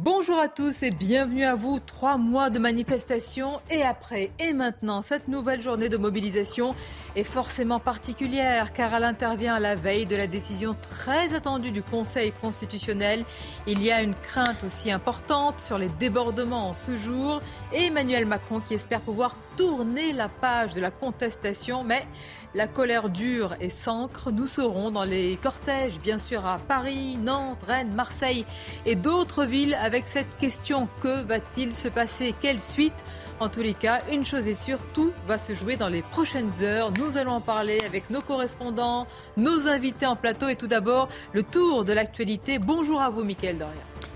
Bonjour à tous et bienvenue à vous. Trois mois de manifestation et après et maintenant, cette nouvelle journée de mobilisation est forcément particulière car elle intervient à la veille de la décision très attendue du Conseil constitutionnel. Il y a une crainte aussi importante sur les débordements en ce jour et Emmanuel Macron qui espère pouvoir tourner la page de la contestation, mais la colère dure et s'ancre. Nous serons dans les cortèges, bien sûr, à Paris, Nantes, Rennes, Marseille et d'autres villes avec cette question que va-t-il se passer? Quelle suite? En tous les cas, une chose est sûre, tout va se jouer dans les prochaines heures. Nous allons en parler avec nos correspondants, nos invités en plateau et tout d'abord le tour de l'actualité. Bonjour à vous, Mickaël Doria.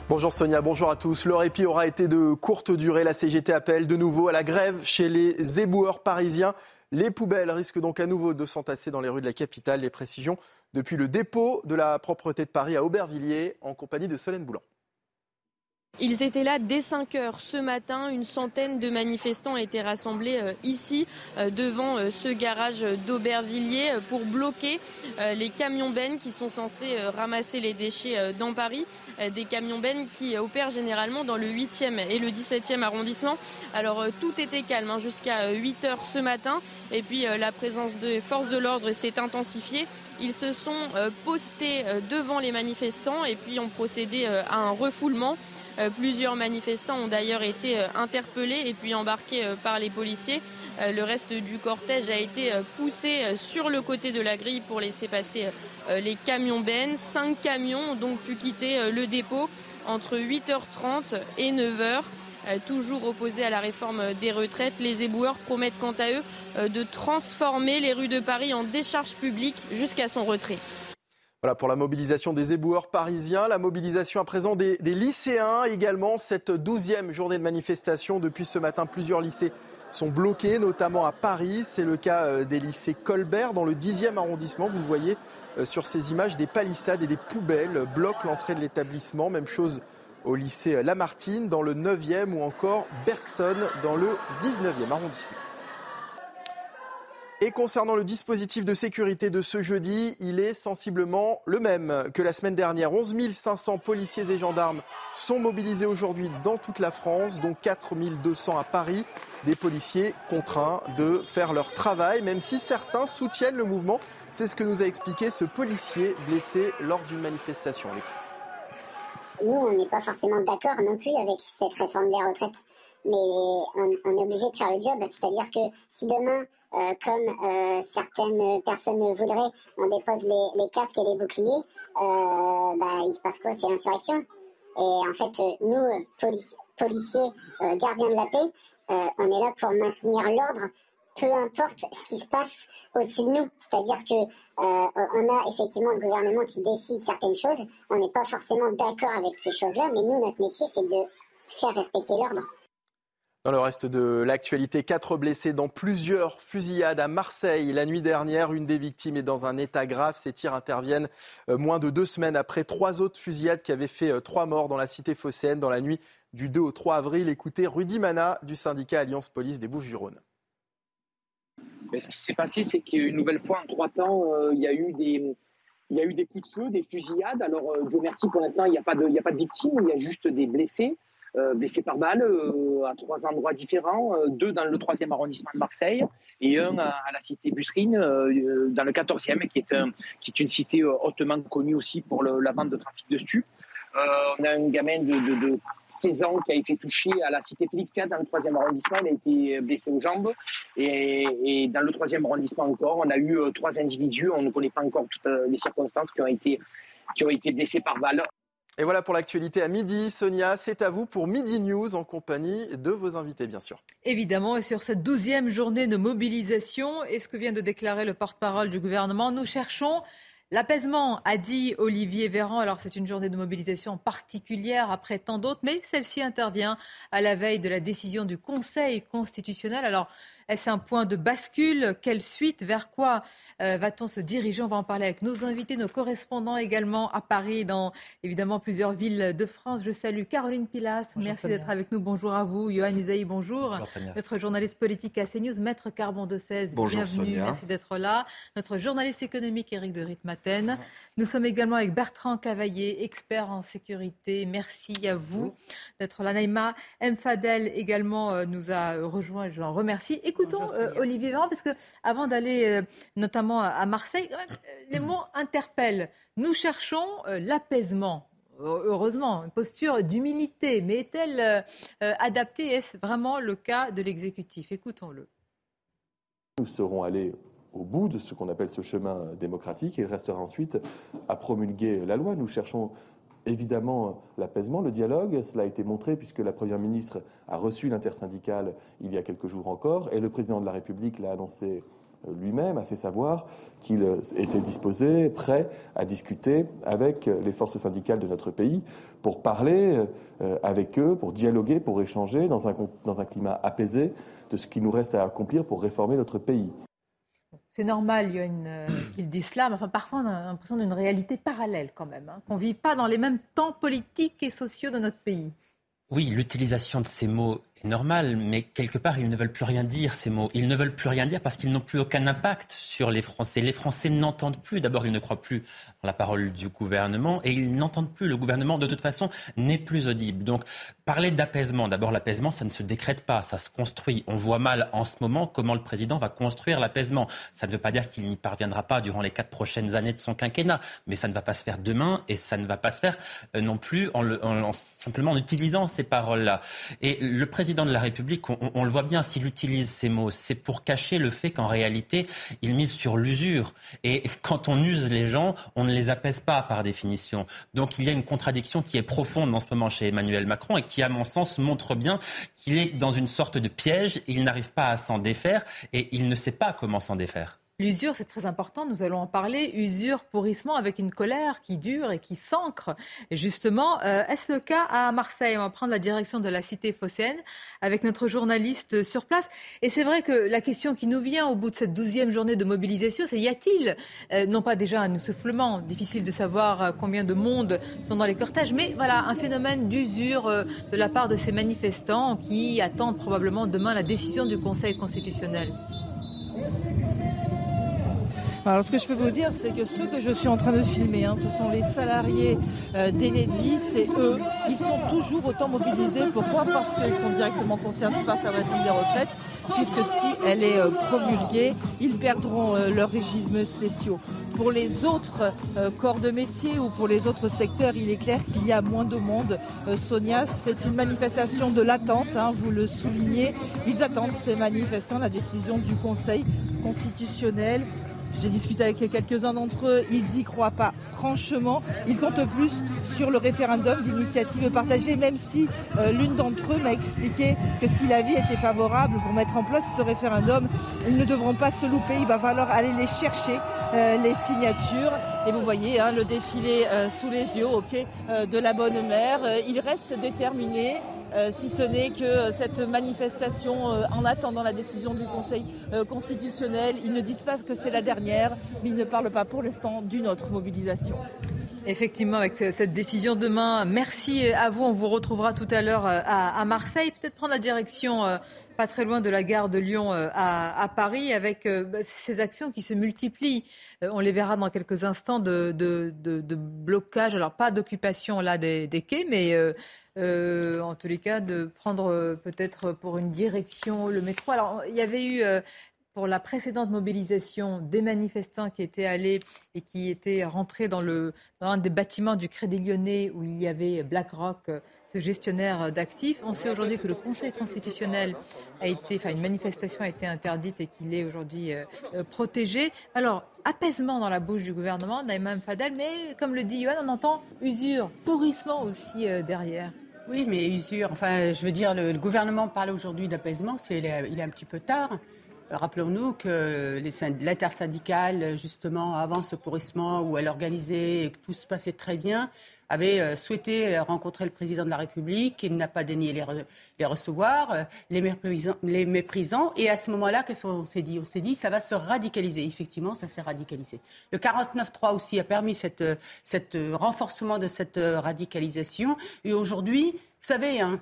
Bonjour Sonia, bonjour à tous. Le répit aura été de courte durée. La CGT appelle de nouveau à la grève chez les éboueurs parisiens. Les poubelles risquent donc à nouveau de s'entasser dans les rues de la capitale. Les précisions depuis le dépôt de la propreté de Paris à Aubervilliers en compagnie de Solène Boulan. Ils étaient là dès 5 heures ce matin. Une centaine de manifestants étaient rassemblés euh, ici euh, devant euh, ce garage d'Aubervilliers pour bloquer les camions bennes qui sont censés ramasser les déchets dans Paris. Des camions bennes qui opèrent généralement dans le 8e et le 17e arrondissement. Alors tout était calme hein, jusqu'à 8 heures ce matin. Et puis la présence des forces de l'ordre s'est intensifiée. Ils se sont postés devant les manifestants et puis ont procédé à un refoulement. Euh, plusieurs manifestants ont d'ailleurs été euh, interpellés et puis embarqués euh, par les policiers. Le reste du cortège a été poussé sur le côté de la grille pour laisser passer les camions bennes. Cinq camions ont donc pu quitter le dépôt entre 8h30 et 9h. Toujours opposés à la réforme des retraites, les éboueurs promettent quant à eux de transformer les rues de Paris en décharge publique jusqu'à son retrait. Voilà pour la mobilisation des éboueurs parisiens, la mobilisation à présent des, lycéens également. Cette douzième journée de manifestation depuis ce matin, plusieurs lycées sont bloqués, notamment à Paris. C'est le cas euh, des lycées Colbert dans le 10e arrondissement. Vous voyez euh, sur ces images des palissades et des poubelles bloquent l'entrée de l'établissement. Même chose au lycée Lamartine dans le 9e ou encore Bergson dans le 19e arrondissement. Et concernant le dispositif de sécurité de ce jeudi, il est sensiblement le même que la semaine dernière. 11 500 policiers et gendarmes sont mobilisés aujourd'hui dans toute la France, dont 4 200 à Paris. Des policiers contraints de faire leur travail, même si certains soutiennent le mouvement. C'est ce que nous a expliqué ce policier blessé lors d'une manifestation. Nous, on n'est pas forcément d'accord non plus avec cette réforme des retraites mais on, est obligé de faire le job. C'est-à-dire que si demain, euh, comme euh, certaines personnes voudraient, on dépose les, casques et les boucliers, euh, bah, il se passe quoi? C'est l'insurrection. Et en fait, nous, policiers, gardiens de la paix, on est là pour maintenir l'ordre, peu importe ce qui se passe au-dessus de nous. C'est-à-dire que on a effectivement un gouvernement qui décide certaines choses. On n'est pas forcément d'accord avec ces choses-là, mais nous, notre métier, c'est de faire respecter l'ordre. Dans le reste de l'actualité, quatre blessés dans plusieurs fusillades à Marseille. La nuit dernière, une des victimes est dans un état grave. Ces tirs interviennent euh, moins de deux semaines après trois autres fusillades qui avaient fait euh, trois morts dans la cité phocéenne dans la nuit du 2 au 3 avril. Écoutez Rudy Mana du syndicat Alliance Police des Bouches-du-Rhône. Ce qui s'est passé, c'est qu'une nouvelle fois, en trois temps, euh, il y a eu des, coups de feu, des fusillades. Alors, Dieu merci, pour l'instant, il n'y a pas de victimes, il y a juste des blessés. Euh, blessés par balle euh, à trois endroits différents, euh, deux dans le troisième arrondissement de Marseille et un à, la cité Busserine dans le quatorzième, qui est, une cité hautement connue aussi pour la vente de trafic de stupes. on a un gamin de, 16 ans qui a été touché à la cité IV dans le troisième arrondissement. Il a été blessé aux jambes. Et, et dans le troisième arrondissement encore, on a eu trois individus. On ne connaît pas encore toutes les circonstances qui ont été, qui ont été blessés par balle. Et voilà pour l'actualité à midi. Sonia, c'est à vous pour Midi News en compagnie de vos invités, bien sûr. Évidemment, et sur cette douzième journée de mobilisation, et ce que vient de déclarer le porte-parole du gouvernement, nous cherchons L'apaisement, a dit Olivier Véran. Alors c'est une journée de mobilisation particulière après tant d'autres, mais celle-ci intervient à la veille de la décision du Conseil constitutionnel. Alors est-ce un point de bascule? Quelle suite? Vers quoi euh, va-t-on se diriger? On va en parler avec nos invités, nos correspondants également à Paris, dans évidemment plusieurs villes de France. Je salue Caroline Pilastre. Merci d'être avec nous. Bonjour à vous. Johan Usaï, bonjour. bonjour Notre journaliste politique à CNews, Maître Carbon de 16. Bonjour bienvenue. Merci d'être là. Notre journaliste économique, Éric de Ritmaten. Nous sommes également avec Bertrand Cavaillé, expert en sécurité. Merci à vous d'être là. Naïma Mfadel également euh, nous a rejoint. Je l'en remercie. Écoutons euh, Olivier Véran, parce que avant d'aller euh, notamment à Marseille, les mots interpellent. Nous cherchons l'apaisement. Heureusement, une posture d'humilité, mais est-elle adaptée? Est-ce vraiment le cas de l'exécutif? Écoutons-le. Nous serons allés au bout de ce qu'on appelle ce chemin démocratique. Il restera ensuite à promulguer la loi. Nous cherchons évidemment l'apaisement, le dialogue. Cela a été montré puisque la Première ministre a reçu l'intersyndicale il y a quelques jours encore et le président de la République l'a annoncé lui-même, a fait savoir qu'il était disposé, prêt à discuter avec les forces syndicales de notre pays pour parler euh, avec eux, pour dialoguer, pour échanger dans un, dans un climat apaisé de ce qu'il nous reste à accomplir pour réformer notre pays. C'est normal, il y a une, euh, qu'ils disent cela, mais enfin, parfois on a l'impression d'une réalité parallèle quand même, hein, qu'on ne vit pas dans les mêmes temps politiques et sociaux de notre pays. Oui, l'utilisation de ces mots normal, mais quelque part, ils ne veulent plus rien dire, ces mots. Ils ne veulent plus rien dire parce qu'ils n'ont plus aucun impact sur les Français. Les Français n'entendent plus. D'abord, ils ne croient plus en la parole du gouvernement et ils n'entendent plus. Le gouvernement, de toute façon, n'est plus audible. Donc, parler d'apaisement, d'abord, l'apaisement, ça ne se décrète pas, ça se construit. On voit mal en ce moment comment le président va construire l'apaisement. Ça ne veut pas dire qu'il n'y parviendra pas durant les quatre prochaines années de son quinquennat, mais ça ne va pas se faire demain et ça ne va pas se faire euh, non plus en, en simplement en utilisant ces paroles-là. Et le président président de la République, on, le voit bien, s'il utilise ces mots, c'est pour cacher le fait qu'en réalité, il mise sur l'usure. Et quand on use les gens, on ne les apaise pas par définition. Donc il y a une contradiction qui est profonde en ce moment chez Emmanuel Macron et qui, à mon sens, montre bien qu'il est dans une sorte de piège. Il n'arrive pas à s'en défaire et il ne sait pas comment s'en défaire. L'usure, c'est très important, nous allons en parler. Usure, pourrissement, avec une colère qui dure et qui s'ancre. Justement, euh, est-ce le cas à Marseille? On va prendre la direction de la cité phocéenne avec notre journaliste sur place. Et c'est vrai que la question qui nous vient au bout de cette douzième journée de mobilisation, c'est y a-t-il, euh, non pas déjà un essoufflement, difficile de savoir euh, combien de monde sont dans les cortèges, mais voilà, un phénomène d'usure de la part de ces manifestants qui attendent probablement demain la décision du Conseil constitutionnel? Alors ce que je peux vous dire, c'est que ceux que je suis en train de filmer, hein, ce sont les salariés euh, d'Enedis, c'est eux. Ils sont toujours autant mobilisés. Pourquoi? Parce qu'ils sont directement concernés par sa réforme des retraites, puisque si elle est euh, promulguée, ils perdront euh, leurs régimes spéciaux. Pour les autres euh, corps de métier ou pour les autres secteurs, il est clair qu'il y a moins de monde. Sonia, c'est une manifestation de l'attente, hein, vous le soulignez. Ils attendent ces manifestants la décision du Conseil constitutionnel j'ai discuté avec quelques-uns d'entre eux, ils n'y croient pas franchement. Ils comptent plus sur le référendum d'initiative partagée, même si euh, l'une d'entre eux m'a expliqué que si la vie était favorable pour mettre en place ce référendum, ils ne devront pas se louper, il va falloir aller les chercher, euh, les signatures. Et vous voyez hein, le défilé euh, sous les yeux au pied de la Bonne Mère. ils restent déterminés. Euh, si ce n'est que cette manifestation euh, en attendant la décision du Conseil euh, constitutionnel. Ils ne disent pas que c'est la dernière, mais ils ne parlent pas pour l'instant d'une autre mobilisation. Effectivement, avec cette décision demain, merci à vous. On vous retrouvera tout à l'heure à, Marseille. Peut-être prendre la direction pas très loin de la gare de Lyon à, Paris avec bah, ces actions qui se multiplient. On les verra dans quelques instants de, blocage, alors pas d'occupation là des, quais, mais euh, en tous les cas, de prendre euh, peut-être pour une direction le métro. Alors, il y avait eu euh, pour la précédente mobilisation des manifestants qui étaient allés et qui étaient rentrés dans, le, dans un des bâtiments du Crédit Lyonnais où il y avait BlackRock, ce gestionnaire d'actifs. On sait aujourd'hui que le Conseil constitutionnel a été, enfin une manifestation a été interdite et qu'il est aujourd'hui protégé. Alors, apaisement dans la bouche du gouvernement, Naïma Fadel, mais comme le dit Yohann, on entend usure, pourrissement aussi derrière. Oui, mais usure. Enfin, je veux dire, le, gouvernement parle aujourd'hui d'apaisement, c'est il, est un petit peu tard. Rappelons-nous que l'intersyndicale, justement, avant ce pourrissement où elle organisait et que tout se passait très bien, avait euh, souhaité rencontrer le président de la République. Il n'a pas daigné les, recevoir, euh, les méprisant, les. Et à ce moment-là, qu'est-ce qu'on s'est dit? On s'est dit, ça va se radicaliser. Effectivement, ça s'est radicalisé. Le 49-3 aussi a permis cette, cette renforcement de cette radicalisation. Et aujourd'hui, vous savez, hein,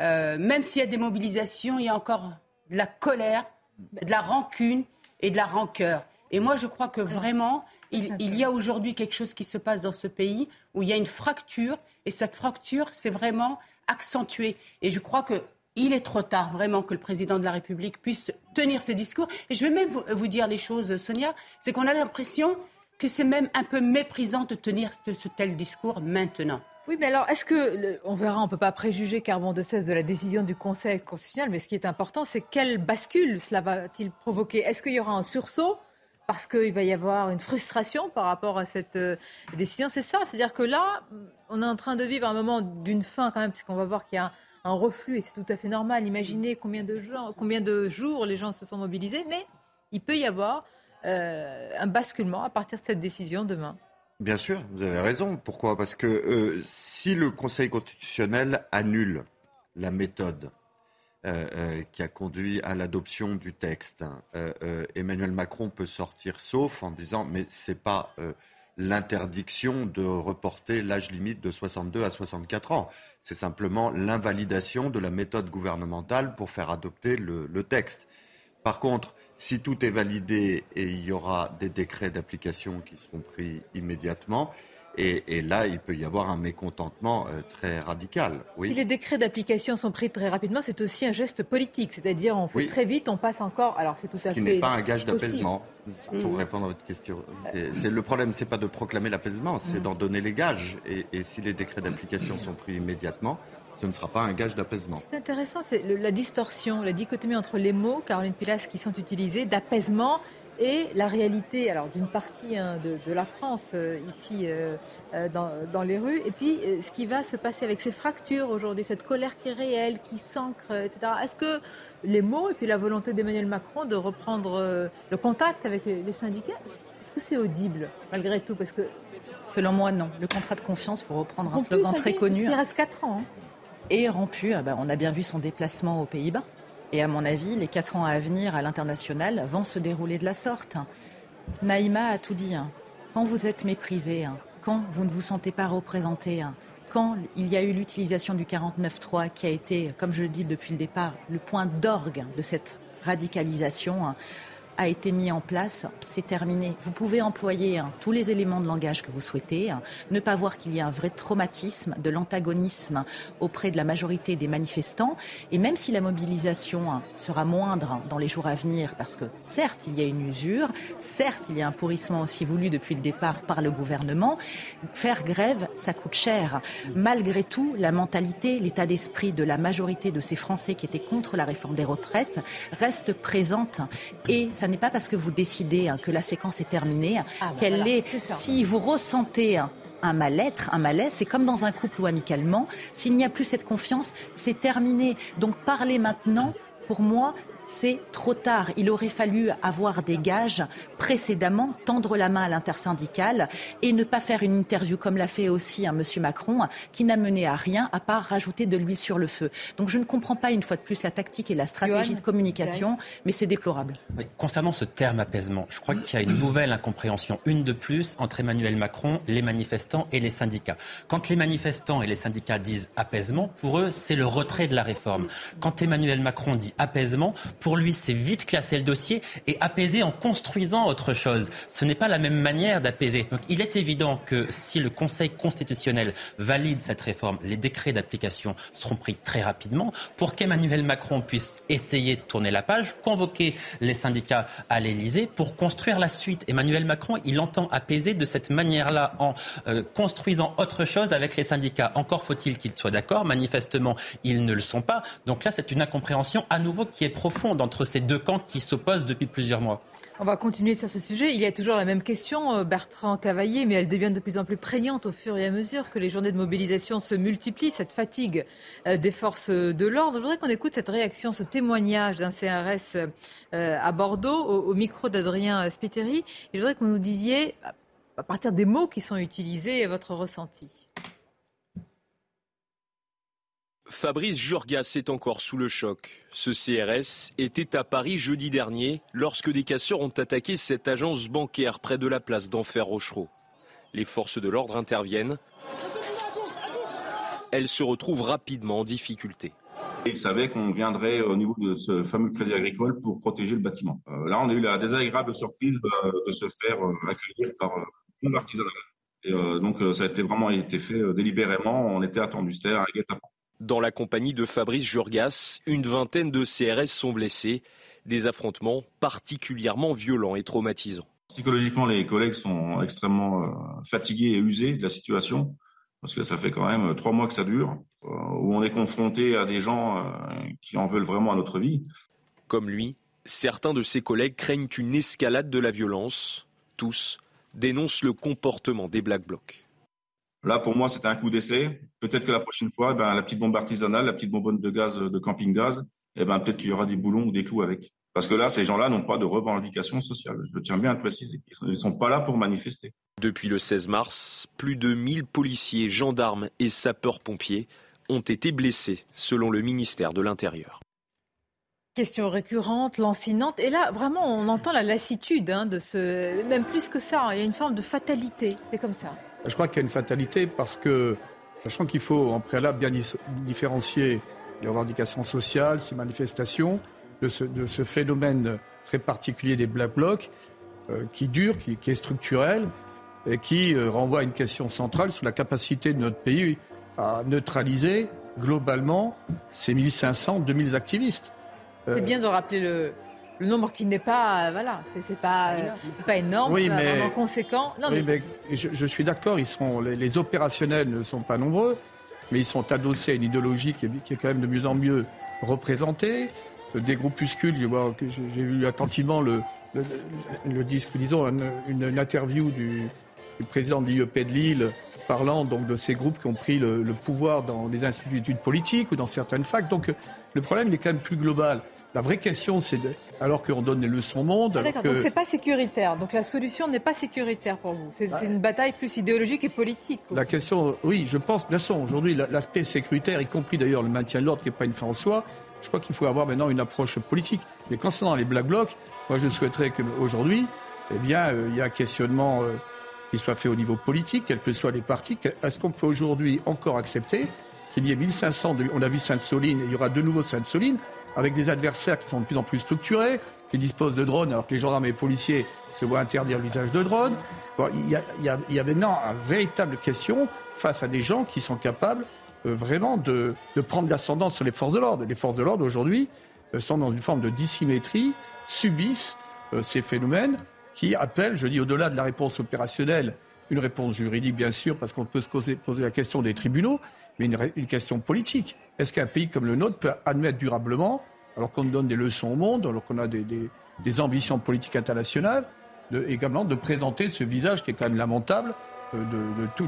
euh, même s'il y a des mobilisations, il y a encore de la colère, de la rancune et de la rancœur. Et moi, je crois que vraiment, il, y a aujourd'hui quelque chose qui se passe dans ce pays où il y a une fracture, et cette fracture, c'est vraiment accentué. Et je crois qu'il est trop tard, vraiment, que le président de la République puisse tenir ce discours. Et je vais même vous, vous dire les choses, Sonia, c'est qu'on a l'impression que c'est même un peu méprisant de tenir ce tel discours maintenant. Oui, mais alors, est-ce que, on verra, on ne peut pas préjuger Carbon de cesse de la décision du Conseil constitutionnel, mais ce qui est important, c'est quelle bascule cela va-t-il provoquer? Est-ce qu'il y aura un sursaut parce qu'il va y avoir une frustration par rapport à cette euh, décision? C'est ça, c'est-à-dire que là, on est en train de vivre un moment d'une fin quand même, puisqu'on va voir qu'il y a un, reflux, et c'est tout à fait normal. Imaginez combien de, gens, combien de jours les gens se sont mobilisés, mais il peut y avoir euh, un basculement à partir de cette décision demain. Bien sûr, vous avez raison. Pourquoi? Parce que euh, si le Conseil constitutionnel annule la méthode euh, euh, qui a conduit à l'adoption du texte, Emmanuel Macron peut sortir sauf en disant mais ce n'est pas l'interdiction de reporter l'âge limite de 62 à 64 ans. C'est simplement l'invalidation de la méthode gouvernementale pour faire adopter le texte. Par contre, si tout est validé, et il y aura des décrets d'application qui seront pris immédiatement. Et, là, il peut y avoir un mécontentement euh, très radical. Si les décrets d'application sont pris très rapidement, c'est aussi un geste politique. C'est-à-dire, on fait très vite, on passe encore. Alors, c'est tout à fait. Ce n'est pas un gage d'apaisement. Pour répondre à votre question, c'est, le problème, c'est pas de proclamer l'apaisement, c'est mm. d'en donner les gages. et si les décrets d'application sont pris immédiatement, ce ne sera pas un gage d'apaisement. C'est intéressant, c'est la distorsion, la dichotomie entre les mots, Caroline Pilas, qui sont utilisés, d'apaisement et la réalité alors d'une partie hein, de, la France euh, ici euh, euh, dans, les rues. Et puis ce qui va se passer avec ces fractures aujourd'hui cette colère qui est réelle qui s'ancre etc est-ce que les mots et puis la volonté d'Emmanuel Macron de reprendre le contact avec les, syndicats est-ce que c'est audible malgré tout? Parce que selon moi non. Le contrat de confiance pour reprendre un slogan très connu il reste 4 ans hein et rompu. Ah bah, on a bien vu son déplacement aux Pays-Bas. Et à mon avis, les quatre ans à venir à l'international vont se dérouler de la sorte. Naïma a tout dit. Hein. Quand vous êtes méprisé, hein, quand vous ne vous sentez pas représenté, hein, quand il y a eu l'utilisation du 49.3 qui a été, comme je le dis depuis le départ, le point d'orgue de cette radicalisation, a été mis en place, c'est terminé. Vous pouvez employer hein, tous les éléments de langage que vous souhaitez, hein, ne pas voir qu'il y a un vrai traumatisme, de l'antagonisme auprès de la majorité des manifestants. Et même si la mobilisation hein, sera moindre dans les jours à venir, parce que certes, il y a une usure, certes, il y a un pourrissement aussi voulu depuis le départ par le gouvernement, faire grève, ça coûte cher. Malgré tout, la mentalité, l'état d'esprit de la majorité de ces Français qui étaient contre la réforme des retraites reste présente et ça n'est pas parce que vous décidez hein, que la séquence est terminée ah, bah qu'elle est. Si vous ressentez un mal-être, un malaise. C'est comme dans un couple ou amicalement. S'il n'y a plus cette confiance, c'est terminé. Donc parlez maintenant, pour moi, c'est trop tard. Il aurait fallu avoir des gages précédemment, tendre la main à l'intersyndicale et ne pas faire une interview comme l'a fait aussi un monsieur Macron, qui n'a mené à rien à part rajouter de l'huile sur le feu. Donc je ne comprends pas une fois de plus la tactique et la stratégie de communication, mais c'est déplorable. concernant ce terme apaisement, je crois qu'il y a une nouvelle incompréhension, une de plus, entre Emmanuel Macron, les manifestants et les syndicats. Quand les manifestants et les syndicats disent apaisement, pour eux, c'est le retrait de la réforme. Quand Emmanuel Macron dit apaisement, pour lui, c'est vite classer le dossier et apaiser en construisant autre chose. Ce n'est pas la même manière d'apaiser. Donc il est évident que si le Conseil constitutionnel valide cette réforme, les décrets d'application seront pris très rapidement pour qu'Emmanuel Macron puisse essayer de tourner la page, convoquer les syndicats à l'Élysée pour construire la suite. Emmanuel Macron, il entend apaiser de cette manière-là en euh, construisant autre chose avec les syndicats. Encore faut-il qu'ils soient d'accord. Manifestement, ils ne le sont pas. Donc là, c'est une incompréhension à nouveau qui est profonde entre ces deux camps qui s'opposent depuis plusieurs mois. On va continuer sur ce sujet. Il y a toujours la même question, euh, Bertrand Cavaillé, mais elle devient de plus en plus prégnante au fur et à mesure que les journées de mobilisation se multiplient, cette fatigue euh, des forces de l'ordre. Je voudrais qu'on écoute cette réaction, ce témoignage d'un CRS euh, à Bordeaux au, micro d'Adrien Spiteri. Et je voudrais que vous nous disiez, à partir des mots qui sont utilisés, votre ressenti. Fabrice Jurgas est encore sous le choc. Ce CRS était à Paris jeudi dernier lorsque des casseurs ont attaqué cette agence bancaire près de la place d'Enfer Rochereau. Les forces de l'ordre interviennent. Elles se retrouvent rapidement en difficulté. Ils savaient qu'on viendrait au niveau de ce fameux crédit agricole pour protéger le bâtiment. Euh, là, on a eu la désagréable surprise euh, de se faire euh, accueillir par une artisanale. Et donc, ça a été vraiment fait délibérément. On était attendu. C'était un guet-apens. Dans la compagnie de Fabrice Jurgas, une vingtaine de CRS sont blessés. Des affrontements particulièrement violents et traumatisants. Psychologiquement, les collègues sont extrêmement euh, fatigués et usés de la situation, parce que ça fait quand même trois mois que ça dure, euh, où on est confronté à des gens euh, qui en veulent vraiment à notre vie. Comme lui, certains de ses collègues craignent une escalade de la violence. Tous dénoncent le comportement des Black Blocs. Là, pour moi, c'était un coup d'essai. Peut-être que la prochaine fois, ben, la petite bombe artisanale, la petite bonbonne de gaz de camping-gaz, eh ben, peut-être qu'il y aura des boulons ou des clous avec. Parce que là, ces gens-là n'ont pas de revendication sociale. Je tiens bien à le préciser. Ils ne sont pas là pour manifester. Depuis le 16 mars, plus de 1000 policiers, gendarmes et sapeurs-pompiers ont été blessés, selon le ministère de l'Intérieur. Question récurrente, lancinante. Et là, vraiment, on entend la lassitude hein, de ce. Même plus que ça, il y a une forme de fatalité. C'est comme ça. Je crois qu'il y a une fatalité parce que, sachant qu'il faut en préalable bien différencier les revendications sociales, ces manifestations, de ce, phénomène très particulier des Black Blocs, euh, qui dure, qui, est structurel, et qui euh, renvoie à une question centrale sur la capacité de notre pays à neutraliser globalement ces 1500, 2000 activistes. C'est euh, bien de rappeler le, le nombre qui n'est pas, euh, voilà, c'est pas, euh, pas énorme, oui, mais, vraiment conséquent. Non, mais... je, suis d'accord, ils seront, les, opérationnels ne sont pas nombreux, mais ils sont adossés à une idéologie qui est, quand même de mieux en mieux représentée. Des groupuscules, j'ai vu attentivement le, le, disque, disons, une, interview du, président de l'IEP de Lille parlant donc de ces groupes qui ont pris le, le pouvoir dans des instituts politiques ou dans certaines facs. Donc le problème il est quand même plus global. La vraie question, c'est alors qu'on donne des leçons au monde. Ah, d'accord, donc c'est pas sécuritaire. Donc la solution n'est pas sécuritaire pour vous. C'est une bataille plus idéologique et politique. La question, oui, je pense, de toute aujourd'hui, l'aspect sécuritaire, y compris d'ailleurs le maintien de l'ordre, qui n'est pas une fin en soi, je crois qu'il faut avoir maintenant une approche politique. Mais concernant les Black Blocs, moi je souhaiterais qu'aujourd'hui, eh bien, euh, il y a un questionnement euh, qui soit fait au niveau politique, quels que soient les partis. Est-ce qu'on peut aujourd'hui encore accepter qu'il y ait 1500, on a vu Sainte-Soline, il y aura de nouveau Sainte-Soline, avec des adversaires qui sont de plus en plus structurés, qui disposent de drones, alors que les gendarmes et les policiers se voient interdire l'usage de drones. il, y a, maintenant une véritable question face à des gens qui sont capables euh, vraiment de, prendre l'ascendant sur les forces de l'ordre. Les forces de l'ordre, aujourd'hui, euh, sont dans une forme de dissymétrie, subissent euh, ces phénomènes qui appellent, je dis, au-delà de la réponse opérationnelle, une réponse juridique, bien sûr, parce qu'on peut se poser, la question des tribunaux, mais une question politique. Est-ce qu'un pays comme le nôtre peut admettre durablement, alors qu'on donne des leçons au monde, alors qu'on a des, ambitions politiques internationales, également de présenter ce visage qui est quand même lamentable euh, de,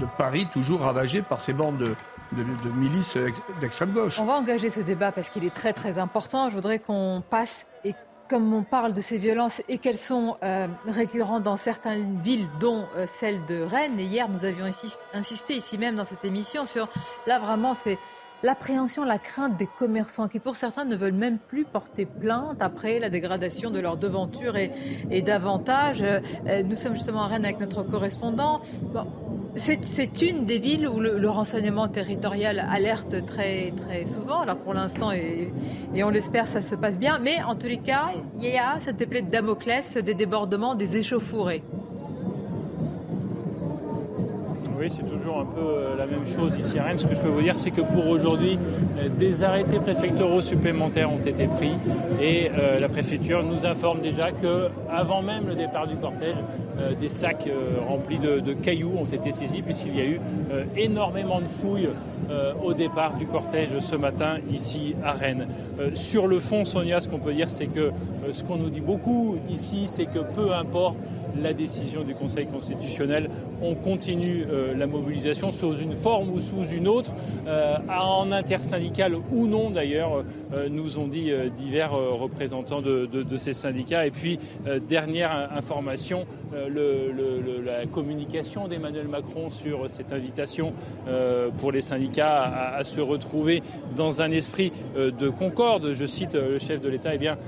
de, Paris, toujours ravagé par ces bandes de, milices d'extrême gauche? On va engager ce débat parce qu'il est très très important. Je voudrais qu'on passe et comme on parle de ces violences et qu'elles sont euh, récurrentes dans certaines villes, dont euh, celle de Rennes. Et hier, nous avions insisté ici même dans cette émission sur là vraiment c'est l'appréhension, la crainte des commerçants qui, pour certains, ne veulent même plus porter plainte après la dégradation de leur devanture et, davantage. Euh, nous sommes justement à Rennes avec notre correspondant. c'est une des villes où le, renseignement territorial alerte très, très souvent. Alors pour l'instant, et, et, on l'espère, ça se passe bien. Mais en tous les cas, il y a cette épée de Damoclès des débordements, des échauffourées. Oui, c'est toujours un peu euh, la même chose ici à Rennes. Ce que je peux vous dire, c'est que pour aujourd'hui, euh, des arrêtés préfectoraux supplémentaires ont été pris et euh, la préfecture nous informe déjà que, avant même le départ du cortège, des sacs remplis de, de, cailloux ont été saisis puisqu'il y a eu énormément de fouilles au départ du cortège ce matin ici à Rennes. sur le fond, Sonia, ce qu'on peut dire, c'est que ce qu'on nous dit beaucoup ici, c'est que peu importe la décision du Conseil constitutionnel. On continue euh, la mobilisation sous une forme ou sous une autre, euh, en intersyndical ou non d'ailleurs, euh, nous ont dit divers représentants de, ces syndicats. Et puis, dernière information, la communication d'Emmanuel Macron sur cette invitation pour les syndicats à, se retrouver dans un esprit de concorde. Je cite le chef de l'État, eh bien,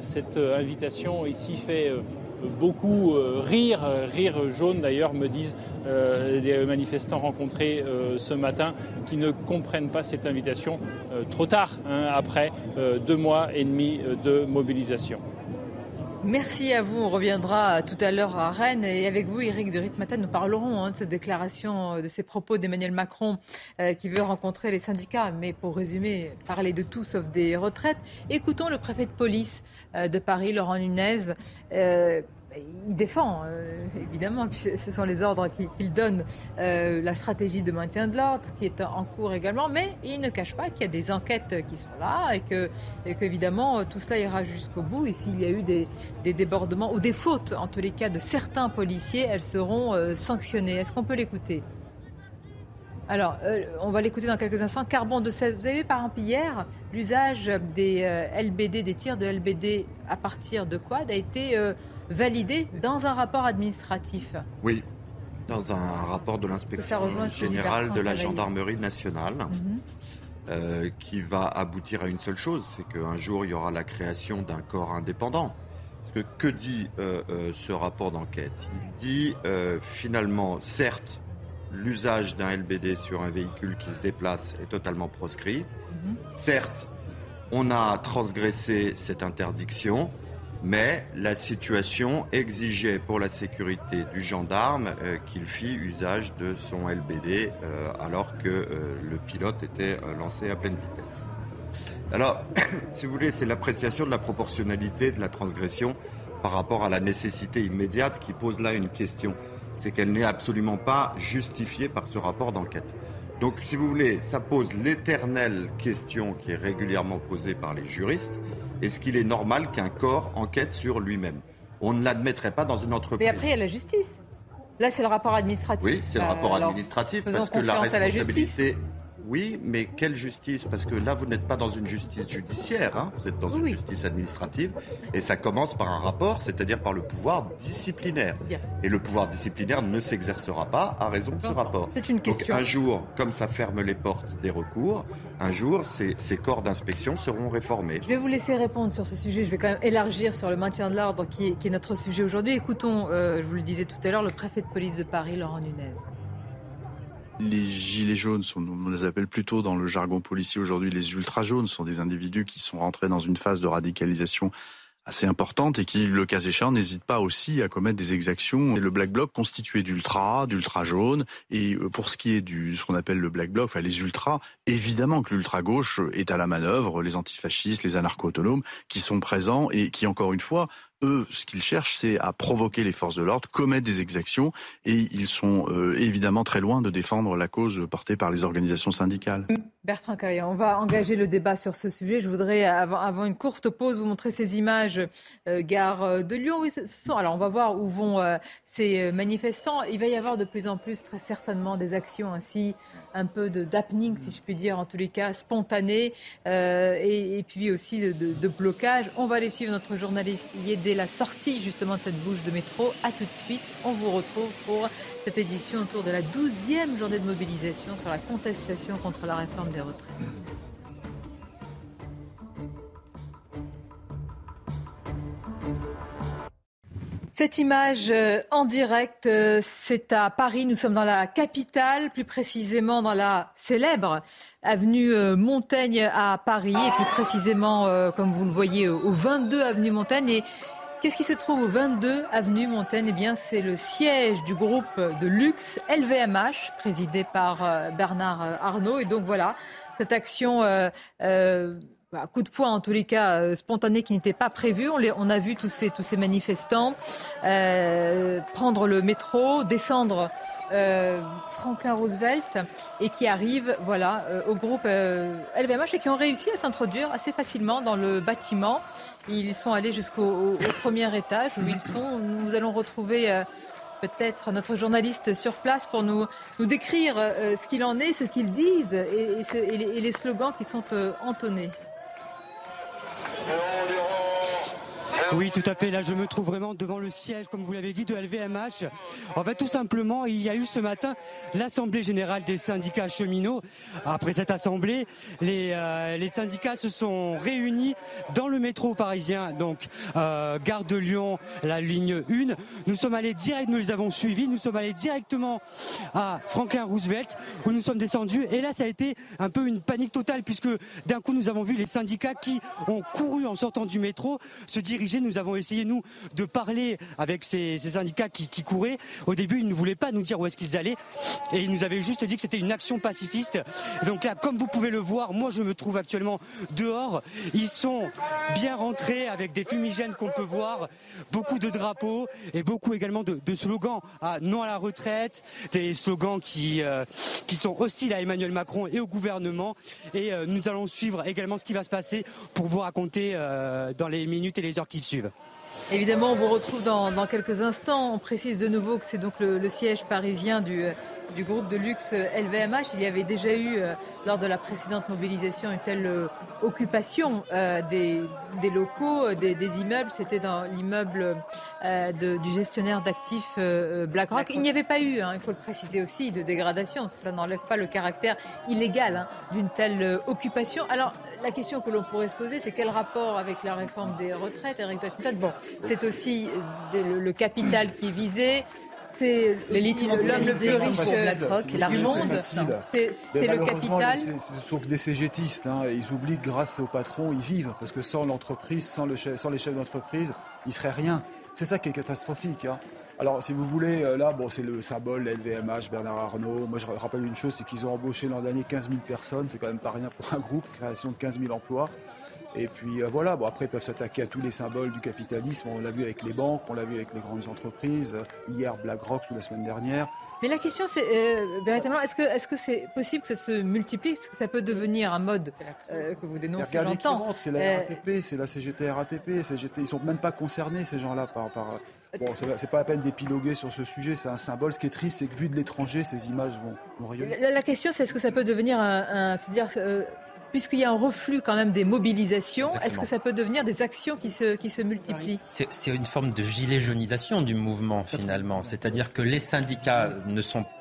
cette invitation ici fait beaucoup euh, rire, euh, rire jaune d'ailleurs, me disent euh, les manifestants rencontrés ce matin, qui ne comprennent pas cette invitation trop tard, hein, après deux mois et demi de mobilisation. Merci à vous. On reviendra tout à l'heure à Rennes. Et avec vous, Éric de Ritmatin, nous parlerons hein, de cette déclaration, de ces propos d'Emmanuel Macron qui veut rencontrer les syndicats. Mais pour résumer, parler de tout sauf des retraites, écoutons le préfet de police euh, de Paris, Laurent Nunez. Euh, il défend, euh, évidemment, ce sont les ordres qu'il donne, la stratégie de maintien de l'ordre qui est en cours également, mais il ne cache pas qu'il y a des enquêtes qui sont là et qu'évidemment, tout cela ira jusqu'au bout. Et s'il y a eu des, débordements ou des fautes, en tous les cas, de certains policiers, elles seront sanctionnées. Est-ce qu'on peut l'écouter? Alors, euh, on va l'écouter dans quelques instants. Carbon de 16. Vous avez vu, par exemple, hier, l'usage des euh, LBD, des tirs de LBD à partir de quoi? A été euh, validé dans un rapport administratif. Oui, dans un rapport de l'inspection générale de la gendarmerie nationale. Mhm. qui va aboutir à une seule chose, c'est qu'un jour il y aura la création d'un corps indépendant. Parce que que dit ce rapport d'enquête? Il dit finalement, certes, l'usage d'un LBD sur un véhicule qui se déplace est totalement proscrit. Mhm. Certes, on a transgressé cette interdiction, mais la situation exigeait pour la sécurité du gendarme euh, qu'il fît usage de son LBD euh, alors que euh, le pilote était lancé à pleine vitesse. Alors, si vous voulez, c'est l'appréciation de la proportionnalité de la transgression par rapport à la nécessité immédiate qui pose là une question c'est qu'elle n'est absolument pas justifiée par ce rapport d'enquête. Donc, si vous voulez, ça pose l'éternelle question qui est régulièrement posée par les juristes. Est-ce qu'il est normal qu'un corps enquête sur lui-même? On ne l'admettrait pas dans une entreprise. Mais après, il y a la justice. Là, c'est le rapport administratif. Oui, c'est le rapport euh, administratif parce que la responsabilité oui, mais quelle justice? Parce que là, vous n'êtes pas dans une justice judiciaire, hein. vous êtes dans une justice administrative, et ça commence par un rapport, c'est-à-dire par le pouvoir disciplinaire. Et le pouvoir disciplinaire ne s'exercera pas à raison de ce rapport. C'est une question. Donc un jour, comme ça ferme les portes des recours, un jour, ces, corps d'inspection seront réformés. Je vais vous laisser répondre sur ce sujet. Je vais quand même élargir sur le maintien de l'ordre qui, est notre sujet aujourd'hui. Écoutons, euh, je vous le disais tout à l'heure, le préfet de police de Paris, Laurent Nunez. Les gilets jaunes, sont, on les appelle plutôt dans le jargon policier aujourd'hui les ultra jaunes, sont des individus qui sont rentrés dans une phase de radicalisation assez importante et qui, le cas échéant, n'hésitent pas aussi à commettre des exactions. Et le Black Bloc constitué d'ultra, d'ultra jaune. Et euh, pour ce qui est du ce qu'on appelle le Black Bloc, enfin les ultras, évidemment que l'ultra gauche est à la manœuvre, les antifascistes, les anarcho-autonomes, qui sont présents et qui, encore une fois, eux, ce qu'ils cherchent, c'est à provoquer les forces de l'ordre, commettre des exactions, et ils sont euh, évidemment très loin de défendre la cause portée par les organisations syndicales. Bertrand Caillan, on va engager le débat sur ce sujet. Je voudrais, avant, une courte pause, vous montrer ces images euh, gare de Lyon. Oui, ce sont, alors, on va voir où vont euh, ces manifestants. Il va y avoir de plus en plus, très certainement, des actions ainsi un peu de d'happening, si je puis dire, en tous les cas, spontané, euh, et, puis aussi de, blocage. On va aller suivre notre journaliste y dès la sortie justement de cette bouche de métro. À tout de suite, on vous retrouve pour cette édition autour de la 12e journée de mobilisation sur la contestation contre la réforme des retraites. Cette image euh, en direct, euh, c'est à Paris. Nous sommes dans la capitale, plus précisément dans la célèbre avenue euh, Montaigne à Paris, et plus précisément, comme vous le voyez, au 22 avenue Montaigne. Et qu'est-ce qui se trouve au 22 avenue Montaigne? Eh bien, c'est le siège du groupe de luxe LVMH, présidé par Bernard Arnault. Et donc voilà, cette action un coup de poing en tous les cas spontané qui n'était pas prévu. On, a vu tous ces, tous ces manifestants prendre le métro, descendre euh, Franklin Roosevelt et qui arrivent voilà, euh, au groupe LVMH euh, et qui ont réussi à s'introduire assez facilement dans le bâtiment. Ils sont allés jusqu'au premier étage où ils sont. Nous allons retrouver peut-être notre journaliste sur place pour nous, décrire ce qu'il en est, ce qu'ils disent et, les, slogans qui sont entonnés. de odio. Oui, tout à fait. Là, je me trouve vraiment devant le siège, comme vous l'avez dit, de LVMH. En fait, tout simplement, il y a eu ce matin l'Assemblée générale des syndicats cheminots. Après cette assemblée, les, euh, syndicats se sont réunis dans le métro parisien, donc euh, gare de Lyon, la ligne 1. Nous sommes allés direct, nous les avons suivis, nous sommes allés directement à Franklin Roosevelt, où nous sommes descendus. Et là, ça a été un peu une panique totale, puisque d'un coup, nous avons vu les syndicats qui ont couru en sortant du métro se diriger nous avons essayé, nous, de parler avec ces, syndicats qui, couraient. Au début, ils ne voulaient pas nous dire où est-ce qu'ils allaient. Et ils nous avaient juste dit que c'était une action pacifiste. Donc là, comme vous pouvez le voir, moi, je me trouve actuellement dehors. Ils sont bien rentrés avec des fumigènes qu'on peut voir, beaucoup de drapeaux et beaucoup également de, slogans à non à la retraite, des slogans qui, euh, qui sont hostiles à Emmanuel Macron et au gouvernement. Et euh, nous allons suivre également ce qui va se passer pour vous raconter euh, dans les minutes et les heures qui suivent. Évidemment, on vous retrouve dans, quelques instants. On précise de nouveau que c'est donc le, siège parisien du, du, groupe de luxe LVMH. Il y avait déjà eu, euh, lors de la précédente mobilisation, une telle euh, occupation euh, des, locaux, des, immeubles. C'était dans l'immeuble du gestionnaire d'actifs BlackRock. Il n'y avait pas eu, hein, il faut le préciser aussi, de dégradation. Ça n'enlève pas le caractère illégal hein, d'une telle occupation. Alors, la question que l'on pourrait se poser, c'est quel rapport avec la réforme des retraites, Eric Bon, c'est aussi le, capital qui est visé. C'est l'élite l'homme le plus riche du monde. C'est le capital. Ce sont des cégétistes. Hein, ils oublient que grâce au patron, ils vivent. Parce que sans l'entreprise, sans, le sans les chefs d'entreprise, il ne serait rien. C'est ça qui est catastrophique. Hein. Alors, si vous voulez, euh, là, bon, c'est le symbole, LVMH, Bernard Arnault. Moi, je rappelle une chose, c'est qu'ils ont embauché l'an dernier 15 000 personnes. C'est quand même pas rien pour un groupe, création de 15 000 emplois. Et puis euh, voilà, bon, après ils peuvent s'attaquer à tous les symboles du capitalisme. On l'a vu avec les banques, on l'a vu avec les grandes entreprises. Hier, BlackRock ou la semaine dernière. Mais la question, c'est euh, véritablement, est-ce que est-ce que c'est possible que ça se multiplie? Est-ce que ça peut devenir un mode que vous dénoncez Regardez c'est la RATP, c'est la CGT RATP, CGT, ils sont même pas concernés ces gens-là par, par Bon, c'est pas la peine d'épiloguer sur ce sujet, c'est un symbole. Ce qui est triste, c'est que vu de l'étranger, ces images vont, rayonner. La, question, c'est est-ce que ça peut devenir un. C'est-à-dire, euh, puisqu'il y a un reflux quand même des mobilisations, est-ce que ça peut devenir des actions qui se, qui se multiplient? C'est une forme de gilet jaunisation du mouvement, finalement. C'est-à-dire que les syndicats ne sont pas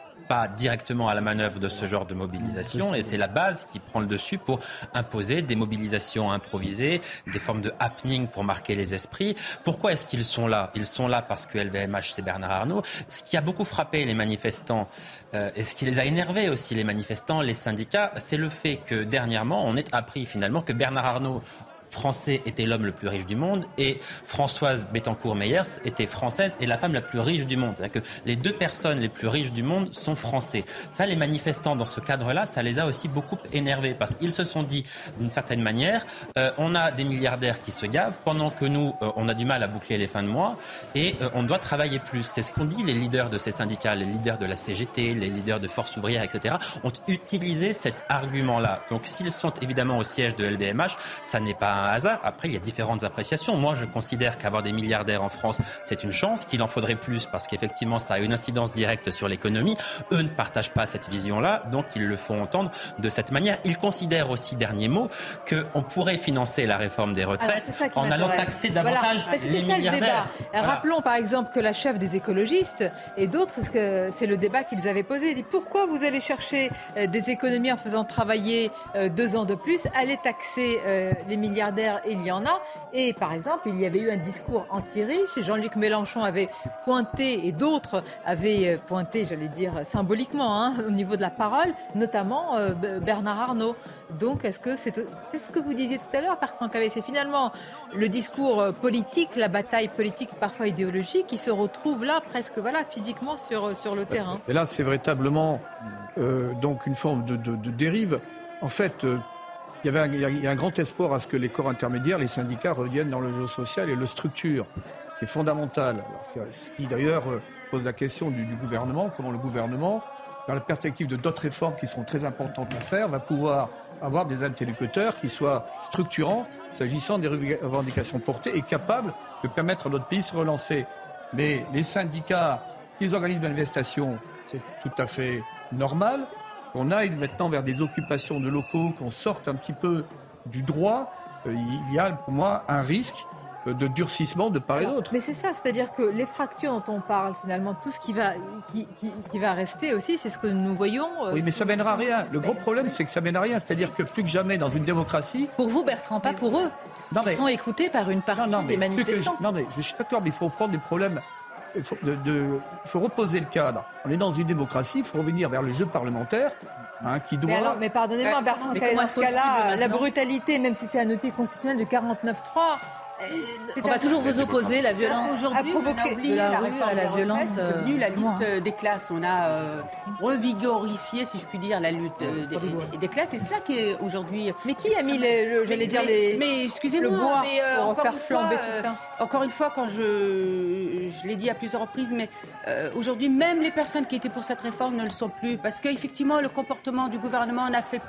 directement à la manœuvre de ce genre de mobilisation et c'est la base qui prend le dessus pour imposer des mobilisations improvisées, des formes de happening pour marquer les esprits. Pourquoi est-ce qu'ils sont là? Ils sont là parce que LVMH, c'est Bernard Arnault. Ce qui a beaucoup frappé les manifestants euh, et ce qui les a énervés aussi, les manifestants, les syndicats, c'est le fait que dernièrement, on ait appris finalement que Bernard Arnault français était l'homme le plus riche du monde et Françoise Bettencourt-Meyers était française et la femme la plus riche du monde. C'est-à-dire que les deux personnes les plus riches du monde sont français. Ça, les manifestants dans ce cadre-là, ça les a aussi beaucoup énervés parce qu'ils se sont dit d'une certaine manière, euh, on a des milliardaires qui se gavent pendant que nous, euh, on a du mal à boucler les fins de mois et euh, on doit travailler plus. C'est ce qu'ont dit les leaders de ces syndicats, les leaders de la CGT, les leaders de Force ouvrière, etc., ont utilisé cet argument-là. Donc s'ils sont évidemment au siège de LVMH, ça n'est pas un hasard. Après, il y a différentes appréciations. Moi, je considère qu'avoir des milliardaires en France, c'est une chance, qu'il en faudrait plus parce qu'effectivement, ça a une incidence directe sur l'économie. Eux ne partagent pas cette vision-là, donc ils le font entendre de cette manière. Ils considèrent aussi, dernier mot, qu'on pourrait financer la réforme des retraites en allant taxer davantage les milliardaires. Rappelons par exemple que la chef des écologistes et d'autres, c'est le débat qu'ils avaient posé. dit pourquoi vous allez chercher euh, des économies en faisant travailler euh, deux ans de plus, allez taxer euh, les milliardaires il y en a. Et par exemple, il y avait eu un discours anti-riche. Jean-Luc Mélenchon avait pointé, et d'autres avaient euh, pointé, j'allais dire symboliquement, hein, au niveau de la parole, notamment euh, Bernard Arnault. Donc, est-ce que c'est ce que vous disiez tout à l'heure, par Franck C'est finalement le discours euh, politique, la bataille politique, parfois idéologique, qui se retrouve là, presque voilà, physiquement sur, sur le terrain. Et là, c'est véritablement donc une forme de, dérive. En fait, il y, avait un, a un grand espoir à ce que les corps intermédiaires, les syndicats reviennent dans le jeu social et le structure, qui est fondamental. ce qui d'ailleurs euh, pose la question du, gouvernement, comment le gouvernement, dans la perspective de d'autres réformes qui seront très importantes à faire, va pouvoir avoir des interlocuteurs qui soient structurants s'agissant des revendications portées et capables de permettre à notre pays de se relancer. Mais les syndicats, qu'ils organisent des manifestations, c'est tout à fait normal qu'on aille maintenant vers des occupations de locaux, qu'on sorte un petit peu du droit, euh, il y a pour moi un risque euh, de durcissement de part et d'autre. Mais c'est ça, c'est-à-dire que les fractures dont on parle, finalement, tout ce qui va, qui, qui, va rester aussi, c'est ce que nous voyons. Euh, oui, mais ça mènera à rien. Le gros problème, c'est que ça mènera à rien. C'est-à-dire que plus que jamais, dans une démocratie. Pour vous, Bertrand, pas pour eux. Non, mais... Ils sont écoutés par une partie des manifestants. non, mais je suis d'accord, mais il faut prendre des problèmes il faut, de, faut, reposer le cadre. On est dans une démocratie, il faut revenir vers le jeu parlementaire. Hein, qui doit... Mais, alors, mais pardonnez-moi, Bertrand, dans ce cas-là, la brutalité, même si c'est un outil constitutionnel de 49.3, on va toujours vous opposer la violence. Aujourd'hui, on a oublié la, réforme à la violence. Euh, la lutte des classes. On a euh, revigorifié, si je puis dire, la lutte euh, des, classes. Et ça qui est aujourd'hui. Mais qui a mis, le, j'allais dire, les, mais excusez-moi, mais pour faire flamber tout ça. Encore une fois, quand je, je l'ai dit à plusieurs reprises, mais aujourd'hui, même les personnes qui étaient pour cette réforme ne le sont plus, parce qu'effectivement, le comportement du gouvernement a fait,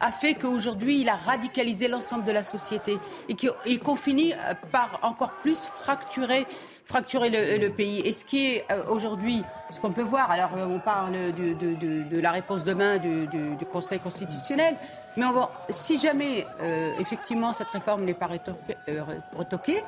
a fait qu'aujourd'hui, il a radicalisé l'ensemble de la société et qu'on finit par encore plus fracturer fracturer le, pays. Et ce qui est euh, aujourd'hui, ce qu'on peut voir, alors euh, on parle de, la réponse demain du, Conseil constitutionnel, mais on va, si jamais euh, effectivement cette réforme n'est pas retoquée,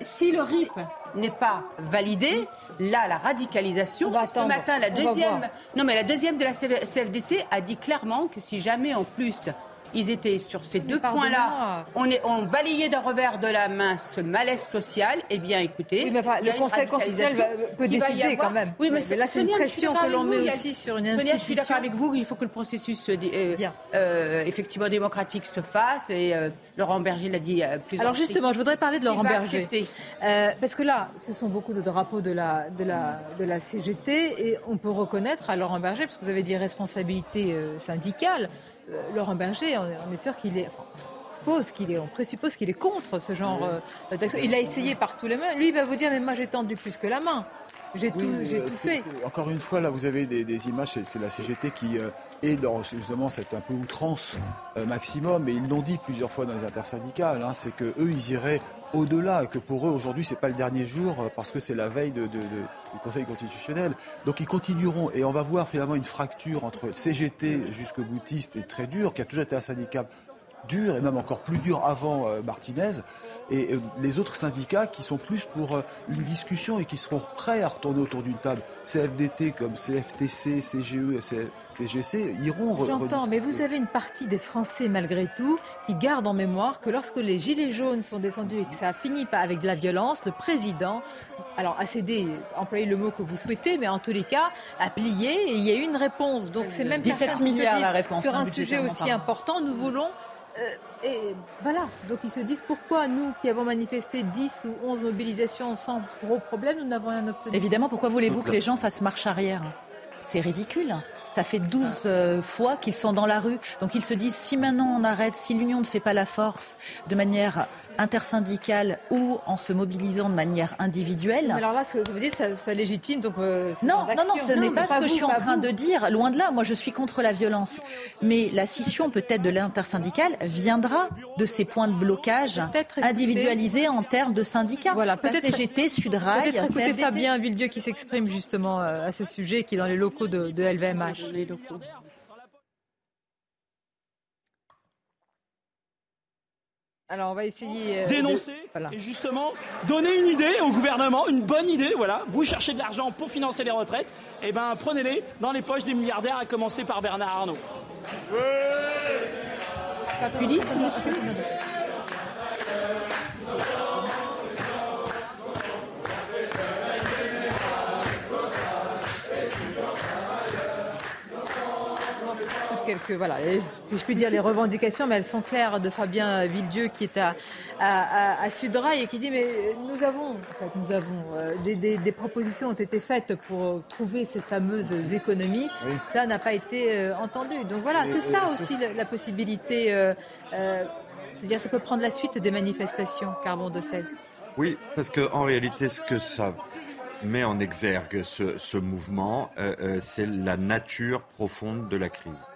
si le RIP n'est pas validé, là la radicalisation. Ce matin, la deuxième, non mais la deuxième de la CFDT a dit clairement que si jamais en plus ils étaient sur ces deux points-là. On, est, on balayait d'un revers de la main ce malaise social. Eh bien, écoutez, le Conseil constitutionnel peut décider quand même. Oui, mais, là, c'est une pression que l'on met aussi sur une institution. je suis d'accord avec vous. Il faut que le processus euh, euh, effectivement démocratique se fasse. Et euh, Laurent Berger l'a dit plusieurs Alors justement, je voudrais parler de Laurent Berger. parce que là, ce sont beaucoup de drapeaux de la, de, la, de la CGT. Et on peut reconnaître à Laurent Berger, parce que vous avez dit responsabilité syndicale, euh, Laurent Berger, on est sûr qu'il est qu'il est, on présuppose qu'il est contre ce genre euh, d'action. Il a essayé par tous les mains. Lui, il va vous dire, mais moi, j'ai tendu plus que la main. J'ai tout, euh, fait. encore une fois, là, vous avez des, images, c'est la CGT qui est dans justement cette un peu outrance maximum, et ils l'ont dit plusieurs fois dans les intersyndicales, hein, c'est que eux, ils iraient au-delà, que pour eux, aujourd'hui, c'est pas le dernier jour, parce que c'est la veille du Conseil constitutionnel. Donc ils continueront, et on va voir finalement une fracture entre CGT jusque boutiste et très dur, qui a toujours été un syndicat dur et même encore plus dur avant euh, Martinez, et euh, les autres syndicats qui sont plus pour euh, une discussion et qui seront prêts à retourner autour d'une table. CFDT comme CFTC, CGE, CGC iront. J'entends, mais vous avez une partie des Français malgré tout qui gardent en mémoire que lorsque les Gilets jaunes sont descendus et que ça a fini avec de la violence, le président, alors a cédé, employé le mot que vous souhaitez, mais en tous les cas, a plié et il y a eu une réponse. Donc c'est même 17 milliards la réponse. Sur un sujet aussi important, nous voulons et voilà, donc ils se disent pourquoi nous qui avons manifesté 10 ou 11 mobilisations sans gros problème, nous n'avons rien obtenu? Évidemment, pourquoi voulez-vous que les gens fassent marche arrière? C'est ridicule. Ça fait 12 euh, fois qu'ils sont dans la rue. Donc ils se disent si maintenant on arrête, si l'union ne fait pas la force de manière intersyndicale ou en se mobilisant de manière individuelle. alors là, ce que vous dites, ça, ça légitime donc. Euh, non, non, non, ce n'est pas, ce que je suis en train de dire. Loin de là, moi je suis contre la violence. Mais la scission peut-être de l'intersyndicale viendra de ces points de blocage individualisés en termes de syndicats. Voilà, peut-être CGT, Sudrail, peut-être écouter Fabien Villedieu qui s'exprime justement euh, à ce sujet, qui est dans les locaux de, de LVMH. Alors on va essayer euh, dénoncer et justement donner une idée au gouvernement, une bonne idée. Voilà, vous cherchez de l'argent pour financer les retraites, et eh ben prenez-les dans les poches des milliardaires, à commencer par Bernard Arnault. Quelques, voilà, si je puis dire, les revendications, mais elles sont claires de Fabien Villedieu qui est à, à, à, Sudrail et qui dit mais nous avons, en fait, nous avons euh, des, des, des, propositions ont été faites pour trouver ces fameuses économies. Ça n'a pas été euh, entendu. Donc voilà, c'est ça aussi la, la possibilité. Euh, euh, c'est-à-dire, ça peut prendre la suite des manifestations Carbon de 16. Oui, parce qu'en réalité, ce que ça met en exergue, ce, ce mouvement, euh, euh, c'est la nature profonde de la crise.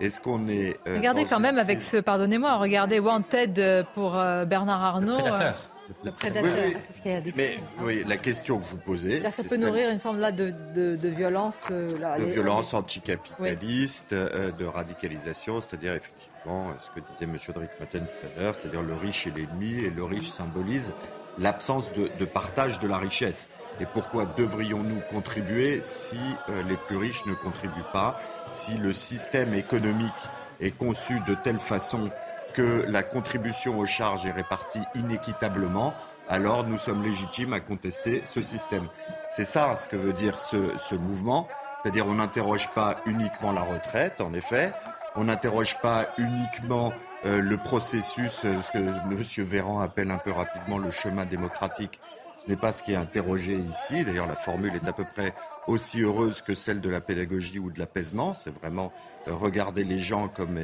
Est-ce qu'on est. Euh, regardez quand même avec ce, pardonnez-moi, regardez Wanted pour euh, Bernard Arnault. Le prédateur. Le prédateur, oui, oui. c'est ce qu'il y a décrit. Mais oui, la question que vous posez. Là, ça peut nourrir une forme là de, de, de violence. Là, de les... violence anticapitaliste, oui. de radicalisation, c'est-à-dire effectivement ce que disait M. Drickmatten tout à l'heure, c'est-à-dire le riche est l'ennemi et le riche symbolise l'absence de, de, partage de la richesse. Et pourquoi devrions-nous contribuer si euh, les plus riches ne contribuent pas, si le système économique est conçu de telle façon que la contribution aux charges est répartie inéquitablement, alors nous sommes légitimes à contester ce système. C'est ça ce que veut dire ce, mouvement, c'est-à-dire on n'interroge pas uniquement la retraite, en effet, on n'interroge pas uniquement euh, le processus, euh, ce que M. Véran appelle un peu rapidement le chemin démocratique. Ce n'est pas ce qui est interrogé ici. D'ailleurs, la formule est à peu près aussi heureuse que celle de la pédagogie ou de l'apaisement. C'est vraiment euh, regarder les gens comme,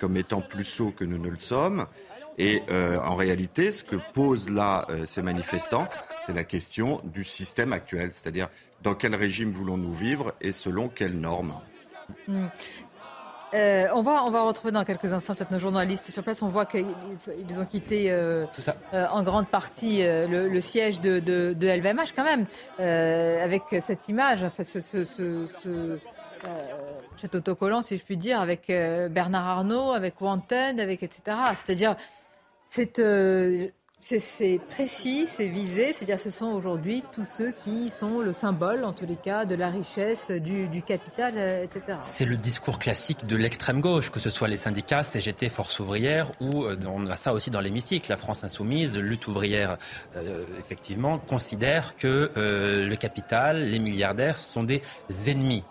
comme étant plus sots que nous ne le sommes. Et euh, en réalité, ce que posent là euh, ces manifestants, c'est la question du système actuel, c'est-à-dire dans quel régime voulons-nous vivre et selon quelles normes? Mmh. Euh, on, va, on va retrouver dans quelques instants peut-être nos journalistes sur place. On voit qu'ils ils ont quitté euh, euh, en grande partie le, le, siège de, de, de, LVMH quand même, avec cette image, en fait, ce, ce, ce, ce cet autocollant, si je puis dire, avec Bernard Arnault, avec Wanton, avec etc. C'est-à-dire, c'est c'est précis, c'est visé, c'est-à-dire ce sont aujourd'hui tous ceux qui sont le symbole, en tous les cas, de la richesse, du, capital, etc. C'est le discours classique de l'extrême gauche, que ce soit les syndicats, CGT, Force ouvrière, ou euh, on a ça aussi dans l'hémicycle. La France insoumise, lutte ouvrière, euh, effectivement, considère que euh, le capital, les milliardaires sont des ennemis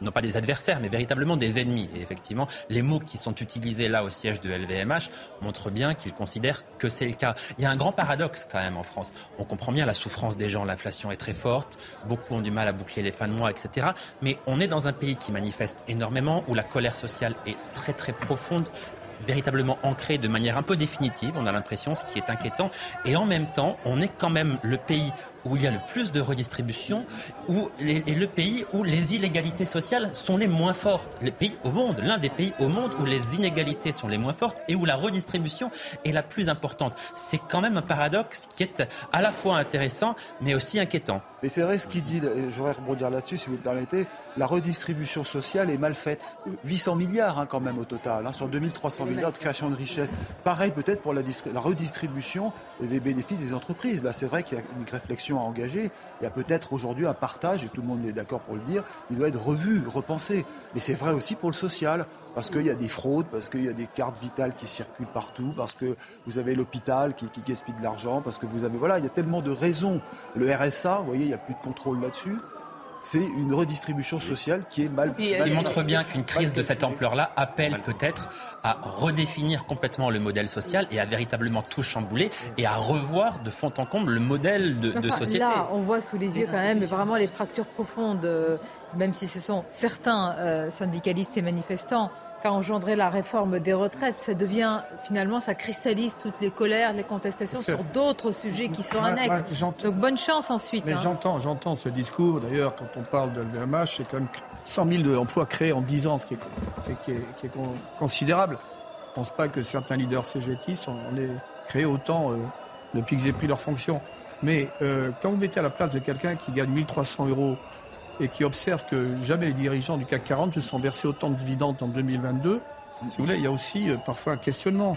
non pas des adversaires, mais véritablement des ennemis. Et effectivement, les mots qui sont utilisés là au siège de LVMH montrent bien qu'ils considèrent que c'est le cas. Il y a un grand paradoxe quand même en France. On comprend bien la souffrance des gens, l'inflation est très forte, beaucoup ont du mal à boucler les fins de mois, etc. Mais on est dans un pays qui manifeste énormément, où la colère sociale est très très profonde véritablement ancrée de manière un peu définitive, on a l'impression, ce qui est inquiétant. Et en même temps, on est quand même le pays où il y a le plus de redistribution où les, et le pays où les inégalités sociales sont les moins fortes. Les pays au monde, l'un des pays au monde où les inégalités sont les moins fortes et où la redistribution est la plus importante. C'est quand même un paradoxe qui est à la fois intéressant mais aussi inquiétant. Mais c'est vrai ce qu'il dit, je voudrais rebondir là-dessus si vous me permettez, la redistribution sociale est mal faite. 800 milliards hein, quand même au total, hein, sur 2300 milliards de création de richesse. Pareil peut-être pour la, la redistribution des bénéfices des entreprises. Là c'est vrai qu'il y a une réflexion à engager. Il y a peut-être aujourd'hui un partage, et tout le monde est d'accord pour le dire, il doit être revu, repensé. Mais c'est vrai aussi pour le social, parce qu'il y a des fraudes, parce qu'il y a des cartes vitales qui circulent partout, parce que vous avez l'hôpital qui, qui gaspille de l'argent, parce que vous avez... Voilà, il y a tellement de raisons. Le RSA, vous voyez, il n'y a plus de contrôle là-dessus c'est une redistribution sociale qui est mal. Ce qui montre bien qu'une crise de cette ampleur-là appelle peut-être à redéfinir complètement le modèle social et à véritablement tout chambouler et à revoir de fond en comble le modèle de, de société. Là, on voit sous les yeux quand même vraiment les fractures profondes, même si ce sont certains euh, syndicalistes et manifestants qu'a engendré la réforme des retraites. Ça devient finalement, ça cristallise toutes les colères, les contestations sur d'autres sujets qui sont annexes. Moi, Donc bonne chance ensuite. Mais hein. j'entends, j'entends ce discours. D'ailleurs, quand on parle de LVMH, c'est quand même 100 000 emplois créés en 10 ans, ce qui est, qui est, qui est considérable. Je ne pense pas que certains leaders CGTistes en aient créé autant euh, depuis qu'ils aient pris leur fonction. Mais euh, quand vous mettez à la place de quelqu'un qui gagne 1300 euros et qui observe que jamais les dirigeants du CAC 40 ne sont versés autant de dividendes en 2022, si vous voulez, il y a aussi euh, parfois un questionnement.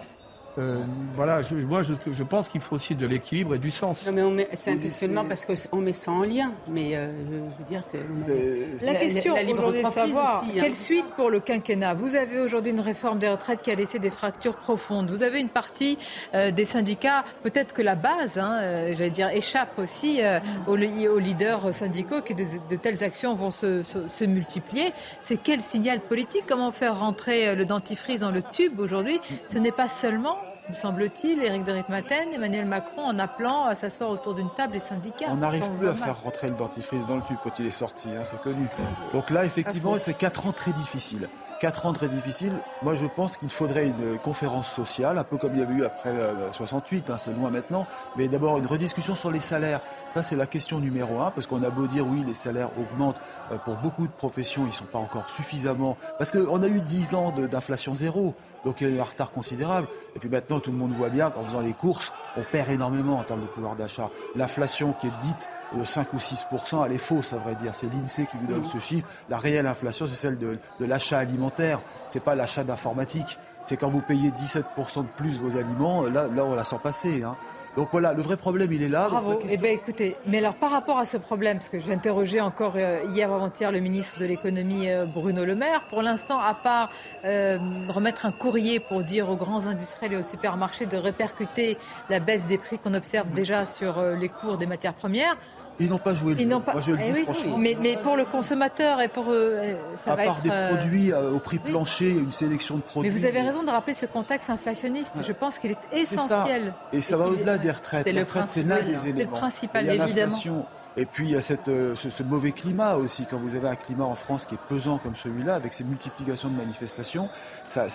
Euh, voilà, je, moi je, pense qu'il faut aussi de l'équilibre et du sens. Non, mais c'est un questionnement parce qu'on met ça en lien. Mais euh, je veux dire, c'est. La, question aujourd'hui de savoir aussi, hein. quelle suite pour le quinquennat? Vous avez aujourd'hui une réforme des retraites qui a laissé des fractures profondes. Vous avez une partie euh, des syndicats, peut-être que la base, hein, j'allais dire, échappe aussi aux, leaders syndicaux que de, telles actions vont se, se multiplier. C'est quel signal politique? Comment faire rentrer le dentifrice dans le tube aujourd'hui? Ce n'est pas seulement me semble-t-il, Éric de Ritmaten, Emmanuel Macron, en appelant à s'asseoir autour d'une table les syndicats. On n'arrive plus à faire rentrer le dentifrice dans le tube quand il est sorti, hein, c'est connu. Donc là, effectivement, c'est quatre ans très difficiles. Quatre ans très difficiles. Moi, je pense qu'il faudrait une conférence sociale, un peu comme il y avait eu après 68, euh, hein, c'est loin maintenant. Mais d'abord, une rediscussion sur les salaires. Ça, c'est la question numéro un, parce qu'on a beau dire, oui, les salaires augmentent. Euh, pour beaucoup de professions, ils ne sont pas encore suffisamment. Parce qu'on a eu dix ans d'inflation zéro. Donc il y a eu un retard considérable. Et puis maintenant, tout le monde voit bien qu'en faisant les courses, on perd énormément en termes de pouvoir d'achat. L'inflation qui est dite 5 ou 6% elle est fausse, à vrai dire. C'est l'INSEE qui vous donne ce chiffre. La réelle inflation, c'est celle de, l'achat alimentaire. C'est pas l'achat d'informatique. C'est quand vous payez 17% de plus vos aliments, là, là on la sent passer. Hein. Donc voilà, le vrai problème, il est là. Bravo. Eh bien, écoutez, mais alors par rapport à ce problème, parce que j'ai interrogé encore euh, hier avant-hier le ministre de l'économie euh, Bruno Le Maire, pour l'instant, à part euh, remettre un courrier pour dire aux grands industriels et aux supermarchés de répercuter la baisse des prix qu'on observe déjà sur les cours des matières premières, ils n'ont pas joué le jeu. Moi, je le eh dis franchement. Mais, mais, pour le consommateur et pour eux, ça à part des produits au prix plancher, une sélection de produits. Mais vous avez raison de rappeler ce contexte inflationniste. Je pense qu'il est essentiel. Et ça va au-delà des retraites. C'est le principal. C'est le principal, évidemment. Et puis il y a cette, euh, ce, mauvais climat aussi. Quand vous avez un climat en France qui est pesant comme celui-là, avec ces multiplications de manifestations, ça,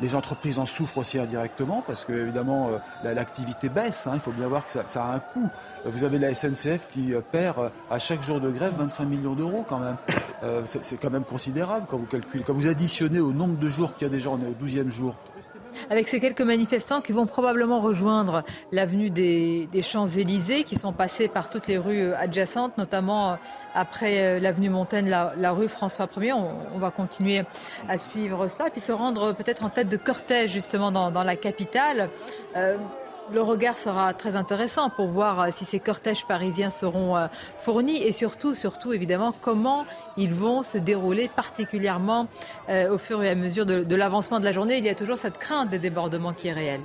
les entreprises en souffrent aussi indirectement parce que évidemment euh, l'activité baisse. Hein. il faut bien voir que ça, a un coût. Vous avez la SNCF qui euh, perd à chaque jour de grève 25 millions d'euros quand même. c'est quand même considérable quand vous calculez, quand vous additionnez au nombre de jours qu'il y a déjà, on est au 12e jour avec ces quelques manifestants qui vont probablement rejoindre l'avenue des, Champs-Élysées, qui sont passés par toutes les rues euh, adjacentes, notamment euh, après euh, l'avenue Montaigne, la, rue François 1er. On, va continuer à suivre ça, puis se rendre peut-être en tête de cortège justement dans, la capitale le regard sera très intéressant pour voir euh, si ces cortèges parisiens seront euh, fournis et surtout, évidemment, comment ils vont se dérouler particulièrement euh, au fur et à mesure de, de l'avancement de la journée. Il y a toujours cette crainte des débordements qui est réelle.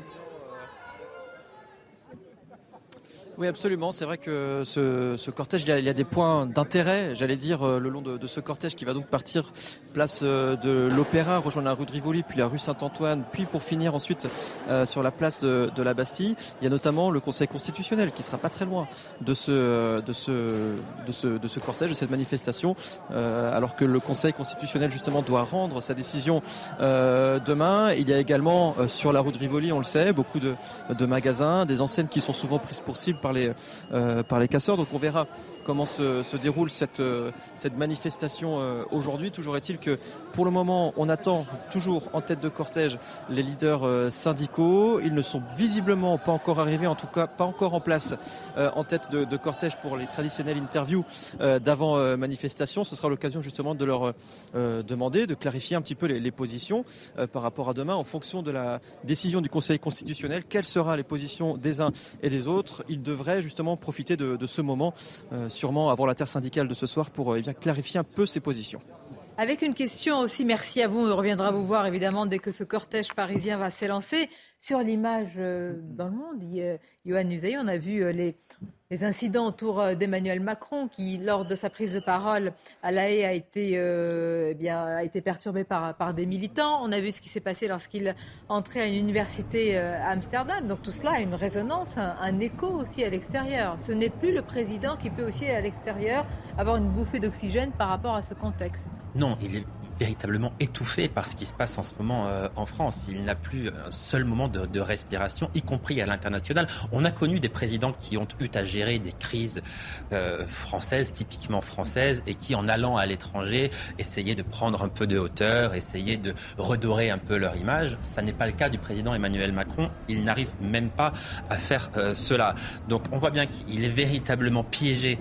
Oui, absolument. C'est vrai que ce, cortège, il y, a, des points d'intérêt, j'allais dire, euh, le long de, ce cortège qui va donc partir place euh, de l'Opéra, rejoindre la rue de Rivoli, puis la rue Saint-Antoine, puis pour finir ensuite euh, sur la place de, la Bastille. Il y a notamment le Conseil constitutionnel qui sera pas très loin de ce, de ce, de ce, de ce cortège, de cette manifestation, alors que le Conseil constitutionnel justement doit rendre sa décision demain. Il y a également sur la rue de Rivoli, on le sait, beaucoup de, de magasins, des enseignes qui sont souvent prises pour cible par les, euh, par les casseurs. Donc on verra comment se, se déroule cette, euh, cette manifestation euh, aujourd'hui. Toujours est-il que pour le moment, on attend toujours en tête de cortège les leaders syndicaux. Ils ne sont visiblement pas encore arrivés, en tout cas pas encore en place en tête de, de cortège pour les traditionnelles interviews d'avant manifestation. Ce sera l'occasion justement de leur demander, de clarifier un petit peu les, les positions par rapport à demain en fonction de la décision du Conseil constitutionnel. Quelles seront les positions des uns et des autres Ils devrait justement profiter de, ce moment, euh, sûrement avant l'intersyndicale de ce soir, pour euh, eh clarifier un peu ses positions. Avec une question aussi, merci à vous, on reviendra vous voir évidemment dès que ce cortège parisien va s'élancer. Sur l'image euh, dans le monde, Johan Usaï, on a vu les, les incidents autour euh, d'Emmanuel Macron, qui, lors de sa prise de parole à La Haye, a été, euh, eh bien, a été perturbé par, par des militants. On a vu ce qui s'est passé lorsqu'il entrait à une université euh, à Amsterdam. Donc tout cela a une résonance, un, un écho aussi à l'extérieur. Ce n'est plus le président qui peut aussi, à l'extérieur, avoir une bouffée d'oxygène par rapport à ce contexte. Non, il est véritablement étouffé par ce qui se passe en ce moment euh, en France. Il n'a plus un seul moment de, respiration, y compris à l'international. On a connu des présidents qui ont eu à gérer des crises euh, françaises, typiquement françaises, et qui, en allant à l'étranger, essayaient de prendre un peu de hauteur, essayaient de redorer un peu leur image. Ça n'est pas le cas du président Emmanuel Macron. Il n'arrive même pas à faire euh, cela. Donc on voit bien qu'il est véritablement piégé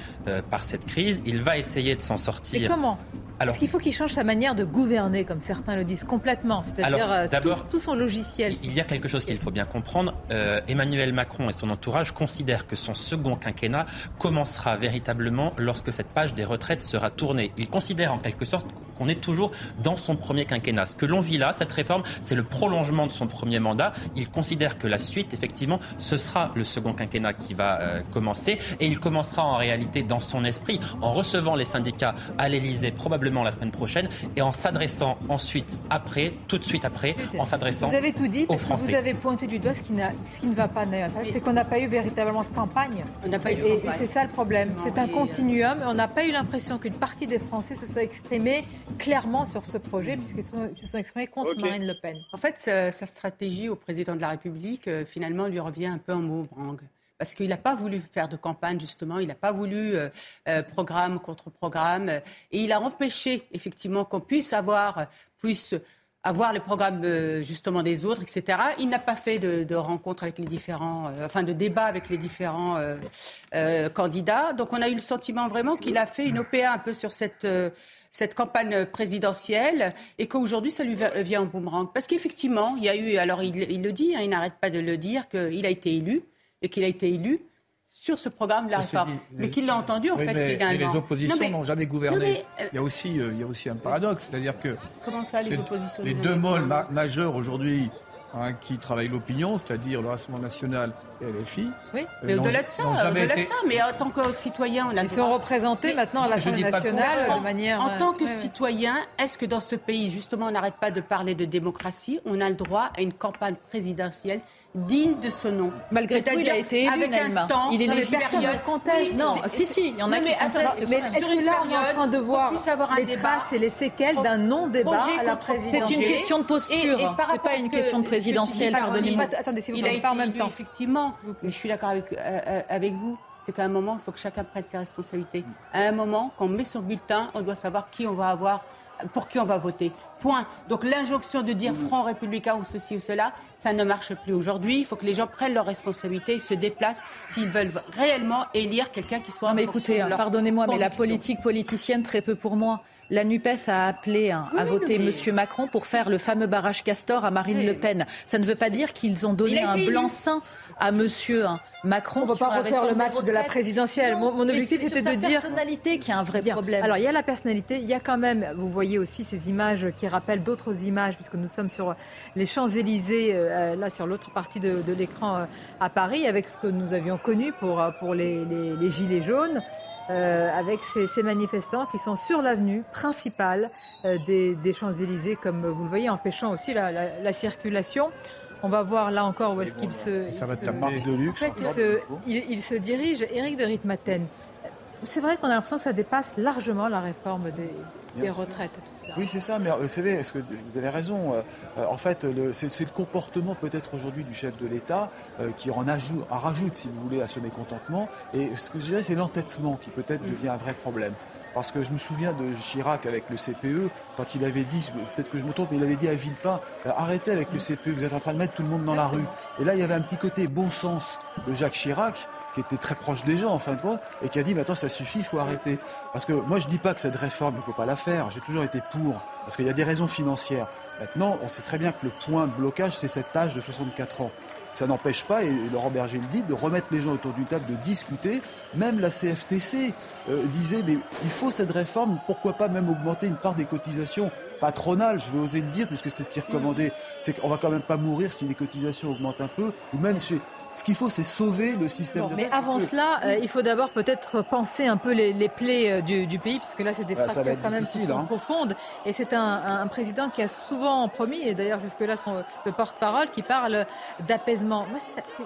par cette crise. Il va essayer de s'en sortir. Et comment? Est-ce qu'il faut qu'il change sa manière de gouverner, comme certains le disent, complètement C'est-à-dire euh, tout, tout, son logiciel. Il y a quelque chose qu'il faut bien comprendre. Euh, Emmanuel Macron et son entourage considèrent que son second quinquennat commencera véritablement lorsque cette page des retraites sera tournée. Il considère en quelque sorte qu'on est toujours dans son premier quinquennat. Ce que l'on vit là, cette réforme, c'est le prolongement de son premier mandat. Il considère que la suite, effectivement, ce sera le second quinquennat qui va euh, commencer. Et il commencera en réalité dans son esprit en recevant les syndicats à l'Elysée probablement la semaine prochaine et en s'adressant ensuite après, tout de suite après, en s'adressant Vous avez tout dit, aux Français. Vous avez pointé du doigt ce qui, ce qui ne va pas, c'est qu'on n'a pas eu véritablement de campagne. On n'a pas eu de et, c'est ça le problème. C'est un continuum. On n'a pas eu l'impression qu'une partie des Français se soit exprimée clairement sur ce projet, puisqu'ils se sont exprimés contre Marine Le Pen. En fait, sa, stratégie au président de la République, euh, finalement, lui revient un peu en boomerang parce qu'il n'a pas voulu faire de campagne, justement, il n'a pas voulu euh, euh, programme contre programme, et il a empêché, effectivement, qu'on puisse avoir plus avoir les programmes justement des autres, etc. Il n'a pas fait de, rencontres avec les différents, enfin de débats avec les différents candidats. Donc on a eu le sentiment vraiment qu'il a fait une OPA un peu sur cette cette campagne présidentielle et qu'aujourd'hui ça lui vient en boomerang. Parce qu'effectivement, il y a eu, alors il, le dit, hein, il n'arrête pas de le dire, qu'il a été élu et qu'il a été élu sur ce programme de la réforme. mais qu'il l'a entendu, en fait, mais, les oppositions n'ont jamais gouverné. Euh, il, y a aussi, euh, il y a aussi un paradoxe, c'est-à-dire que Comment ça, les, oppositions les deux môles majeurs aujourd'hui hein, qui travaillent l'opinion, c'est-à-dire le Rassemblement national LFI. Oui, euh, mais au-delà de ça, au-delà de ça, mais en tant que citoyen, on a Ils sont représentés maintenant à l'Assemblée nationale de manière. En tant que citoyen, est-ce que dans ce pays, justement, on n'arrête pas de parler de démocratie, on a le droit à une campagne présidentielle digne de ce nom. Malgré tout, il a été élu, avec un temps, il est légitime. Personne non, si, si, il y en a qui mais, mais est-ce que là, on est en train de voir les traces et les séquelles d'un non-débat à la présidentielle? C'est une question de posture, c'est pas une question de présidentielle, pardonnez-moi. Attendez, si vous il a pas en même temps. Effectivement, mais je suis d'accord avec, euh, euh, avec vous c'est qu'à un moment, il faut que chacun prenne ses responsabilités. À un moment, quand on met son bulletin, on doit savoir qui on va avoir pour qui on va voter. Point. Donc l'injonction de dire Front républicain ou ceci ou cela, ça ne marche plus aujourd'hui. Il faut que les gens prennent leurs responsabilités et se déplacent s'ils veulent réellement élire quelqu'un qui soit. Non mais écoutez, hein, pardonnez-moi, mais la politique politicienne, très peu pour moi. La NUPES a appelé hein, à voter M. Macron pour faire le fameux barrage Castor à Marine Le Pen. Ça ne veut pas dire qu'ils ont donné un blanc-seing à M. Hein, Macron. On ne va pas refaire le match de la présidentielle. Mon, objectif était de dire. La personnalité qui a un vrai problème. Alors il y a la personnalité, il y a quand même, vous voyez aussi ces images qui rappellent d'autres images, puisque nous sommes sur les Champs-Élysées, euh, là sur l'autre partie de, l'écran euh, à Paris, avec ce que nous avions connu pour, pour les, les Gilets jaunes. Euh, avec ces, manifestants qui sont sur l'avenue principale euh, des, Champs-Élysées, comme vous le voyez, empêchant aussi la, circulation. On va voir là encore où est-ce qu'il se. Ça va être marque de luxe. il, se dirige. Éric de Ritmaten, c'est vrai qu'on a l'impression que ça dépasse largement la réforme des, des retraites, tout ça. Oui, c'est ça, mais euh, vous savez, est-ce que vous avez raison euh, euh, En fait, c'est le comportement peut-être aujourd'hui du chef de l'État qui en, ajoute, en rajoute, si vous voulez, à ce mécontentement. Et ce que je dirais, c'est l'entêtement qui peut-être mm. devient un vrai problème. Parce que je me souviens de Chirac avec le CPE, quand il avait dit, peut-être que je me trompe, mais il avait dit à Villepin, arrêtez avec le CPE, vous êtes en train de mettre tout le monde dans la rue. Et là, il y avait un petit côté bon sens de Jacques Chirac, qui était très proche des gens en fin de compte, et qui a dit maintenant ça suffit, il faut arrêter. Parce que moi je dis pas que cette réforme, il ne faut pas la faire, j'ai toujours été pour, parce qu'il y a des raisons financières. Maintenant, on sait très bien que le point de blocage, c'est cet âge de 64 ans. Ça n'empêche pas, et Laurent Berger le dit, de remettre les gens autour d'une table, de discuter. Même la CFTC euh, disait, mais il faut cette réforme, pourquoi pas même augmenter une part des cotisations patronales, je vais oser le dire, puisque c'est ce qui est recommandé. C'est qu'on va quand même pas mourir si les cotisations augmentent un peu, ou même chez, ce qu'il faut, c'est sauver le système Mais avant cela, euh, il faut d'abord peut-être penser un peu les, plaies euh, du, pays, puisque là, c'est des bah, fractures quand même qui sont hein. profondes. Et c'est un, président qui a souvent promis, et d'ailleurs jusque-là, le porte-parole, qui parle d'apaisement.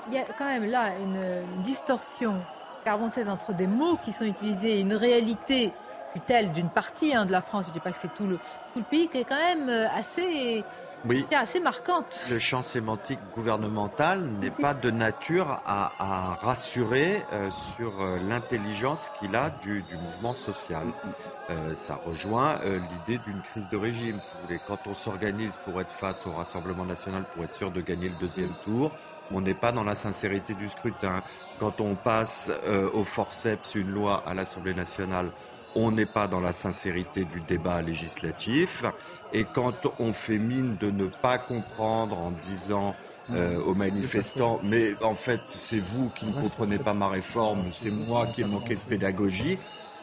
Il y a quand même là une, distorsion carbonaise entre des mots qui sont utilisés et une réalité fut-elle d'une partie hein, de la France, je ne dis pas que c'est tout le, tout le pays, qui est quand même euh, assez oui. assez marquante. Le champ sémantique gouvernemental n'est pas de nature à, rassurer euh, sur euh, l'intelligence qu'il a du, mouvement social. Euh, ça rejoint l'idée d'une crise de régime, si vous voulez. Quand on s'organise pour être face au Rassemblement national, pour être sûr de gagner le deuxième tour, on n'est pas dans la sincérité du scrutin. Quand on passe au forceps une loi à l'Assemblée nationale on n'est pas dans la sincérité du débat législatif. Et quand on fait mine de ne pas comprendre en disant euh, aux manifestants, mais en fait c'est vous qui ne comprenez pas ma réforme, c'est moi qui ai manqué de pédagogie,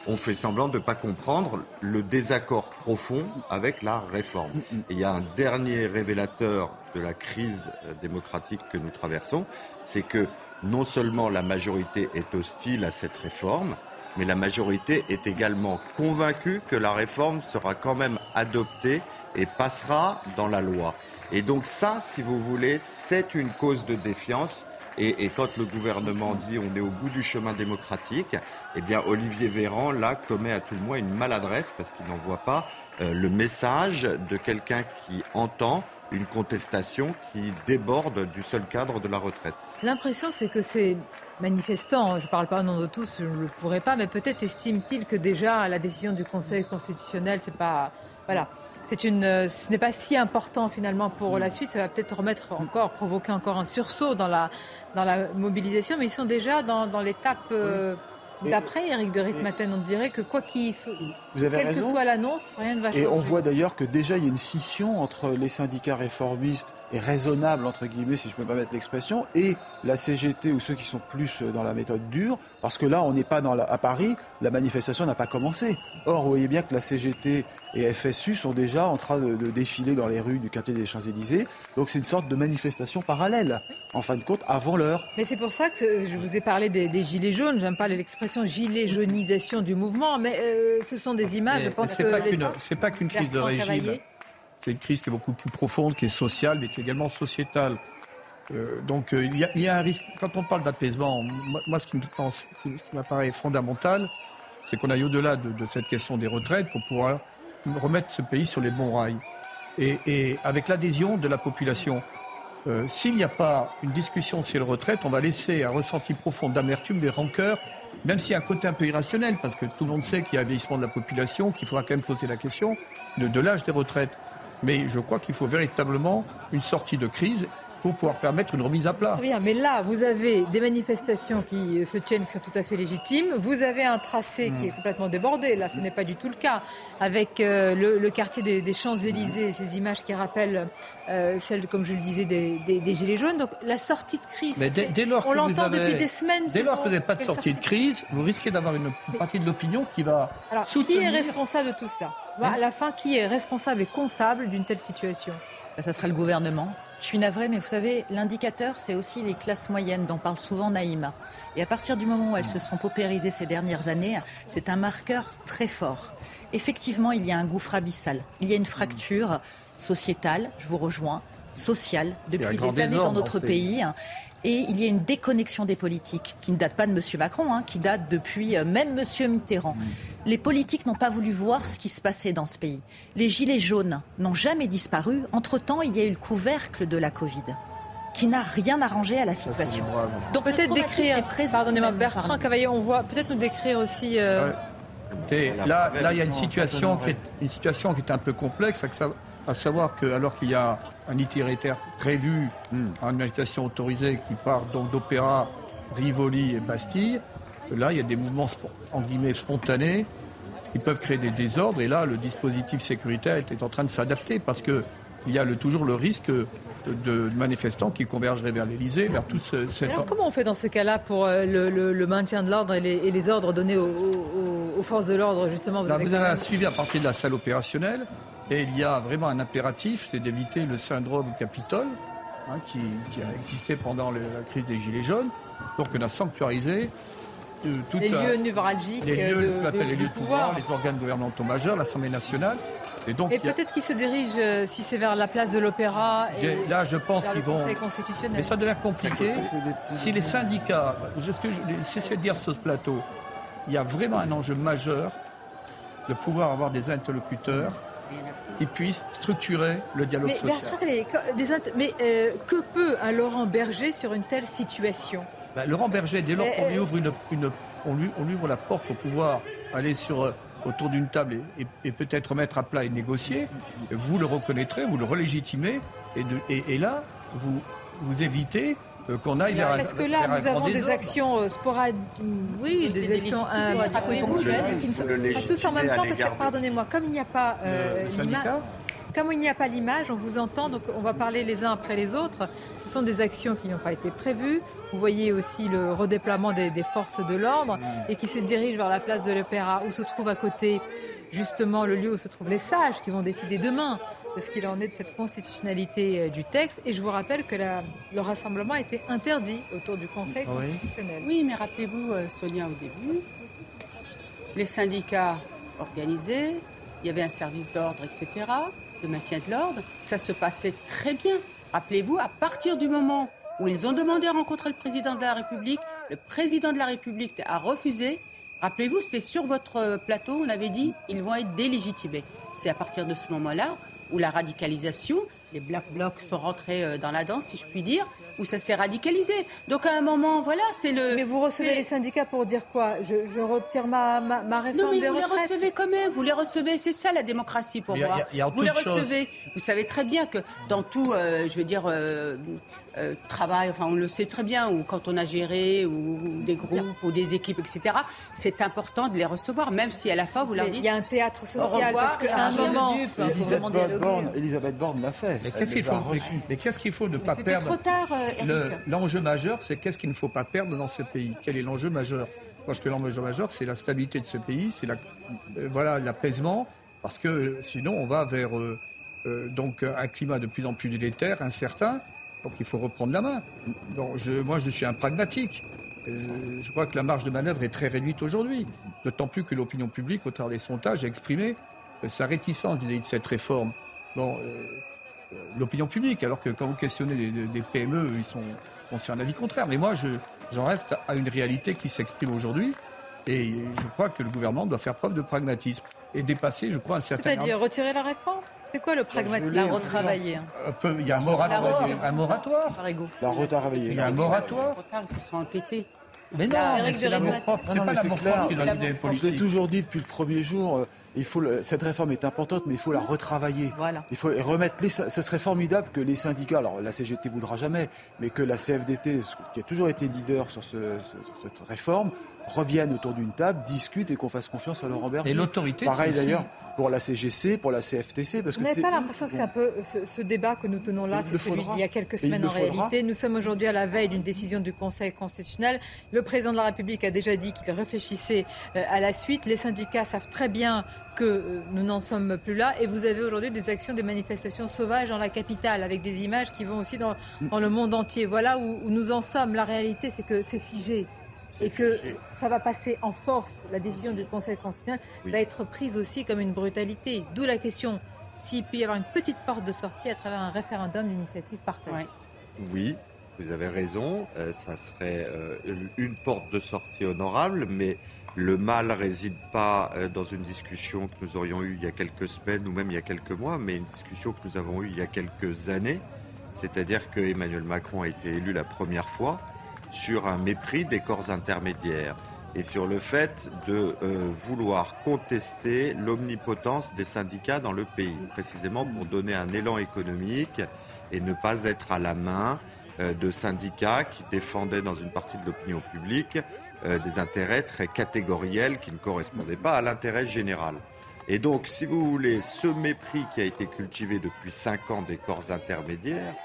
on fait semblant de ne pas comprendre le désaccord profond avec la réforme. Et il y a un dernier révélateur de la crise euh, démocratique que nous traversons, c'est que non seulement la majorité est hostile à cette réforme, mais la majorité est également convaincue que la réforme sera quand même adoptée et passera dans la loi. Et donc ça, si vous voulez, c'est une cause de défiance. Et, quand le gouvernement dit on est au bout du chemin démocratique, eh bien Olivier Véran là commet à tout le moins une maladresse parce qu'il n'envoie pas euh, le message de quelqu'un qui entend une contestation qui déborde du seul cadre de la retraite. L'impression, c'est que ces manifestants, je ne parle pas au nom de tous, je ne le pourrais pas, mais peut-être estiment-ils que déjà la décision du Conseil constitutionnel, c'est pas. Voilà c'est une, euh, ce n'est pas si important finalement pour la suite. Ça va peut-être remettre encore, provoquer encore un sursaut dans la, dans la mobilisation, mais ils sont déjà dans, dans l'étape. Euh, d'après, Eric de Ritmaten, on dirait que quoi qu'il soit, Vous avez quelle raison. que soit l'annonce, rien ne va changer. Et on voit d'ailleurs que déjà il y a une scission entre les syndicats réformistes et raisonnables, entre guillemets, si je peux me permettre l'expression, et la CGT ou ceux qui sont plus dans la méthode dure, parce que là, on n'est pas dans la, à Paris, la manifestation n'a pas commencé. Or, vous voyez bien que la CGT et FSU sont déjà en train de, de défiler dans les rues du quartier des Champs-Élysées, donc c'est une sorte de manifestation parallèle, en fin de compte, avant l'heure. Mais c'est pour ça que je vous ai parlé des, des gilets jaunes. J'aime pas l'expression gilet jaunisation du mouvement, mais euh, ce sont des images. Mais- je pense c'est que pas qu'une- c'est pas qu'une crise de régime. C'est une crise qui est beaucoup plus profonde, qui est sociale, mais qui est également sociétale. Euh, donc euh, il y, a- il y a un risque. Quand on parle d'apaisement, moi, moi, ce qui ce m'apparaît fondamental, c'est qu'on aille au-delà de, de cette question des retraites pour pouvoir remettre ce pays sur les bons rails. Et, avec l'adhésion de la population, euh, s'il n'y a pas une discussion sur les retraites, on va laisser un ressenti profond d'amertume, des rancœurs, même s'il y a un côté un peu irrationnel, parce que tout le monde sait qu'il y a un vieillissement de la population, qu'il faudra quand même poser la question de l'âge des retraites. Mais je crois qu'il faut véritablement une sortie de crise pour pouvoir permettre une remise à plat. Très bien, mais là, vous avez des manifestations qui euh, se tiennent, qui sont tout à fait légitimes. Vous avez un tracé qui est Hmm. complètement débordé. Là, ce n'est pas du tout le cas. Avec euh, le, le quartier des, des Champs-Élysées, ces images qui rappellent euh, celles, comme je le disais, des, des- des Gilets jaunes. Donc, la sortie de crise, Mais dès, dès lors on que vous l'entend avez, depuis des semaines. dès lors que vous n'avez pas de sortie de crise, vous risquez d'avoir une partie de l'opinion qui va Alors, qui soutenir. est responsable de tout cela? Bah, À la fin, qui est responsable et comptable d'une telle situation? Bah, Ça sera le gouvernement. Je suis navrée, mais vous savez, l'indicateur, c'est aussi les classes moyennes dont parle souvent Naïma. Et à partir du moment où elles se sont paupérisées ces dernières années, c'est un marqueur très fort. Effectivement, il y a un gouffre abyssal. Il y a une fracture sociétale, je vous rejoins, sociale, depuis des années dans notre pays. Et il y a une déconnexion des politiques qui ne date pas de M. Macron, hein, qui date depuis euh, même M. Mitterrand. Les politiques n'ont pas voulu voir ce qui se passait dans ce pays. Les gilets jaunes n'ont jamais disparu. Entre-temps, il y a eu le couvercle de la Covid qui n'a rien arrangé à la situation. Donc Peut-être décrire, pardonnez-moi, Bertrand pardon. On voit peut-être nous décrire aussi. euh, Écoutez, là, là, il y a une situation qui est une situation qui est un peu complexe, à savoir que alors qu'il y a un itinéraire prévu, une manifestation autorisée qui part donc d'Opéra, Rivoli et Bastille, là il y a des mouvements en guillemets spontanés qui peuvent créer des désordres. Et là le dispositif sécuritaire est en train de s'adapter parce que il y a le- toujours le risque de, de manifestants qui convergeraient vers l'Elysée, vers tout ce, cet Alors comment on fait dans ce cas-là pour euh, le, le- le maintien de l'ordre et les, et les ordres donnés aux, aux- aux forces de l'ordre justement Là, vous quand avez un même- suivi à partir de la salle opérationnelle et il y a vraiment un impératif, c'est d'éviter le syndrome Capitole hein, qui, qui a existé pendant le- la crise des Gilets jaunes. Donc on a sanctuarisé euh, toute les la- lieux névralgiques les euh, lieux, de, ce qu'on appelle de- les lieux de pouvoir, pouvoir. les organes gouvernementaux majeurs, l'Assemblée nationale. Et donc Et il y a- peut-être qu'ils se dirigent, euh, si c'est vers la place de l'Opéra, et là, je pense vers le qu'ils vont. Conseil constitutionnel. Mais ça devient compliqué. Si les syndicats, je- ce que je cessé de dire sur ce plateau, il y a vraiment un enjeu majeur de pouvoir avoir des interlocuteurs qui puissent structurer le dialogue Mais, social. Int- mais euh, que peut un Laurent Berger sur une telle situation? Ben, Laurent Berger, dès lors Mais, qu'on lui euh, ouvre une, une- on lui, on lui ouvre la porte pour pouvoir aller sur, euh, autour d'une table et, et- et peut-être mettre à plat et négocier, vous le reconnaîtrez, vous le relégitimez, et, de- et- et là, vous, vous évitez qu'on aille vers un Parce que là, nous avons des actions sporadiques, oui, des actions ponctuelles, qui ne sont pas tous en même temps, parce que, pardonnez-moi, comme il n'y a pas l'image, comme il n'y a pas l'image, on vous entend, donc on va parler les uns après les autres. Ce sont des actions qui n'ont pas été prévues. Vous voyez aussi le redéploiement des, forces de l'ordre et qui se dirigent vers la place de l'Opéra, où se trouve à côté justement le lieu où se trouvent les sages qui vont décider demain de ce qu'il en est de cette constitutionnalité euh, du texte. Et je vous rappelle que le rassemblement a été interdit autour du Conseil constitutionnel. Oui, mais rappelez-vous, euh, Sonia, au début, les syndicats organisés, il y avait un service d'ordre, etc., de maintien de l'ordre, ça se passait très bien. Rappelez-vous, à partir du moment où ils ont demandé à rencontrer le président de la République, le président de la République a refusé. Rappelez-vous, c'était sur votre plateau, on avait dit, ils vont être délégitimés. C'est à partir de ce moment-là où la radicalisation, les black blocs sont rentrés euh, dans la danse, si je puis dire, où ça s'est radicalisé. Donc à un moment, voilà, c'est le. Mais vous recevez les syndicats pour dire quoi? Je, retire ma, ma, réforme Non, mais vous les recevez quand même. Vous les recevez. C'est ça la démocratie pour moi. vous les recevez. Vous savez très bien que dans tout, euh, je veux dire, euh, euh, travail, enfin on le sait très bien, ou quand on a géré, ou, des groupes, ou des équipes, etc., c'est important de les recevoir, même si à la fin vous leur dites. Il y a un théâtre social, parce qu'à un moment. Elisabeth Borne l'a fait. Mais qu'est-ce qu'il faut, mais qu'est-ce qu'il faut ne pas perdre trop tard, euh, L'enjeu majeur, c'est qu'est-ce qu'il ne faut pas perdre dans ce pays? Quel est l'enjeu majeur? Parce que l'enjeu majeur, c'est la stabilité de ce pays, c'est la, euh, voilà, l'apaisement, parce que sinon on va vers donc un climat de plus en plus délétère, incertain. Donc il faut reprendre la main. moi, je suis un pragmatique. Euh, je crois que la marge de manœuvre est très réduite aujourd'hui. D'autant plus que l'opinion publique, au travers des sondages, a exprimé sa réticence vis-à-vis de cette réforme. Bon, euh, l'opinion publique, alors que quand vous questionnez des, PME, ils sont, sur un avis contraire. Mais moi, j'en reste à une réalité qui s'exprime aujourd'hui. Et je crois que le gouvernement doit faire preuve de pragmatisme et dépasser, je crois, un certain... C'est-à-dire retirer la réforme? C'est quoi le pragmatisme La retravailler. Il y a un moratoire. Un moratoire. La retravailler. Il y a un moratoire. Ils se sont entêtés. Mais non, c'est l'amour propre. C'est pas l'amour propre qui politique. Je l'ai toujours dit depuis le premier jour. Euh, il faut cette réforme est importante, mais il faut la retravailler. Voilà. Il faut remettre les, ce serait formidable que les syndicats, alors la CGT voudra jamais, mais que la CFDT, qui a toujours été leader sur, ce, cette réforme, revienne autour d'une table, discute et qu'on fasse confiance à Laurent Berger. Et l'autorité. Pareil d'ailleurs pour la CGC, pour la CFTC. Parce Vous n'avez pas l'impression que c'est un peu ce, débat que nous tenons là, c'est celui d'il y a quelques semaines en réalité. Nous sommes aujourd'hui à la veille d'une décision du Conseil constitutionnel. Le président de la République a déjà dit qu'il réfléchissait euh, à la suite. Les syndicats savent très bien que euh, nous n'en sommes plus là. Et vous avez aujourd'hui des actions, des manifestations sauvages dans la capitale, avec des images qui vont aussi dans, le monde entier. Voilà où nous en sommes. La réalité, c'est que c'est figé et que ça va passer en force, la décision du Conseil constitutionnel va être prise aussi comme une brutalité. D'où la question s'il peut y avoir une petite porte de sortie à travers un référendum d'initiative partagée. Oui, vous avez raison, euh, ça serait euh, une porte de sortie honorable, mais le mal réside pas euh, dans une discussion que nous aurions eue il y a quelques semaines ou même il y a quelques mois, mais une discussion que nous avons eue il y a quelques années. C'est-à-dire que Emmanuel Macron a été élu la première fois sur un mépris des corps intermédiaires et sur le fait de euh, vouloir contester l'omnipotence des syndicats dans le pays, précisément pour donner un élan économique et ne pas être à la main euh, de syndicats qui défendaient dans une partie de l'opinion publique euh, des intérêts très catégoriels qui ne correspondaient pas à l'intérêt général. Et donc, si vous voulez, ce mépris qui a été cultivé depuis cinq ans des corps intermédiaires,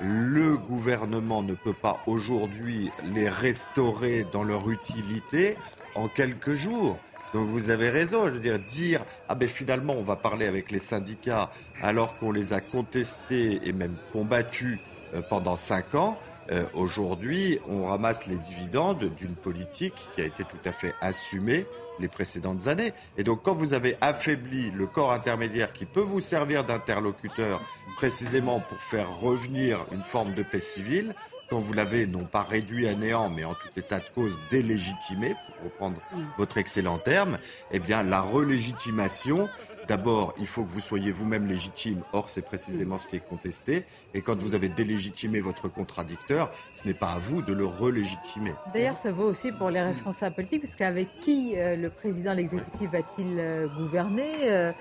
le gouvernement ne peut pas aujourd'hui les restaurer dans leur utilité en quelques jours. Donc vous avez raison, je veux dire, dire ah ben finalement on va parler avec les syndicats alors qu'on les a contestés et même combattus euh, pendant cinq ans, euh, aujourd'hui, on ramasse les dividendes d'une politique qui a été tout à fait assumée les précédentes années. Et donc, quand vous avez affaibli le corps intermédiaire qui peut vous servir d'interlocuteur précisément pour faire revenir une forme de paix civile, quand vous l'avez non pas réduit à néant, mais en tout état de cause délégitimé, pour reprendre votre excellent terme, eh bien, la relégitimation D'abord, il faut que vous soyez vous-même légitime. Or, c'est précisément ce qui est contesté. Et quand vous avez délégitimé votre contradicteur, ce n'est pas à vous de le relégitimer. D'ailleurs, ça vaut aussi pour les responsables politiques, puisqu'avec qui euh, le président, l'exécutif va-t-il euh, gouverner euh,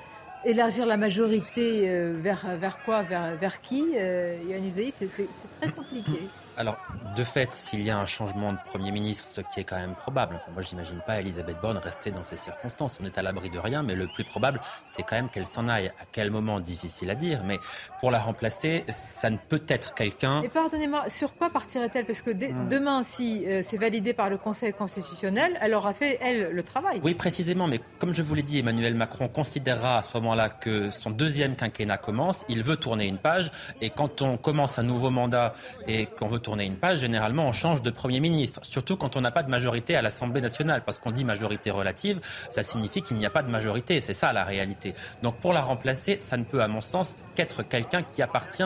Élargir la majorité vers, vers quoi vers, vers qui Yann c'est très compliqué. Alors, de fait, s'il y a un changement de Premier ministre, ce qui est quand même probable, enfin, moi, je n'imagine pas Elisabeth Borne rester dans ces circonstances. On est à l'abri de rien, mais le plus probable, c'est quand même qu'elle s'en aille. À quel moment, difficile à dire, mais pour la remplacer, ça ne peut être quelqu'un. Et pardonnez-moi, sur quoi partirait-elle? Parce que demain, si euh, c'est validé par le Conseil constitutionnel, elle aura fait, elle, le travail. Oui, précisément, mais comme je vous l'ai dit, Emmanuel Macron considérera à ce moment-là que son deuxième quinquennat commence, il veut tourner une page, et quand on commence un nouveau mandat et qu'on veut tourner une page, généralement on change de Premier ministre, surtout quand on n'a pas de majorité à l'Assemblée nationale, parce qu'on dit majorité relative, ça signifie qu'il n'y a pas de majorité, c'est ça la réalité. Donc pour la remplacer, ça ne peut à mon sens qu'être quelqu'un qui appartient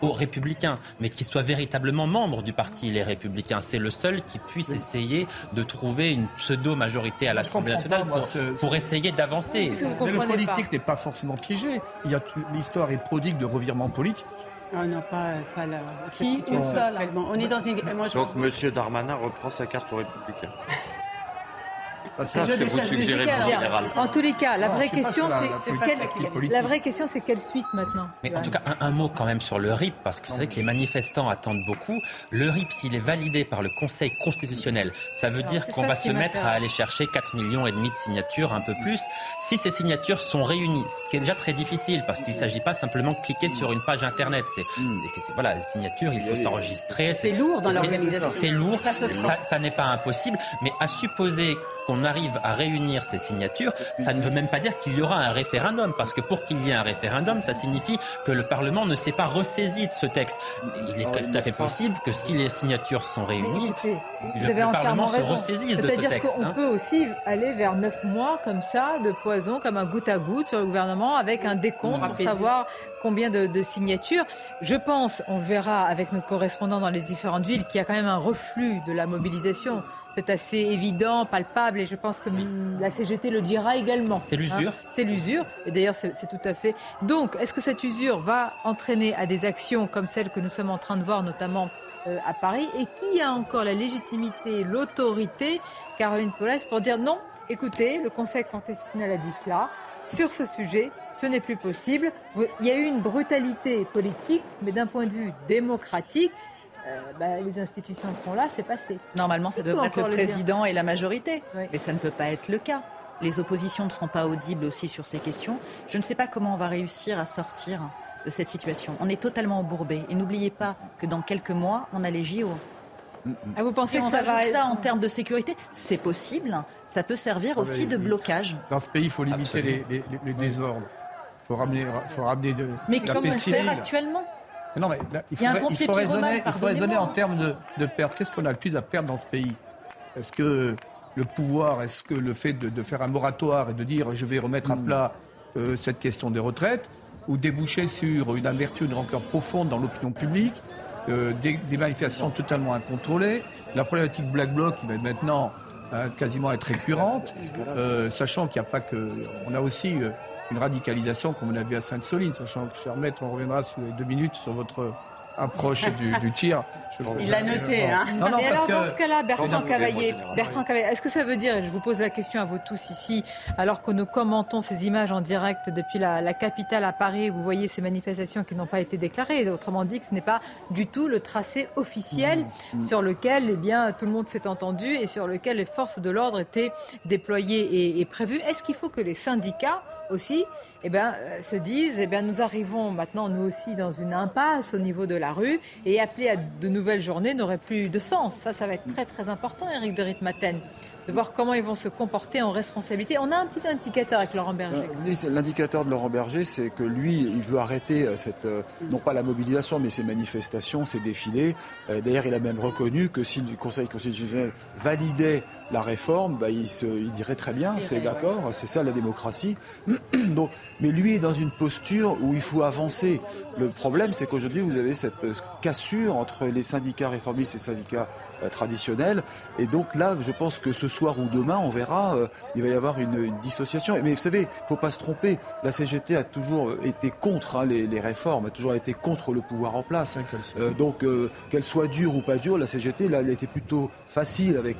aux républicains, mais qui soit véritablement membre du parti Les Républicains. C'est le seul qui puisse essayer de trouver une pseudo-majorité à l'Assemblée nationale pour, essayer d'avancer. le politique n'est pas forcément piégé. Il y a l'histoire est prodigue de revirements politiques. Ah non, pas, pas la, Qui On est dans une. Moi, Donc, M. Darmanin reprend sa carte aux Républicains. C'est ce que vous suggérez en général. En tous les cas, la vraie question, c'est la vraie question, c'est quelle suite maintenant Mais en tout cas, un, mot quand même sur le RIP, parce que c'est vrai que les manifestants attendent beaucoup. Le RIP, s'il est validé par le Conseil constitutionnel, ça veut dire qu'on va se mettre à aller chercher 4 millions et demi de signatures, un peu plus. Si ces signatures sont réunies, ce qui est déjà très difficile, parce qu'il ne s'agit pas simplement de cliquer sur une page internet. C'est voilà, les signatures, il faut s'enregistrer. C'est lourd dans l'organisation. C'est lourd. Ça, n'est pas impossible, mais à supposer qu'on arrive à réunir ces signatures, ça ne veut même pas dire qu'il y aura un référendum, parce que pour qu'il y ait un référendum, ça signifie que le Parlement ne s'est pas ressaisi de ce texte. Il est tout à fait possible que si les signatures sont réunies, le, Parlement se ressaisisse de ce texte. C'est-à-dire qu'on hein. peut aussi aller vers neuf mois comme ça, de poison, comme un goutte à goutte sur le gouvernement, avec un décompte pour savoir combien de, de, signatures. Je pense, on verra avec nos correspondants dans les différentes villes, qu'il y a quand même un reflux de la mobilisation c'est assez évident, palpable, et je pense que la CGT le dira également. C'est l'usure. Hein. c'est l'usure, et d'ailleurs c'est tout à fait. Donc, est-ce que cette usure va entraîner à des actions comme celles que nous sommes en train de voir, notamment euh, à Paris, et qui a encore la légitimité, l'autorité, Caroline Paulès, pour dire non, écoutez, le Conseil constitutionnel a dit cela, sur ce sujet, ce n'est plus possible. Il y a eu une brutalité politique, mais d'un point de vue démocratique, bah, les institutions sont là, c'est passé. Normalement, ça devrait être le président et la majorité, mais ça ne peut pas être le cas. Les oppositions ne seront pas audibles aussi sur ces questions. Je ne sais pas comment on va réussir à sortir de cette situation. On est totalement embourbé. Et n'oubliez pas que dans quelques mois, on a les JO. Ah, vous pensez que ça va ça en termes de sécurité C'est possible. Ça peut servir ah, aussi de blocage. Dans ce pays, il faut limiter les, désordres. Il faut ramener, faut ramener de Mais comme on le fait actuellement? Non, mais il, faut raisonner, en termes de, de perte. Qu'est-ce qu'on a le plus à perdre dans ce pays? Est-ce que le pouvoir, est-ce que le fait de, faire un moratoire et de dire je vais remettre à hmm. plat euh, cette question des retraites, ou déboucher sur une amertume, une rancœur profonde dans l'opinion publique, euh, des, manifestations totalement incontrôlées, la problématique Black Bloc qui va maintenant hein, quasiment être récurrente, euh, sachant qu'il n'y a pas que... On a aussi une radicalisation comme on a vu à Sainte-Soline, sachant que, cher maître, on reviendra sur les deux minutes sur votre approche du, tir. Il l'a noté, hein non, non, Mais alors, dans ce cas-là, Bertrand Cavaillé, Bertrand Cavaillé, est-ce que ça veut dire, et je vous pose la question à vous tous ici, alors que nous commentons ces images en direct depuis la, capitale à Paris, vous voyez ces manifestations qui n'ont pas été déclarées, autrement dit que ce n'est pas du tout le tracé officiel mmh, mmh. sur lequel eh bien, tout le monde s'est entendu et sur lequel les forces de l'ordre étaient déployées et, et prévues. Est-ce qu'il faut que les syndicats aussi, eh ben, euh, se disent, eh ben, nous arrivons maintenant, nous aussi, dans une impasse au niveau de la rue, et appeler à de nouvelles journées n'aurait plus de sens. Ça, ça va être très, très important, Eric de Ritmaten de voir comment ils vont se comporter en responsabilité. On a un petit indicateur avec Laurent Berger. Euh, l'indicateur de Laurent Berger, c'est que lui, il veut arrêter euh, cette, non pas la mobilisation, mais ces manifestations, ces défilés. D'ailleurs, il a même reconnu que si le Conseil constitutionnel validait la réforme, bah, il, se, il, dirait très bien, c'est d'accord, c'est ça la démocratie. Donc, mais lui est dans une posture où il faut avancer. Le problème, c'est qu'aujourd'hui, vous avez cette cassure entre les syndicats réformistes et les syndicats traditionnels. Et donc là, je pense que ce soir ou demain, on verra, euh, il va y avoir une, dissociation. Mais vous savez, il faut pas se tromper. La CGT a toujours été contre hein, les, réformes, a toujours été contre le pouvoir en place. Euh, donc, euh, qu'elle soit dure ou pas dure, la CGT, là, elle était plutôt facile avec,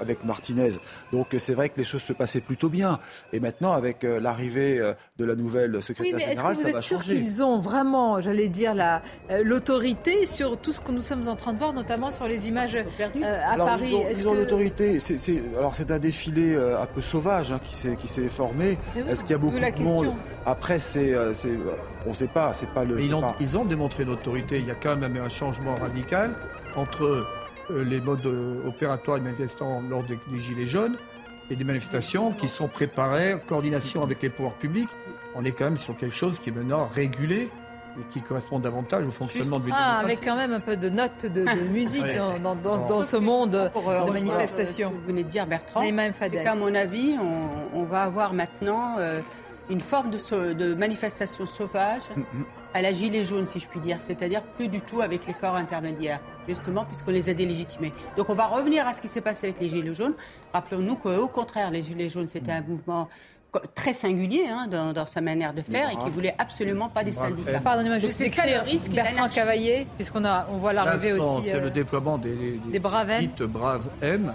avec Martinez. Donc, c'est vrai que les choses se passaient plutôt bien. Et maintenant, avec l'arrivée l'arrivée euh, de la nouvelle secrétaire oui, mais générale, est-ce que vous ça va êtes sûr changer. qu'ils ont vraiment, j'allais dire, la, euh, l'autorité sur tout ce que nous sommes en train de voir, notamment sur les images euh, à Alors, Paris? Ils ont, que- l'autorité. Alors c'est un défilé euh, un peu sauvage hein, qui, s'est, formé. Oui, Est-ce qu'il y a beaucoup de monde. Après, c'est, euh, on ne sait pas. C'est pas le. Ils, ont, pas- ils ont démontré l'autorité. Il y a quand même un changement radical entre euh, les modes euh, opératoires des manifestants lors des, des Gilets jaunes et des manifestations qui sont préparées en coordination avec les pouvoirs publics. On est quand même sur quelque chose qui est maintenant régulé et qui correspond davantage au fonctionnement de la Ah, avec quand même un peu de notes de, de musique Ouais. dans, dans- dans- dans ce monde Pour, euh, de rejoindre, manifestations. euh, vous venez de dire, Bertrand, M. c'est qu'à mon avis, on, on va avoir maintenant euh, une forme de, manifestation sauvage à la gilet jaune, si je puis dire, c'est-à-dire plus du tout avec les corps intermédiaires, justement, puisqu'on les a délégitimés. Donc on va revenir à ce qui s'est passé avec les gilets jaunes. Rappelons-nous qu'au contraire, les gilets jaunes, c'était un mouvement très singulier hein, dans, dans sa manière de faire et qui voulait absolument pas des syndicats. Pardonnez-moi, juste c'est ça le risque Bertrand Cavaillé, puisqu'on a, on voit l'arrivée aussi C'est euh, le déploiement des, des, des braves M. dites braves M,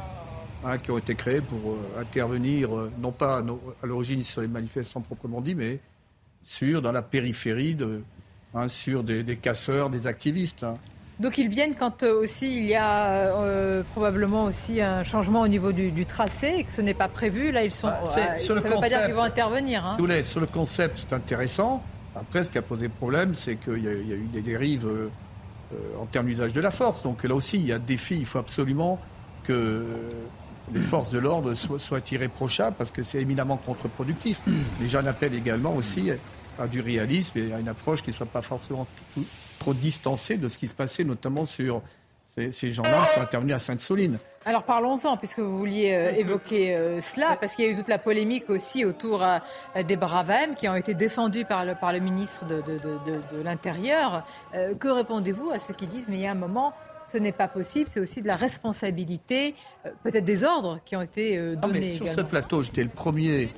hein, qui ont été créés pour euh, intervenir, euh, non pas à, l'origine sur les manifestants proprement dit, mais sur, dans la périphérie, de, hein, sur des, des casseurs, des activistes. hein. Donc ils viennent quand euh, aussi il y a euh, probablement aussi un changement au niveau du, du tracé et que ce n'est pas prévu. Là, ils sont. Ah, euh, ça ne veut pas dire qu'ils vont intervenir. hein. Si vous voulez, sur le concept, c'est intéressant. Après, ce qui a posé problème, c'est qu'il y, a il y a eu des dérives euh, en termes d'usage de la force. Donc là aussi, il y a défi. Il faut absolument que les forces de l'ordre soient, soient irréprochables parce que c'est éminemment contre-productif. Les gens appellent également aussi à du réalisme et à une approche qui ne soit pas forcément tout- trop distancée de ce qui se passait, notamment sur ces, ces gens-là qui sont intervenus à Sainte-Soline. Alors parlons-en, puisque vous vouliez euh, évoquer euh, cela, parce qu'il y a eu toute la polémique aussi autour euh, des Bravem qui ont été défendus par le, par le ministre de, de- de- de- de l'Intérieur. Que répondez-vous à ceux qui disent, mais il y a un moment, ce n'est pas possible, c'est aussi de la responsabilité, euh, peut-être des ordres qui ont été euh, mais donnés sur ce plateau, j'étais le premier,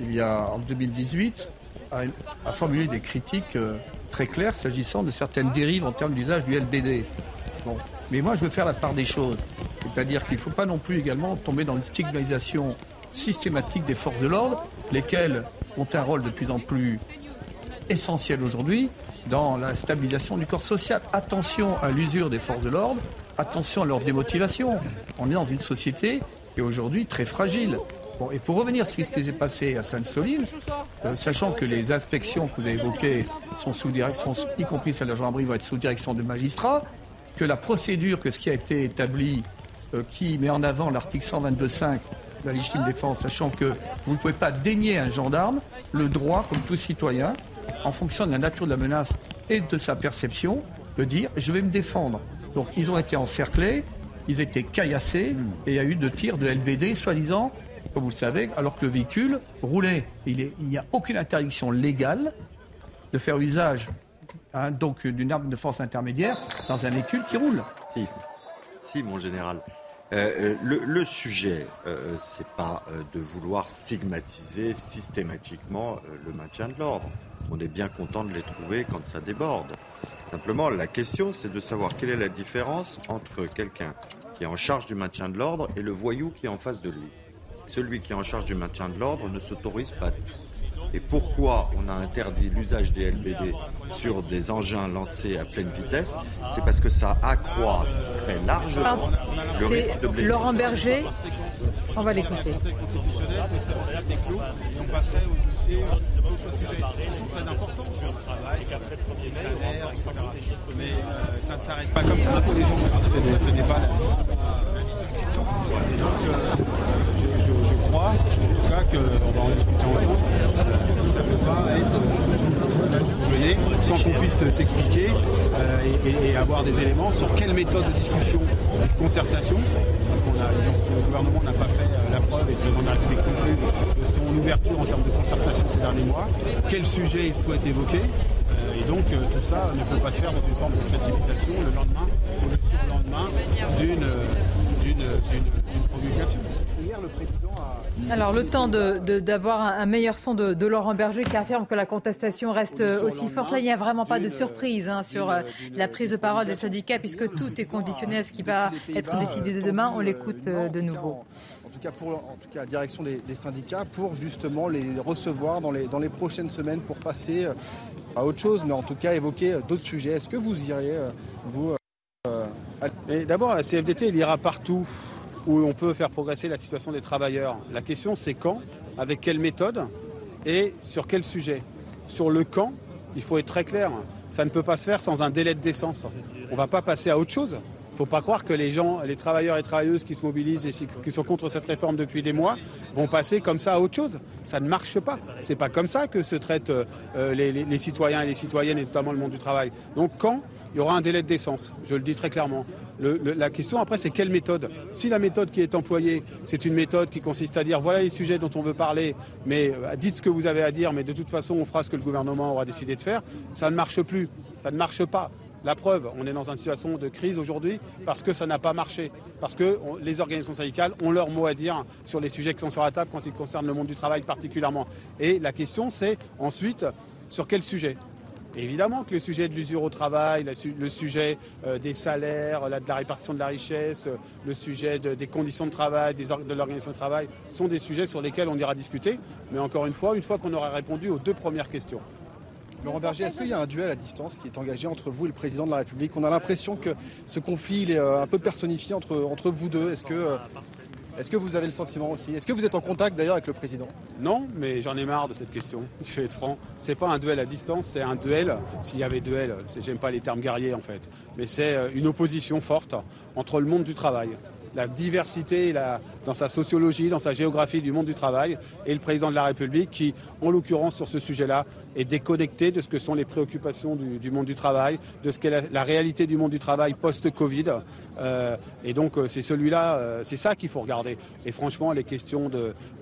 il y a en 2018, à, à formuler des critiques euh, très claires s'agissant de certaines dérives en termes d'usage du LBD. Bon. Mais moi, je veux faire la part des choses. C'est-à-dire qu'il ne faut pas non plus également tomber dans une stigmatisation systématique des forces de l'ordre, lesquelles ont un rôle de plus en plus essentiel aujourd'hui dans la stabilisation du corps social. Attention à l'usure des forces de l'ordre, attention à leur démotivation. On est dans une société qui est aujourd'hui très fragile. Et pour revenir sur ce qui s'est passé à Sainte-Soline, euh, sachant que les inspections que vous avez évoquées sont sous direction, y compris celle de la gendarmerie, vont être sous direction de magistrats, que la procédure, que ce qui a été établi, euh, qui met en avant l'article 122.5 de la légitime défense, sachant que vous ne pouvez pas dénier un gendarme le droit, comme tout citoyen, en fonction de la nature de la menace et de sa perception, de dire je vais me défendre. Donc ils ont été encerclés, ils étaient caillassés et il y a eu de tirs de LBD, soi-disant, comme vous le savez, alors que le véhicule roulait. Il n'y a aucune interdiction légale de faire usage hein, donc d'une arme de force intermédiaire dans un véhicule qui roule. Si, mon général. Euh, euh, le, sujet, euh, c'est pas euh, de vouloir stigmatiser systématiquement euh, le maintien de l'ordre. On est bien content de les trouver quand ça déborde. Simplement, la question, c'est de savoir quelle est la différence entre quelqu'un qui est en charge du maintien de l'ordre et le voyou qui est en face de lui. Celui qui est en charge du maintien de l'ordre ne s'autorise pas tout. Et pourquoi on a interdit l'usage des LBD sur des engins lancés à pleine vitesse C'est parce que ça accroît très largement Pardon. le risque de blessure. Laurent Berger, on va l'écouter. Mais ça ne s'arrête pas comme ça pour les gens. Ce n'est- Ce n'est pas la Donc, euh, je, je- je crois, qu'on va en discuter ensemble. Ça ne peut pas être voyez, sans qu'on puisse s'expliquer euh, et, avoir des éléments sur quelle méthode de discussion, de concertation, parce qu'on a, le gouvernement n'a pas fait euh, la preuve et on a respecté de son ouverture en termes de concertation ces derniers mois, quel sujet il souhaite évoquer. euh, et donc euh, tout ça ne peut pas se faire dans une forme de précipitation le lendemain ou le surlendemain d'une euh, d'une- d'une-. Hier, le président Alors, le temps de- de- d'avoir un, meilleur son de, de Laurent Berger qui affirme que la contestation reste aussi forte. Là, il n'y a vraiment pas de surprise hein, sur euh, la prise de parole des syndicats puisque tout est conditionné à ce qui va être décidé dès demain. On l'écoute euh, de nouveau. En tout cas pour en tout cas la direction des, syndicats, pour justement les recevoir dans les, dans les prochaines semaines pour passer à autre chose, mais en tout cas évoquer d'autres sujets. Est-ce que vous iriez, vous D'abord, la CFDT, il ira partout où on peut faire progresser la situation des travailleurs. La question, c'est quand, avec quelle méthode et sur quel sujet. Sur le quand, il faut être très clair. Ça ne peut pas se faire sans un délai de décence. On ne va pas passer à autre chose. Il ne faut pas croire que les gens, les travailleurs et travailleuses qui se mobilisent et qui sont contre cette réforme depuis des mois vont passer comme ça à autre chose. Ça ne marche pas. C'est pas comme ça que se traitent euh, les, les, citoyens et les citoyennes et notamment le monde du travail. Donc quand il y aura un délai de décence, je le dis très clairement. la question après, c'est quelle méthode? Si la méthode qui est employée, c'est une méthode qui consiste à dire voilà les sujets dont on veut parler, mais euh, dites ce que vous avez à dire, mais de toute façon, on fera ce que le gouvernement aura décidé de faire, ça ne marche plus. Ça ne marche pas. La preuve, on est dans une situation de crise aujourd'hui parce que ça n'a pas marché, parce que les organisations syndicales ont leur mot à dire sur les sujets qui sont sur la table quand ils concernent le monde du travail particulièrement. Et la question, c'est ensuite sur quel sujet? Évidemment que le sujet de l'usure au travail, le sujet euh, des salaires, de la répartition de la richesse, euh, le sujet des conditions de travail, de l'organisation de travail, sont des sujets sur lesquels on ira discuter. Mais encore une fois, une fois qu'on aura répondu aux deux premières questions. Laurent Berger, est-ce qu'il y a un duel à distance qui est engagé entre vous et le président de la République? On a l'impression que ce conflit est euh, un peu personnifié entre, entre vous deux. Est-ce que, est que vous avez le sentiment aussi? Est-ce que vous êtes en contact d'ailleurs avec le président? Non, mais j'en ai marre de cette question. Je vais être franc. C'est pas un duel à distance, c'est un duel. S'il y avait duel, j'aime pas les termes guerriers en fait, mais c'est euh, une opposition forte entre le monde du travail, la diversité dans sa sociologie, dans sa géographie du monde du travail, et le président de la République qui, en l'occurrence sur ce sujet-là, est déconnecté de ce que sont les préoccupations du, monde du travail, de ce qu'est la, réalité du monde du travail post-Covid. Euh, et donc euh, c'est celui-là, euh, c'est ça qu'il faut regarder. Et franchement, les questions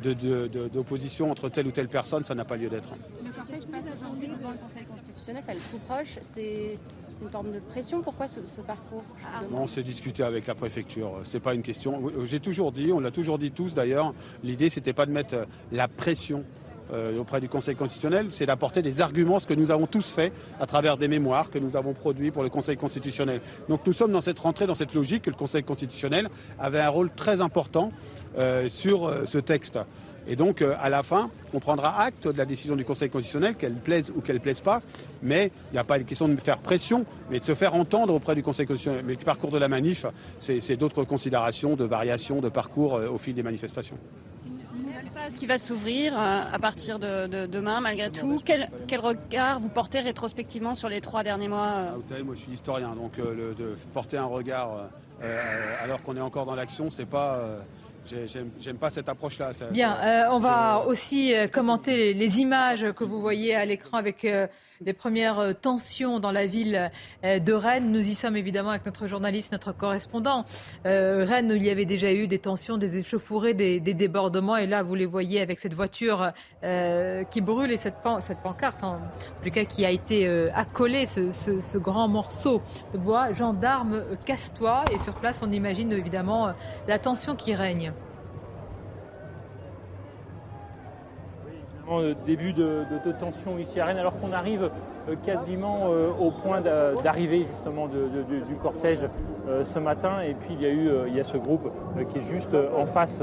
d'opposition entre telle ou telle personne, ça n'a pas lieu d'être. Cortège passe aujourd'hui le Conseil constitutionnel, tout proche, c'est une forme de pression. Pourquoi ce, parcours On s'est discuté avec la préfecture. C'est pas une question. J'ai toujours dit, on l'a toujours dit tous d'ailleurs. L'idée, c'était pas de mettre la pression euh, auprès du Conseil constitutionnel, c'est d'apporter des arguments, ce que nous avons tous fait à travers des mémoires que nous avons produits pour le Conseil constitutionnel. Donc nous sommes dans cette rentrée, dans cette logique que le Conseil constitutionnel avait un rôle très important euh, sur euh, ce texte. Et donc, à la fin, on prendra acte de la décision du Conseil constitutionnel, qu'elle plaise ou qu'elle plaise pas. Mais il n'y a pas une question de faire pression, mais de se faire entendre auprès du Conseil constitutionnel. Mais le parcours de la manif, c'est d'autres considérations de variation de parcours au fil des manifestations phase qui va s'ouvrir euh, à partir de, demain, malgré tout. Quel, regard vous portez rétrospectivement sur les trois derniers mois euh ah, Vous savez, moi je suis historien, donc euh, de porter un regard alors qu'on est encore dans l'action, c'est pas. J'aime pas cette approche-là. Bien, on va aussi commenter les, images que vous voyez à l'écran avec les premières euh, tensions dans la ville euh, de Rennes. Nous y sommes évidemment avec notre journaliste, notre correspondant. Euh, Rennes, il y avait déjà eu des tensions, des échauffourées, des, débordements. Et là, vous les voyez avec cette voiture qui brûle et cette, cette pancarte, en tout cas, qui a été accolée, ce, grand morceau de bois. Gendarme, casse-toi. Et sur place, on imagine évidemment la tension qui règne. Début de, tension ici à Rennes, alors qu'on arrive euh, quasiment euh, au point d'arrivée justement du cortège ce matin. Et puis il y a eu il y a ce groupe qui est juste en face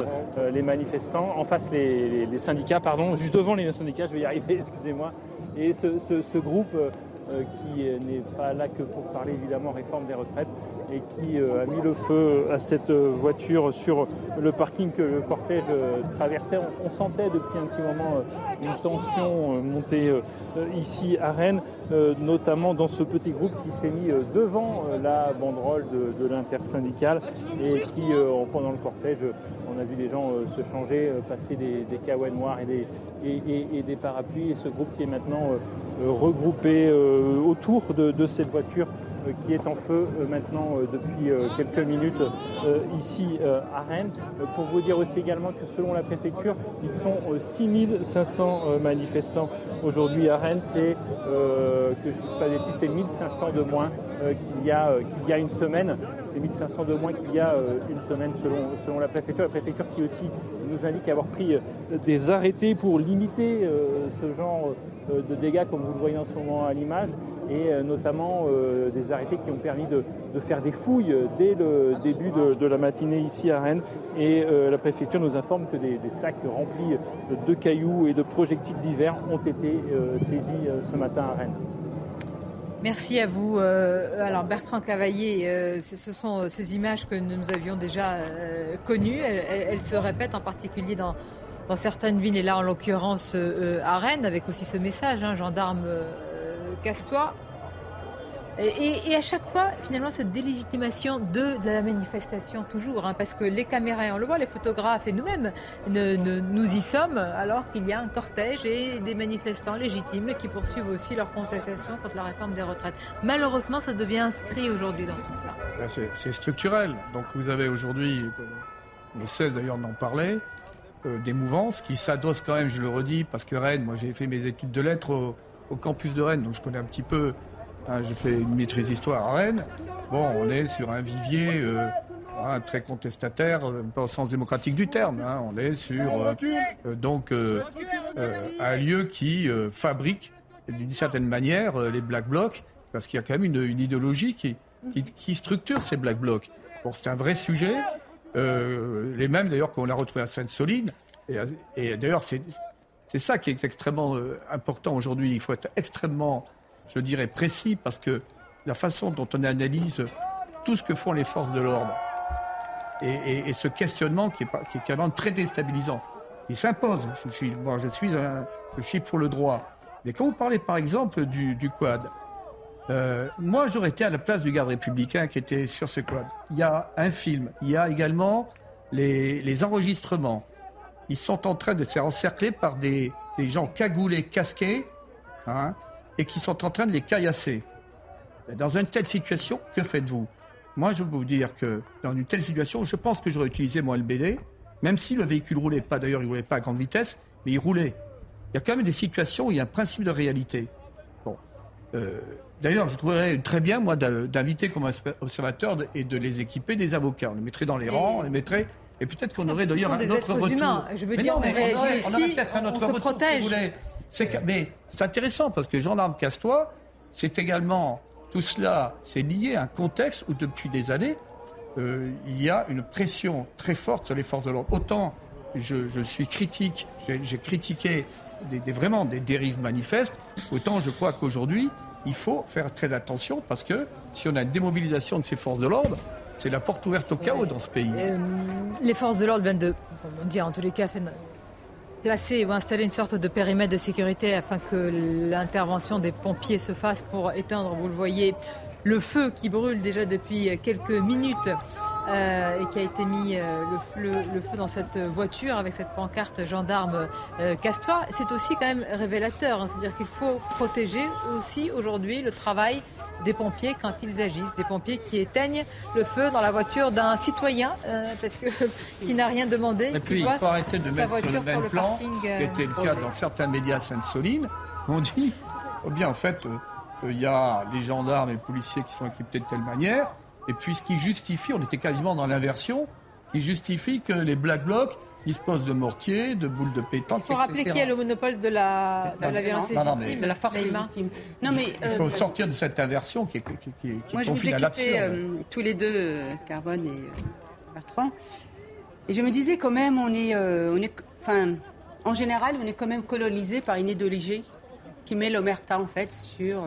les manifestants, en face les, syndicats, pardon, juste devant les syndicats, je vais y arriver, excusez-moi. Et ce groupe qui n'est pas là que pour parler évidemment réforme des retraites, et qui euh, a mis le feu à cette euh, voiture sur le parking que le cortège euh, traversait. On, sentait depuis un petit moment une tension monter ici à Rennes, notamment dans ce petit groupe qui s'est mis devant la banderole de, l'intersyndicale et qui, pendant le cortège, on a vu des gens se changer, passer des, des noirs et des, et, des parapluies. Et ce groupe qui est maintenant regroupé autour de cette voiture qui est en feu euh, maintenant euh, depuis quelques minutes ici à Rennes. Pour vous dire aussi également que selon la préfecture, ils sont 6500 manifestants aujourd'hui à Rennes. C'est, que je ne dise pas c'est 1500 de moins qu'il y, a, qu'il y a une semaine. C'est 1500 de moins qu'il y a une semaine selon, la préfecture. La préfecture qui aussi nous indique avoir pris des arrêtés pour limiter ce genre de dégâts comme vous le voyez en ce moment à l'image et notamment des arrêtés qui ont permis de, faire des fouilles dès le début de, la matinée ici à Rennes. Et la préfecture nous informe que des, sacs remplis de cailloux et de projectiles divers ont été saisis ce matin à Rennes. Merci à vous. Euh, alors Bertrand Cavaillé, euh, ce sont euh, ces images que nous avions déjà connues. Elles, se répètent en particulier dans, certaines villes et là en l'occurrence à Rennes avec aussi ce message, hein, gendarme casse-toi. Et, à chaque fois, finalement, cette délégitimation de, la manifestation, toujours, hein, parce que les caméras, on le voit, les photographes et nous-mêmes, nous y sommes, alors qu'il y a un cortège et des manifestants légitimes qui poursuivent aussi leur contestation contre la réforme des retraites. Malheureusement, ça devient inscrit aujourd'hui dans tout cela. Ben, c'est structurel. Donc vous avez aujourd'hui, le 16 d'ailleurs d'en parler, euh, des mouvances qui s'adossent quand même, je le redis, parce que Rennes, moi j'ai fait mes études de lettres au campus de Rennes, donc je connais un petit peu Hein, j'ai fait une maîtrise d'histoire à Rennes. Bon, on est sur un vivier euh, très contestataire, euh, pas au sens démocratique du terme. Hein. on est sur euh, donc un lieu qui fabrique d'une certaine manière les black blocs, parce qu'il y a quand même une, idéologie qui, qui, structure ces black blocs. Bon, c'est un vrai sujet. les mêmes d'ailleurs qu'on a retrouvés à Sainte-Soline. Et, et d'ailleurs, c'est ça qui est extrêmement important aujourd'hui. Il faut être extrêmement je dirais, précis, parce que la façon dont on analyse tout ce que font les forces de l'ordre et, ce questionnement qui est, qui est quand même très déstabilisant, il s'impose. Je suis, moi, je suis, je suis pour le droit. Mais quand vous parlez par exemple du, quad, euh, moi j'aurais été à la place du garde républicain qui était sur ce quad. Il y a un film, il y a également les, les enregistrements. Ils sont en train de se faire encercler par des, des gens cagoulés, casqués, hein, et qui sont en train de les caillasser. Dans une telle situation, que faites-vous? Moi, je peux vous dire que dans une telle situation, je pense que j'aurais utilisé mon LBD, même si le véhicule roulait pas, d'ailleurs, il roulait pas à grande vitesse, mais il roulait. Il y a quand même des situations où il y a un principe de réalité. Bon. Euh, d'ailleurs, je trouverais très bien, moi, d'inviter comme observateur et de les équiper des avocats. On les mettrait dans les rangs, on les mettrait. Et peut-être qu'on aurait d'ailleurs un autre retour. Humains. Je veux dire, on, réagit ici, on, se protège. Mais c'est intéressant parce que gendarme casse-toi, c'est également tout cela, c'est lié à un contexte où depuis des années, euh, il y a une pression très forte sur les forces de l'ordre. Autant je, suis critique, j'ai critiqué des, vraiment des dérives manifestes, autant je crois qu'aujourd'hui, il faut faire très attention parce que si on a une démobilisation de ces forces de l'ordre, c'est la porte ouverte au chaos dans ce pays. Euh, les forces de l'ordre viennent de, on dire en tous les cas, placer ou installer une sorte de périmètre de sécurité afin que l'intervention des pompiers se fasse pour éteindre, vous le voyez, le feu qui brûle déjà depuis quelques minutes euh, et qui a été mis euh, le, feu dans cette voiture avec cette pancarte gendarme euh, casse-toi, c'est aussi quand même révélateur. Hein. C'est-à-dire qu'il faut protéger aussi aujourd'hui le travail des pompiers quand ils agissent, des pompiers qui éteignent le feu dans la voiture d'un citoyen parce que qui n'a rien demandé. Et puis il faut arrêter de mettre sur le même plan, qui était le cas dans certains médias Sainte-Soline. On dit, oh bien en fait, il y a les gendarmes et les policiers qui sont équipés de telle manière. Et puis ce qui justifie, on était quasiment dans l'inversion, qui justifie que les Black Blocs disposent de mortiers, de boules de pétanque, Il faut rappeler qui a le monopole de la, de la violence légitime, de la force légitime. Non, mais, il faut euh, sortir de cette inversion qui est, qui, qui, qui Moi, je vous ai euh, tous les deux, euh, Carbone et Bertrand. Et je me disais quand même, on est, on est, enfin, en général, on est quand même colonisé par une idéologie qui met l'omerta en fait sur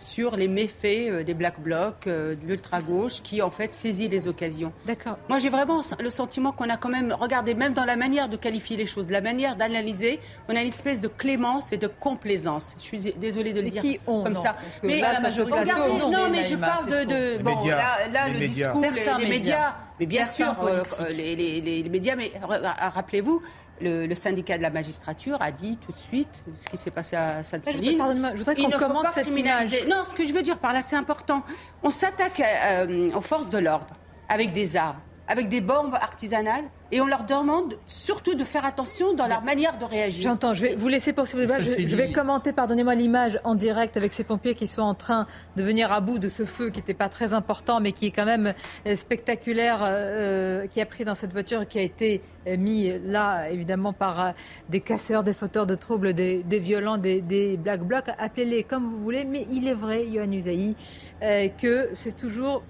sur les méfaits euh, des Black Blocs, euh, de l'ultra-gauche, qui en fait saisit les occasions. D'accord. Moi, j'ai vraiment le sentiment qu'on a quand même, regardez, même dans la manière de qualifier les choses, de la manière d'analyser, on a une espèce de clémence et de complaisance. Je suis désolée de le dire comme ça. Mais la majorité non, mais je parle de, bon, là, le discours, des médias. Mais bien sûr, euh, les, les, médias, mais rappelez-vous, le, syndicat de la magistrature a dit tout de suite ce qui s'est passé à Sainte-Soline. Je voudrais qu'on commente cette criminaliser. Non, ce que je veux dire par là, c'est important. On s'attaque euh, aux forces de l'ordre avec des armes. Avec des bombes artisanales et on leur demande surtout de faire attention dans leur manière de réagir. J'entends, je vais vous laisser poursuivre le débat. Je, je, vais commenter, pardonnez-moi, l'image en direct avec ces pompiers qui sont en train de venir à bout de ce feu qui n'était pas très important, mais qui est quand même euh, spectaculaire, euh, qui a pris dans cette voiture, qui a été euh, mis là, évidemment, par des casseurs, des fauteurs de troubles, des, des violents, des, des, black blocs. Appelez-les comme vous voulez, mais il est vrai, Yohann Usaï, euh, que c'est toujours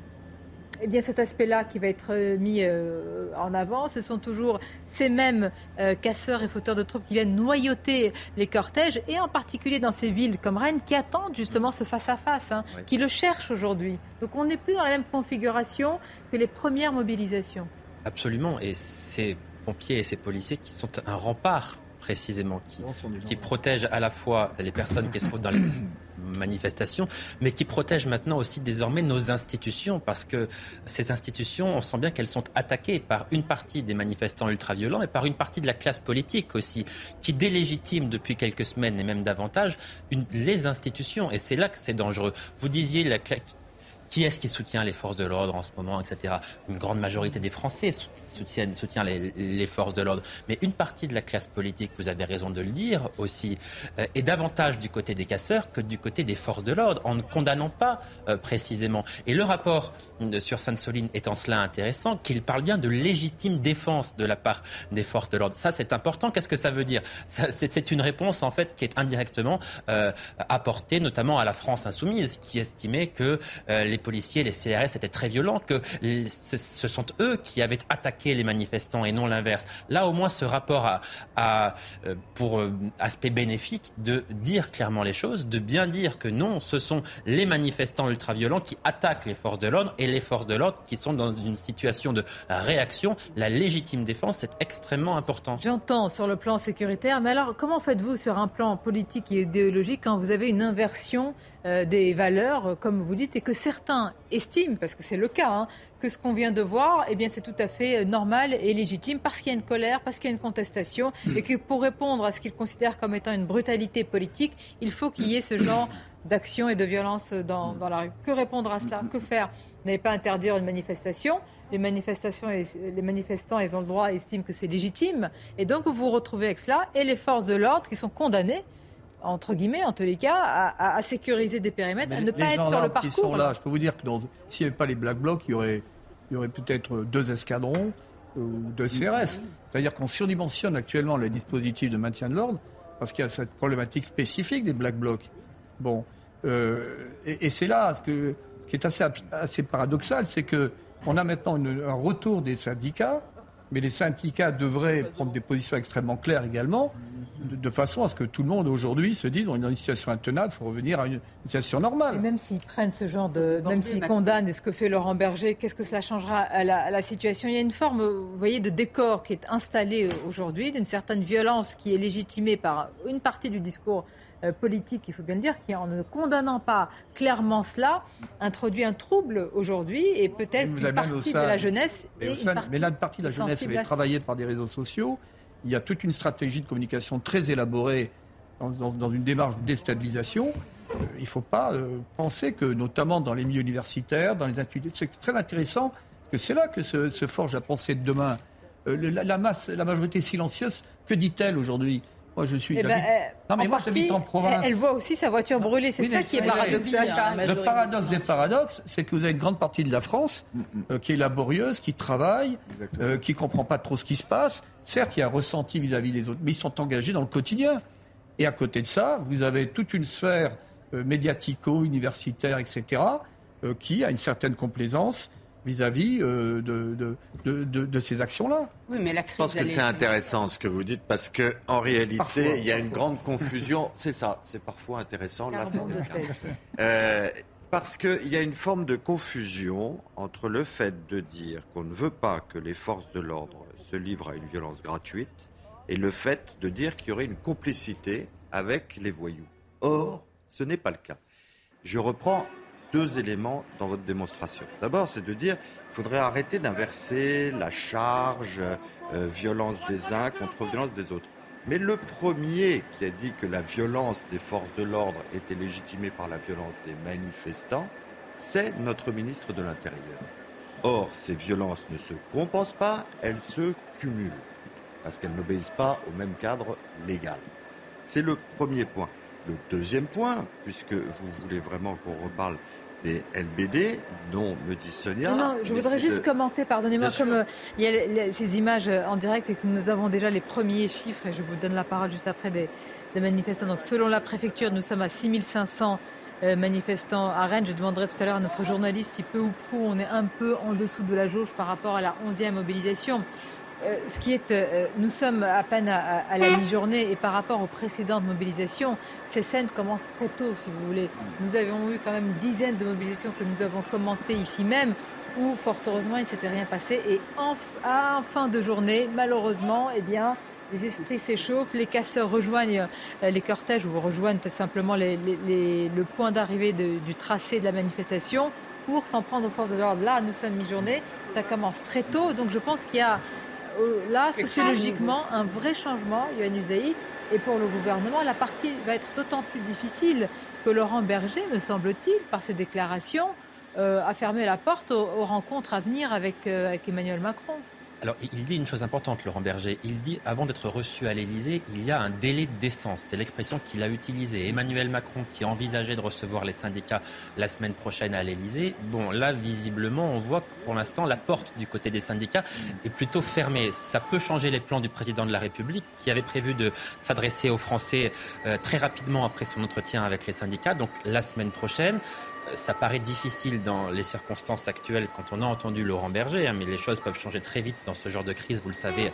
eh bien, cet aspect-là qui va être euh, mis euh, en avant. Ce sont toujours ces mêmes euh, casseurs et fauteurs de troupes qui viennent noyauter les cortèges, et en particulier dans ces villes comme Rennes, qui attendent justement ce face-à-face, hein, qui le cherchent aujourd'hui. Donc on n'est plus dans la même configuration que les premières mobilisations. Absolument, et ces pompiers et ces policiers qui sont un rempart précisément, qui, qui protège à la fois les personnes qui se trouvent dans les manifestations, mais qui protège maintenant aussi désormais nos institutions, parce que ces institutions, on sent bien qu'elles sont attaquées par une partie des manifestants ultra-violents et par une partie de la classe politique aussi, qui délégitime depuis quelques semaines et même davantage les institutions. Et c'est là que c'est dangereux. Vous disiez la, qui est-ce qui soutient les forces de l'ordre en ce moment, etc. Une grande majorité des Français soutiennent, soutient les, les, forces de l'ordre. Mais une partie de la classe politique, vous avez raison de le dire aussi, euh, est davantage du côté des casseurs que du côté des forces de l'ordre, en ne condamnant pas euh, précisément. Et le rapport sur Sainte-Soline est en cela intéressant, qu'il parle bien de légitime défense de la part des forces de l'ordre. Ça, c'est important. Qu'est-ce que ça veut dire? C'est une réponse, en fait, qui est indirectement euh, apportée, notamment à la France insoumise, qui estimait que les les policiers, les CRS étaient très violents, que ce sont eux qui avaient attaqué les manifestants et non l'inverse. Là, au moins, ce rapport a, euh, pour euh, aspect bénéfique de dire clairement les choses, de bien dire que non, ce sont les manifestants ultra-violents qui attaquent les forces de l'ordre et les forces de l'ordre qui sont dans une situation de réaction. La légitime défense, c'est extrêmement important. J'entends sur le plan sécuritaire, mais alors comment faites-vous sur un plan politique et idéologique quand vous avez une inversion euh, des valeurs, euh, comme vous dites, et que certains estiment, parce que c'est le cas, hein, que ce qu'on vient de voir, eh bien, c'est tout à fait euh, normal et légitime parce qu'il y a une colère, parce qu'il y a une contestation, et que pour répondre à ce qu'ils considèrent comme étant une brutalité politique, il faut qu'il y ait ce genre d'action et de violence dans, dans, la rue. Que répondre à cela? Que faire? Vous n'allez pas interdire une manifestation. Les, manifestations les manifestants, ils ont le droit, estiment que c'est légitime. Et donc, vous vous retrouvez avec cela et les forces de l'ordre qui sont condamnées entre guillemets, en tous les cas, à, à sécuriser des périmètres, à ne pas être sur le parcours. Qui sont là, je peux vous dire que s'il n'y avait pas les Black Blocs, il y aurait, il y aurait peut-être deux escadrons euh, ou deux CRS. C'est-à-dire qu'on surdimensionne actuellement les dispositifs de maintien de l'ordre parce qu'il y a cette problématique spécifique des Black Blocs. Bon, euh, et, et c'est là ce, que, ce qui est assez, assez paradoxal, c'est que on a maintenant une, un retour des syndicats, mais les syndicats devraient prendre des positions extrêmement claires également de, façon à ce que tout le monde aujourd'hui se dise on est dans une situation intenable, il faut revenir à une situation normale. Et même s'ils prennent ce genre de. Même s'ils condamnent ce que fait Laurent Berger, qu'est-ce que cela changera à la, situation? Il y a une forme, vous voyez, de décor qui est installé euh, aujourd'hui, d'une certaine violence qui est légitimée par une partie du discours euh, politique, il faut bien le dire, qui en ne condamnant pas clairement cela, introduit un trouble aujourd'hui et peut-être une partie de la jeunesse. Mais, mais là, une partie de la jeunesse est travaillée par des réseaux sociaux il y a toute une stratégie de communication très élaborée dans, une démarche de déstabilisation. Euh, il ne faut pas euh, penser que, notamment dans les milieux universitaires, dans les instituts, c'est très intéressant, parce que c'est là que se, forge la pensée de demain. Euh, la, masse, la majorité silencieuse, que dit-elle aujourd'hui? Moi, je suis. Eh ben, non, mais moi, j'habite en province. Elle voit aussi sa voiture brûler. C'est ça qui est paradoxal. Le paradoxe des paradoxes, c'est que vous avez une grande partie de la France mm, mm. qui est laborieuse, qui travaille, euh, qui comprend pas trop ce qui se passe. Certes, il y a un ressenti vis-à-vis des autres, mais ils sont engagés dans le quotidien. Et à côté de ça, vous avez toute une sphère euh, médiatico-universitaire, etc., euh, qui a une certaine complaisance vis-à-vis euh, de, de, ces actions-là. Oui, mais la crise, Je pense que c'est intéressant ce que vous dites parce que en réalité, il y a une grande confusion. c'est ça, c'est parfois intéressant. Là, euh, parce qu'il y a une forme de confusion entre le fait de dire qu'on ne veut pas que les forces de l'ordre se livrent à une violence gratuite et le fait de dire qu'il y aurait une complicité avec les voyous. Or, ce n'est pas le cas. Je reprends deux éléments dans votre démonstration. D'abord, c'est de dire qu'il faudrait arrêter d'inverser la charge euh, violence des uns contre violence des autres. Mais le premier qui a dit que la violence des forces de l'ordre était légitimée par la violence des manifestants, c'est notre ministre de l'Intérieur. Or, ces violences ne se compensent pas, elles se cumulent, parce qu'elles n'obéissent pas au même cadre légal. C'est le premier point. Le deuxième point, puisque vous voulez vraiment qu'on reparle des LBD, dont me dit Sonia. Non, je voudrais juste commenter, pardonnez-moi, comme euh, il y a ces images euh, en direct et que nous avons déjà les premiers chiffres, et je vous donne la parole juste après des, des manifestants. Donc, selon la préfecture, nous sommes à 6500 euh, manifestants à Rennes. Je demanderai tout à l'heure à notre journaliste si peu ou prou on est un peu en dessous de la jauge par rapport à la 11e mobilisation. Euh, ce qui est, euh, nous sommes à peine à, la mi-journée et par rapport aux précédentes mobilisations, ces scènes commencent très tôt, si vous voulez. Nous avons eu quand même une dizaine de mobilisations que nous avons commentées ici même, où fort heureusement il ne s'était rien passé. Et en, à fin de journée, malheureusement, eh bien, les esprits s'échauffent, les casseurs rejoignent euh, les cortèges ou rejoignent tout simplement le point d'arrivée du tracé de la manifestation pour s'en prendre aux forces de l'ordre. Là, nous sommes mi-journée, ça commence très tôt, donc je pense qu'il y a euh, là, sociologiquement, un vrai changement, Yohann Usaï. Et pour le gouvernement, la partie va être d'autant plus difficile que Laurent Berger, me semble-t-il, par ses déclarations, euh, a fermé la porte aux, rencontres à venir avec euh, Emmanuel Macron. Alors, il dit une chose importante, Laurent Berger. Il dit, avant d'être reçu à l'Élysée, il y a un délai de décence. C'est l'expression qu'il a utilisée. Emmanuel Macron, qui envisageait de recevoir les syndicats la semaine prochaine à l'Élysée, bon, là, visiblement, on voit que pour l'instant, la porte du côté des syndicats est plutôt fermée. Ça peut changer les plans du président de la République, qui avait prévu de s'adresser aux Français euh, très rapidement après son entretien avec les syndicats, donc la semaine prochaine ça paraît difficile dans les circonstances actuelles quand on a entendu Laurent Berger, hein, mais les choses peuvent changer très vite dans ce genre de crise, vous le savez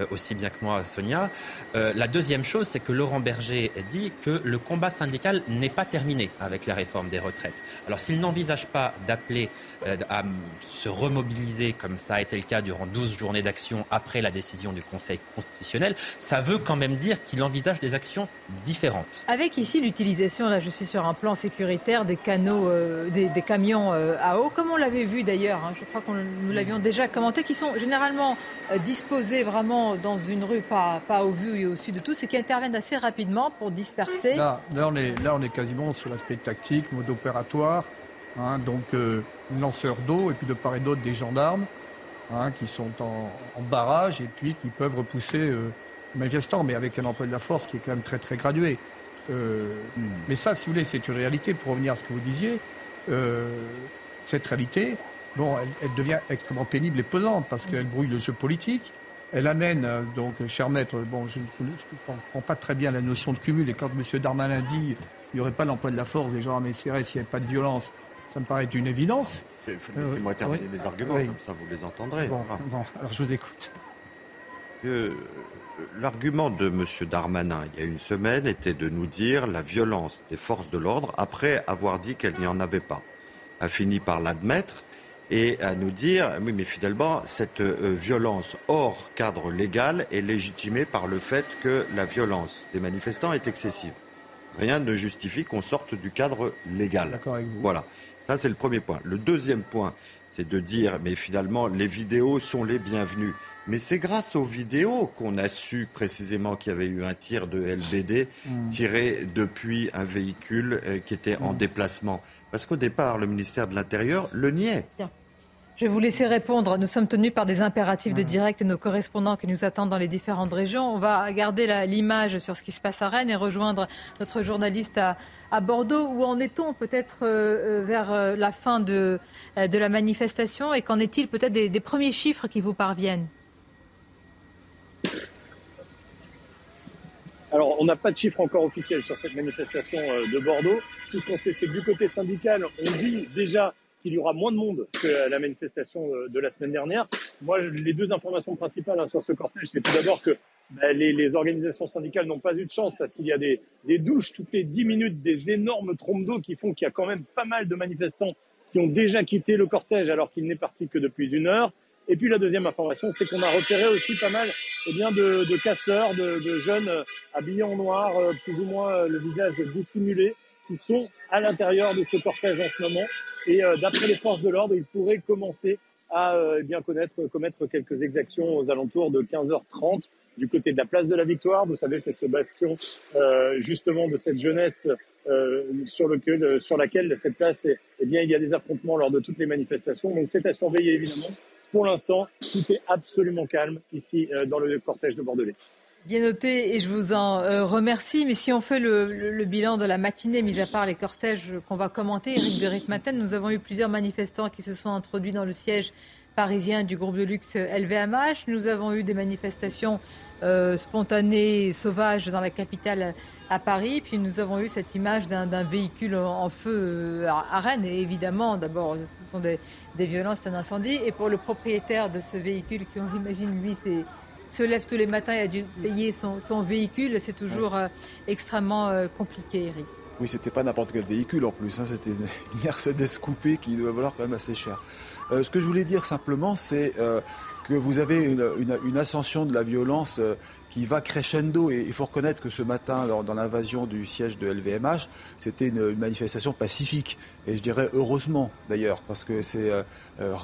euh, aussi bien que moi, Sonia. Euh, la deuxième chose, c'est que Laurent Berger dit que le combat syndical n'est pas terminé avec la réforme des retraites. Alors s'il n'envisage pas d'appeler euh, à se remobiliser comme ça a été le cas durant 12 journées d'action après la décision du Conseil constitutionnel, ça veut quand même dire qu'il envisage des actions différentes. Avec ici l'utilisation, là je suis sur un plan sécuritaire, des canaux euh, des, camions euh, à eau, comme on l'avait vu d'ailleurs, hein, je crois que nous l'avions déjà commenté, qui sont généralement euh, disposés vraiment dans une rue, pas, pas au vu et au sud de tous, et qui interviennent assez rapidement pour disperser. Là, là, on, est, là on est quasiment sur l'aspect tactique, mode opératoire, hein, donc lanceurs d'eau, et puis de part et d'autre des gendarmes. Hein, qui sont en, barrage et puis qui peuvent repousser manifestants, mais avec un emploi de la force qui est quand même très très gradué. Euh, mais ça, si vous voulez, c'est une réalité. Pour revenir à ce que vous disiez, euh, cette réalité, bon, elle, devient extrêmement pénible et pesante parce qu'elle brouille le jeu politique. Elle amène, euh, donc, cher maître, bon, je ne comprends pas très bien la notion de cumul. Et quand M. Darmanin dit il n'y aurait pas l'emploi de la force des gens à Messeret s'il n'y avait pas de violence, ça me paraît une évidence. Laissez-moi terminer les arguments, comme ça vous les entendrez. Bon, bon alors je vous écoute. L'argument de M. Darmanin, il y a une semaine, était de nous dire la violence des forces de l'ordre, après avoir dit qu'elle n'y en avait pas, a fini par l'admettre et à nous dire, oui, mais finalement, cette euh, violence hors cadre légal est légitimée par le fait que la violence des manifestants est excessive. Rien ne justifie qu'on sorte du cadre légal. D'accord avec vous. Voilà. Ça, c'est le premier point. Le deuxième point, c'est de dire, mais finalement, les vidéos sont les bienvenues. Mais c'est grâce aux vidéos qu'on a su précisément qu'il y avait eu un tir de LBD hmm. tiré depuis un véhicule euh, qui était en hmm. déplacement. Parce qu'au départ, le ministère de l'Intérieur le niait. Je vais vous laisser répondre. Nous sommes tenus par des impératifs de hmm. direct et nos correspondants qui nous attendent dans les différentes régions. On va garder l'image sur ce qui se passe à Rennes et rejoindre notre journaliste à, Bordeaux. Où en est-on peut-être euh, euh, vers la fin de, de la manifestation et qu'en est-il peut-être des premiers chiffres qui vous parviennent? Alors, on n'a pas de chiffre encore officiel sur cette manifestation euh, de Bordeaux. Tout ce qu'on sait, c'est que du côté syndical, on dit déjà qu'il y aura moins de monde que la manifestation euh, de la semaine dernière. Moi, les deux informations principales hein, sur ce cortège, c'est tout d'abord que bah, les, organisations syndicales n'ont pas eu de chance parce qu'il y a des, douches toutes les 10 minutes, des énormes trompes d'eau qui font qu'il y a quand même pas mal de manifestants qui ont déjà quitté le cortège alors qu'il n'est parti que depuis une heure. Et puis la deuxième information, c'est qu'on a repéré aussi pas mal eh bien, de, casseurs, de, jeunes euh, habillés en noir, euh, plus ou moins le visage dissimulé, qui sont à l'intérieur de ce cortège en ce moment. Et d'après les forces de l'ordre, ils pourraient commencer à eh bien connaître, commettre quelques exactions aux alentours de 15h30 du côté de la place de la Victoire. Vous savez, c'est ce bastion justement de cette jeunesse sur, lequel, sur laquelle cette place, eh bien, il y a des affrontements lors de toutes les manifestations. Donc c'est à surveiller évidemment. Pour l'instant, tout est absolument calme ici dans le cortège de Bordelais. Bien noté et je vous en euh, remercie. Mais si on fait le, bilan de la matinée, mis à part les cortèges qu'on va commenter, Eric de nous avons eu plusieurs manifestants qui se sont introduits dans le siège parisien du groupe de luxe LVMH. Nous avons eu des manifestations euh, spontanées, sauvages dans la capitale à Paris. Puis nous avons eu cette image d'un véhicule en, feu euh, à, Rennes. Et évidemment, d'abord, ce sont des, des violences, c'est un incendie. Et pour le propriétaire de ce véhicule, qui on imagine, lui, c'est se lève tous les matins et a dû payer son, véhicule, c'est toujours euh, extrêmement euh, compliqué, Eric. Oui, c'était pas n'importe quel véhicule en plus, hein, c'était une, Mercedes coupée qui doit valoir quand même assez cher. Euh, ce que je voulais dire simplement, c'est que vous avez une, ascension de la violence euh, qui va crescendo. Et il faut reconnaître que ce matin, dans, l'invasion du siège de LVMH, c'était une, manifestation pacifique. Et je dirais heureusement d'ailleurs, parce que c'est, euh, euh,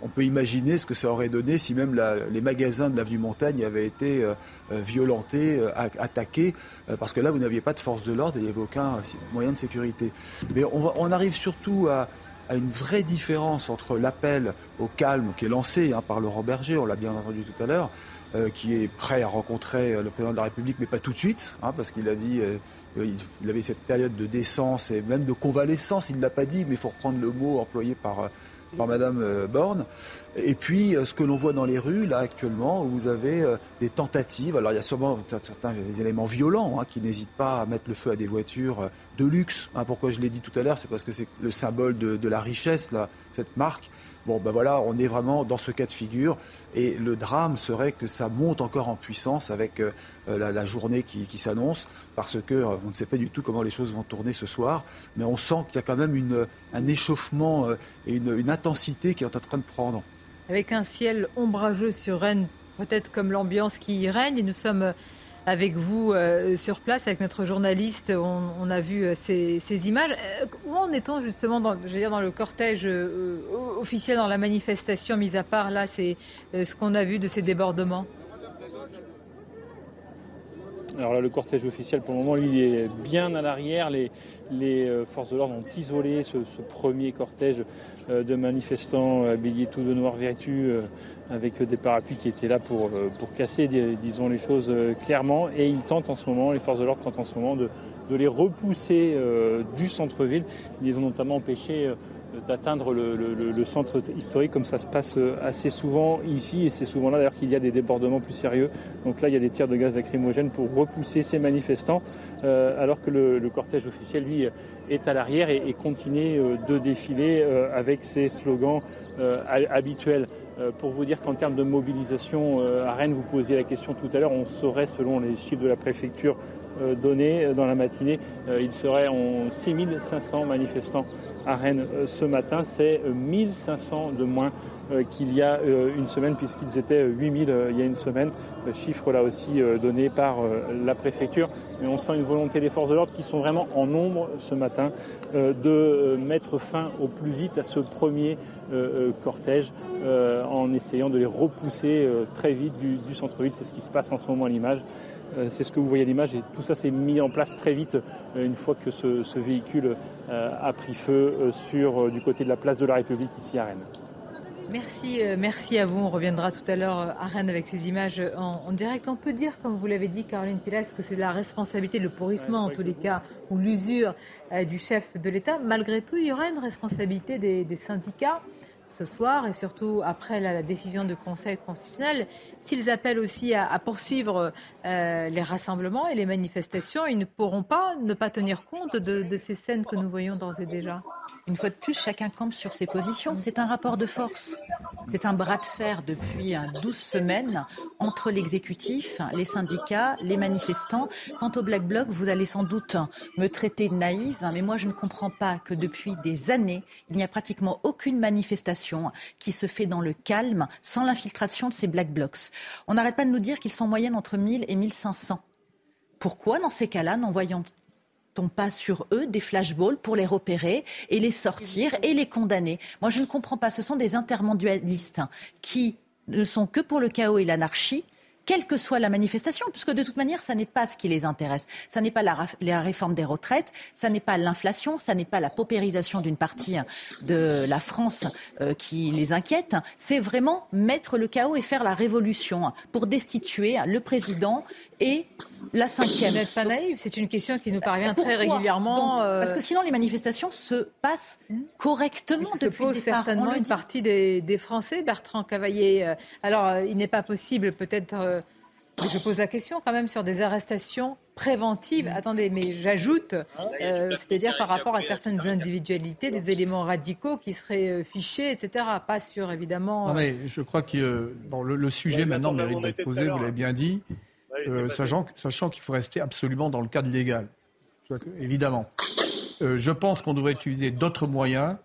on peut imaginer ce que ça aurait donné si même les magasins de l'avenue Montagne avaient été violentés, attaqués, parce que là, vous n'aviez pas de force de l'ordre il n'y avait aucun moyen de sécurité. Mais on, arrive surtout à à une vraie différence entre l'appel au calme qui est lancé hein, par Laurent Berger, on l'a bien entendu tout à l'heure, euh, qui est prêt à rencontrer euh, le président de la République, mais pas tout de suite, hein, parce qu'il a dit euh, il avait cette période de décence et même de convalescence, il ne l'a pas dit, mais il faut reprendre le mot employé par par Madame euh, Borne. Et puis, euh, ce que l'on voit dans les rues, là, actuellement, où vous avez euh, des tentatives. Alors, il y a sûrement certains éléments violents hein, qui n'hésitent pas à mettre le feu à des voitures de luxe. Hein. Pourquoi je l'ai dit tout à l'heure C'est parce que c'est le symbole de, de la richesse, là, cette marque. Bon, ben voilà, on est vraiment dans ce cas de figure. Et le drame serait que ça monte encore en puissance avec euh, la, journée qui, s'annonce, parce que euh, on ne sait pas du tout comment les choses vont tourner ce soir. Mais on sent qu'il y a quand même une, un échauffement euh, et une, une intensité qui est en train de prendre. Avec un ciel ombrageux sur Rennes, peut-être comme l'ambiance qui y règne, nous sommes avec vous euh, sur place, avec notre journaliste. On, a vu euh, ces, images. Euh, où en est-on justement dans, dans le cortège officiel, dans la manifestation, mis à part là, c'est ce qu'on a vu de ces débordements? Alors là, le cortège officiel, pour le moment, lui, il est bien à l'arrière. Les, forces de l'ordre ont isolé ce, premier cortège de manifestants habillés tout de noir vertu avec des parapluies qui étaient là pour, euh, casser, disons les choses euh, clairement. Et ils tentent en ce moment, les forces de l'ordre tentent en ce moment de, de les repousser euh, du centre-ville. Ils les ont notamment empêchés d'atteindre le, centre historique comme ça se passe assez souvent ici et c'est souvent là d'ailleurs qu'il y a des débordements plus sérieux. Donc là il y a des tirs de gaz lacrymogène pour repousser ces manifestants alors que le, cortège officiel lui est à l'arrière et, continue de défiler avec ses slogans habituels. Euh, pour vous dire qu'en termes de mobilisation euh, à Rennes, vous posiez la question tout à l'heure, on saurait, selon les chiffres de la préfecture euh, donnés dans la matinée, il serait en 6500 manifestants à Rennes ce matin. C'est 1500 de moins qu'il y a une semaine, puisqu'ils étaient 8000 il y a une semaine. Chiffre là aussi donné par la préfecture. Mais on sent une volonté des forces de l'ordre qui sont vraiment en nombre ce matin de mettre fin au plus vite à ce premier euh, euh, cortège euh, en essayant de les repousser très vite du, centre-ville. C'est ce qui se passe en ce moment à l'image. C'est ce que vous voyez à l'image et tout ça s'est mis en place très vite une fois que ce, véhicule a pris feu sur, du côté de la place de la République ici à Rennes. Merci, merci à vous. On reviendra tout à l'heure à Rennes avec ces images en, direct. On peut dire, comme vous l'avez dit, Caroline Pilas, que c'est la responsabilité, le pourrissement en tous les cas, ou l'usure du chef de l'État. Malgré tout, il y aura une responsabilité des syndicats ce soir et surtout après la, décision du Conseil constitutionnel, s'ils appellent aussi à, poursuivre euh, les rassemblements et les manifestations, ils ne pourront pas ne pas tenir compte de, ces scènes que nous voyons d'ores et déjà. Une fois de plus, chacun campe sur ses positions. C'est un rapport de force. C'est un bras de fer depuis 12 semaines entre l'exécutif, les syndicats, les manifestants. Quant au Black Bloc, vous allez sans doute me traiter de naïve, mais moi je ne comprends pas que depuis des années, il n'y a pratiquement aucune manifestation qui se fait dans le calme sans l'infiltration de ces Black Blocs. On n'arrête pas de nous dire qu'ils sont en moyenne entre 1000 et 1500. Pourquoi, dans ces cas-là, n'envoyons-on pas sur eux des flashballs pour les repérer et les sortir et les condamner? Moi, je ne comprends pas. Ce sont des intermondialistes qui ne sont que pour le chaos et l'anarchie quelle que soit la manifestation, puisque de toute manière, ça n'est pas ce qui les intéresse. Ça n'est pas la, réforme des retraites, ça n'est pas l'inflation, ça n'est pas la paupérisation d'une partie de la France euh, qui les inquiète. C'est vraiment mettre le chaos et faire la révolution pour destituer le président et la cinquième. Vous n'êtes pas naïve, c'est une question qui nous parvient très régulièrement. Euh, Parce que sinon, les manifestations se passent correctement se depuis le départ. certainement On le une partie des, des Français, Bertrand Cavaillé. euh, Alors, euh, il n'est pas possible, peut-être, euh, je pose la question quand même sur des arrestations préventives. Attendez, mais j'ajoute, euh, c'est-à-dire par rapport à certaines individualités, des éléments radicaux qui seraient fichés, etc. Pas sur, évidemment. Non, mais je crois que euh, bon, le, le sujet maintenant mérite d'être posé, vous l'avez hein. bien dit, euh, sachant, sachant qu'il faut rester absolument dans le cadre légal. Évidemment. Euh, je pense qu'on devrait utiliser d'autres moyens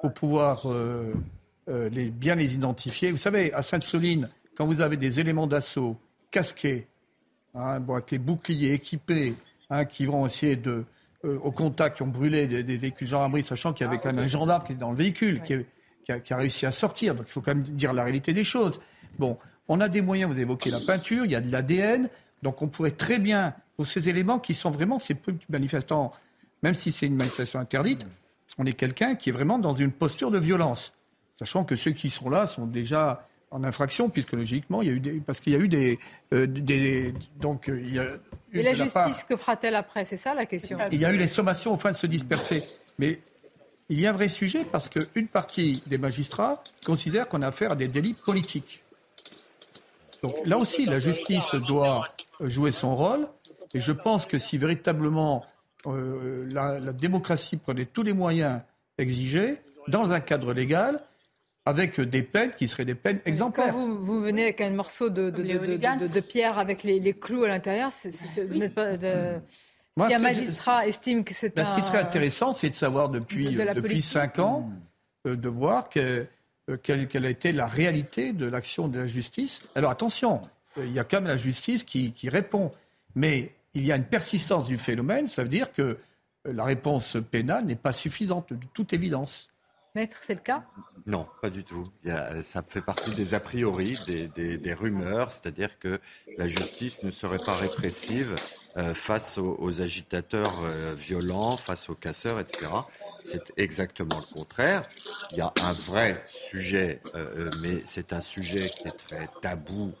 pour pouvoir euh, les, bien les identifier. Vous savez, à Sainte-Soline, quand vous avez des éléments d'assaut casqués, hein, bon, avec les boucliers équipés, hein, qui vont essayer de, au contact, qui ont brûlé des, des véhicules gendarmerie, sachant qu'il y avait quand même un gendarme qui était dans le véhicule, qui a, qui a réussi à sortir. Donc il faut quand même dire la réalité des choses. Bon, on a des moyens, vous évoquez la peinture, il y a de l'ADN, donc on pourrait très bien, pour ces éléments qui sont vraiment ces petits manifestants, même si c'est une manifestation interdite, on est quelqu'un qui est vraiment dans une posture de violence. Sachant que ceux qui sont là sont déjà en infraction, puisque logiquement, il y a eu des, parce qu'il y a eu des, euh, des- donc euh, il y a eu Et la justice, que fera-t-elle après? C'est ça la question. il y a eu les sommations au fin de se disperser. Mais il y a un vrai sujet parce qu'une partie des magistrats considère qu'on a affaire à des délits politiques. Donc là aussi, la justice doit jouer son rôle. Et je pense que si véritablement euh, la, la démocratie prenait tous les moyens exigés dans un cadre légal, avec des peines qui seraient des peines Quand exemplaires. vous, vous venez avec un morceau de, de, les de- de- hooligans. de- de pierre avec les, les clous à l'intérieur, c'est- c'est- c'est- vous n'êtes pas. De... Moi, si un je- magistrat estime que c'est Ben, un. ce qui serait intéressant, c'est de savoir depuis, De depuis politique. cinq ans, euh, de voir que- euh, quelle, quelle a été la réalité de l'action de la justice. Alors attention, euh, il y a quand même la justice qui, qui répond. Mais il y a une persistance du phénomène, ça veut dire que euh, la réponse pénale n'est pas suffisante, de toute évidence. C'est le cas? Non, pas du tout. Il ça fait partie des a priori, des, des- rumeurs, c'est-à-dire que la justice ne serait pas répressive euh, face aux, agitateurs euh, violents, face aux casseurs, etc. C'est exactement le contraire. Il y a un vrai sujet, euh, mais c'est un sujet qui est très tabou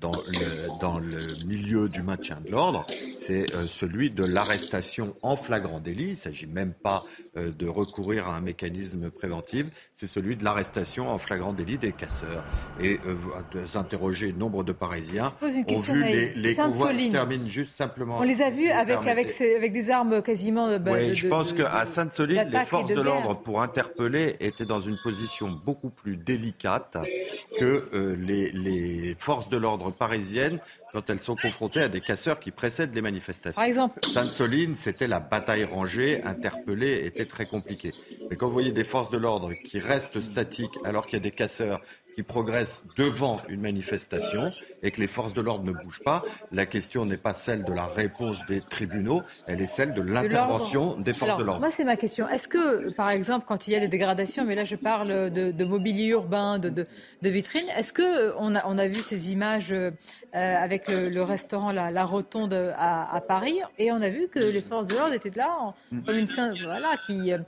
dans le, dans le milieu du maintien de l'ordre, c'est euh, celui de l'arrestation en flagrant délit. Il ne s'agit même pas euh, de recourir à un mécanisme préventif, c'est celui de l'arrestation en flagrant délit des casseurs. Et euh, vous interrogez nombre de Parisiens ont vu les, les. Je termine juste simplement. On les a vus avec, avec, ces- avec des armes quasiment. euh, bah, Oui, de- je pense qu'à Sainte-Soline, les forces de l'ordre pour interpeller étaient dans une position beaucoup plus délicate que euh, les, les forces de l'ordre parisiennes quand elles sont confrontées à des casseurs qui précèdent les manifestations. Par exemple. Sainte-Soline, c'était la bataille rangée, interpeller était très compliqué. Mais quand vous voyez des forces de l'ordre qui restent statiques alors qu'il y a des casseurs qui progressent devant une manifestation et que les forces de l'ordre ne bougent pas, la question n'est pas celle de la réponse des tribunaux, elle est celle de l'intervention des forces Alors, de l'ordre. Moi, c'est ma question. Est-ce que, par exemple, quand il y a des dégradations, mais là, je parle de, de mobilier urbain, de, de, de vitrines, est-ce que on a, on a vu ces images euh, avec le, le restaurant La, La Rotonde à, à Paris, et on a vu que les forces de l'ordre étaient là, en- comme une voilà, qui euh,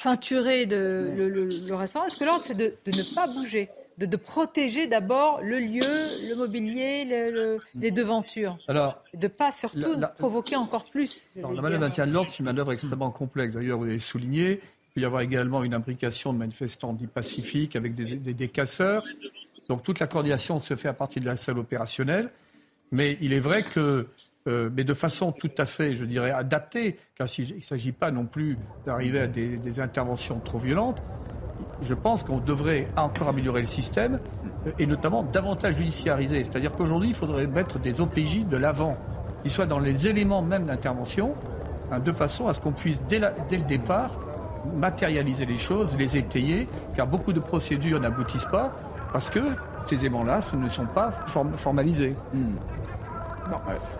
ceinturaient de, le, le- le restaurant? Est-ce que l'ordre, c'est de, de ne pas bouger? De, de protéger d'abord le lieu, le mobilier, le- le- les devantures. Alors, De pas surtout La- la- provoquer encore plus. la manœuvre maintien de l'ordre, c'est une manœuvre extrêmement complexe. D'ailleurs, vous l'avez souligné. Il peut y avoir également une imbrication de manifestants dits pacifiques avec des, des- des casseurs. Donc toute la coordination se fait à partir de la salle opérationnelle. Mais il est vrai que, euh, mais de façon tout à fait, je dirais, adaptée, car il ne s'agit pas non plus d'arriver à des, des interventions trop violentes, je pense qu'on devrait encore améliorer le système euh, et notamment davantage judiciariser. C'est-à-dire qu'aujourd'hui, il faudrait mettre des OPJ de l'avant, qui soient dans les éléments même d'intervention, hein, de façon à ce qu'on puisse, dès, la- dès le départ, matérialiser les choses, les étayer, car beaucoup de procédures n'aboutissent pas parce que ces éléments-là ce ne sont pas form- formalisés.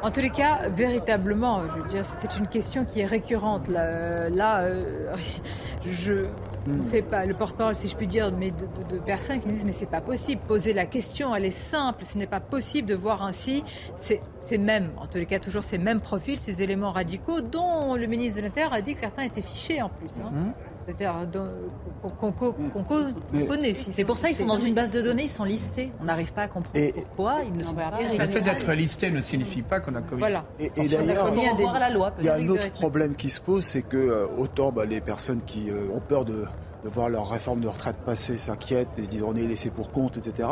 En tous les cas, véritablement, je veux dire, c'est une question qui est récurrente. Là, là, euh, je, on fait pas le porte-parole, si je puis dire, mais de, de- de personnes qui disent mais c'est pas possible. Poser la question, elle est simple. Ce n'est pas possible de voir ainsi ces, ces mêmes, en tous les cas toujours ces mêmes profils, ces éléments radicaux dont le ministre de l'Intérieur a dit que certains étaient fichés en plus. hein. Mmh. C'est-à-dire dont- qu'on connaît. C'est pour ça qu'ils sont dans une base de données, ils sont listés. On n'arrive pas à comprendre pourquoi ils ne sont pas Le fait d'être listé ne signifie pas qu'on a Covid. Voilà. Et, et d'ailleurs, Il faut revoir la loi. il y a un autre problème qui se pose, c'est que euh, autant bah, les personnes qui euh, ont peur de, de voir leur réforme de retraite passer s'inquiètent et se disent on est laissé pour compte, etc.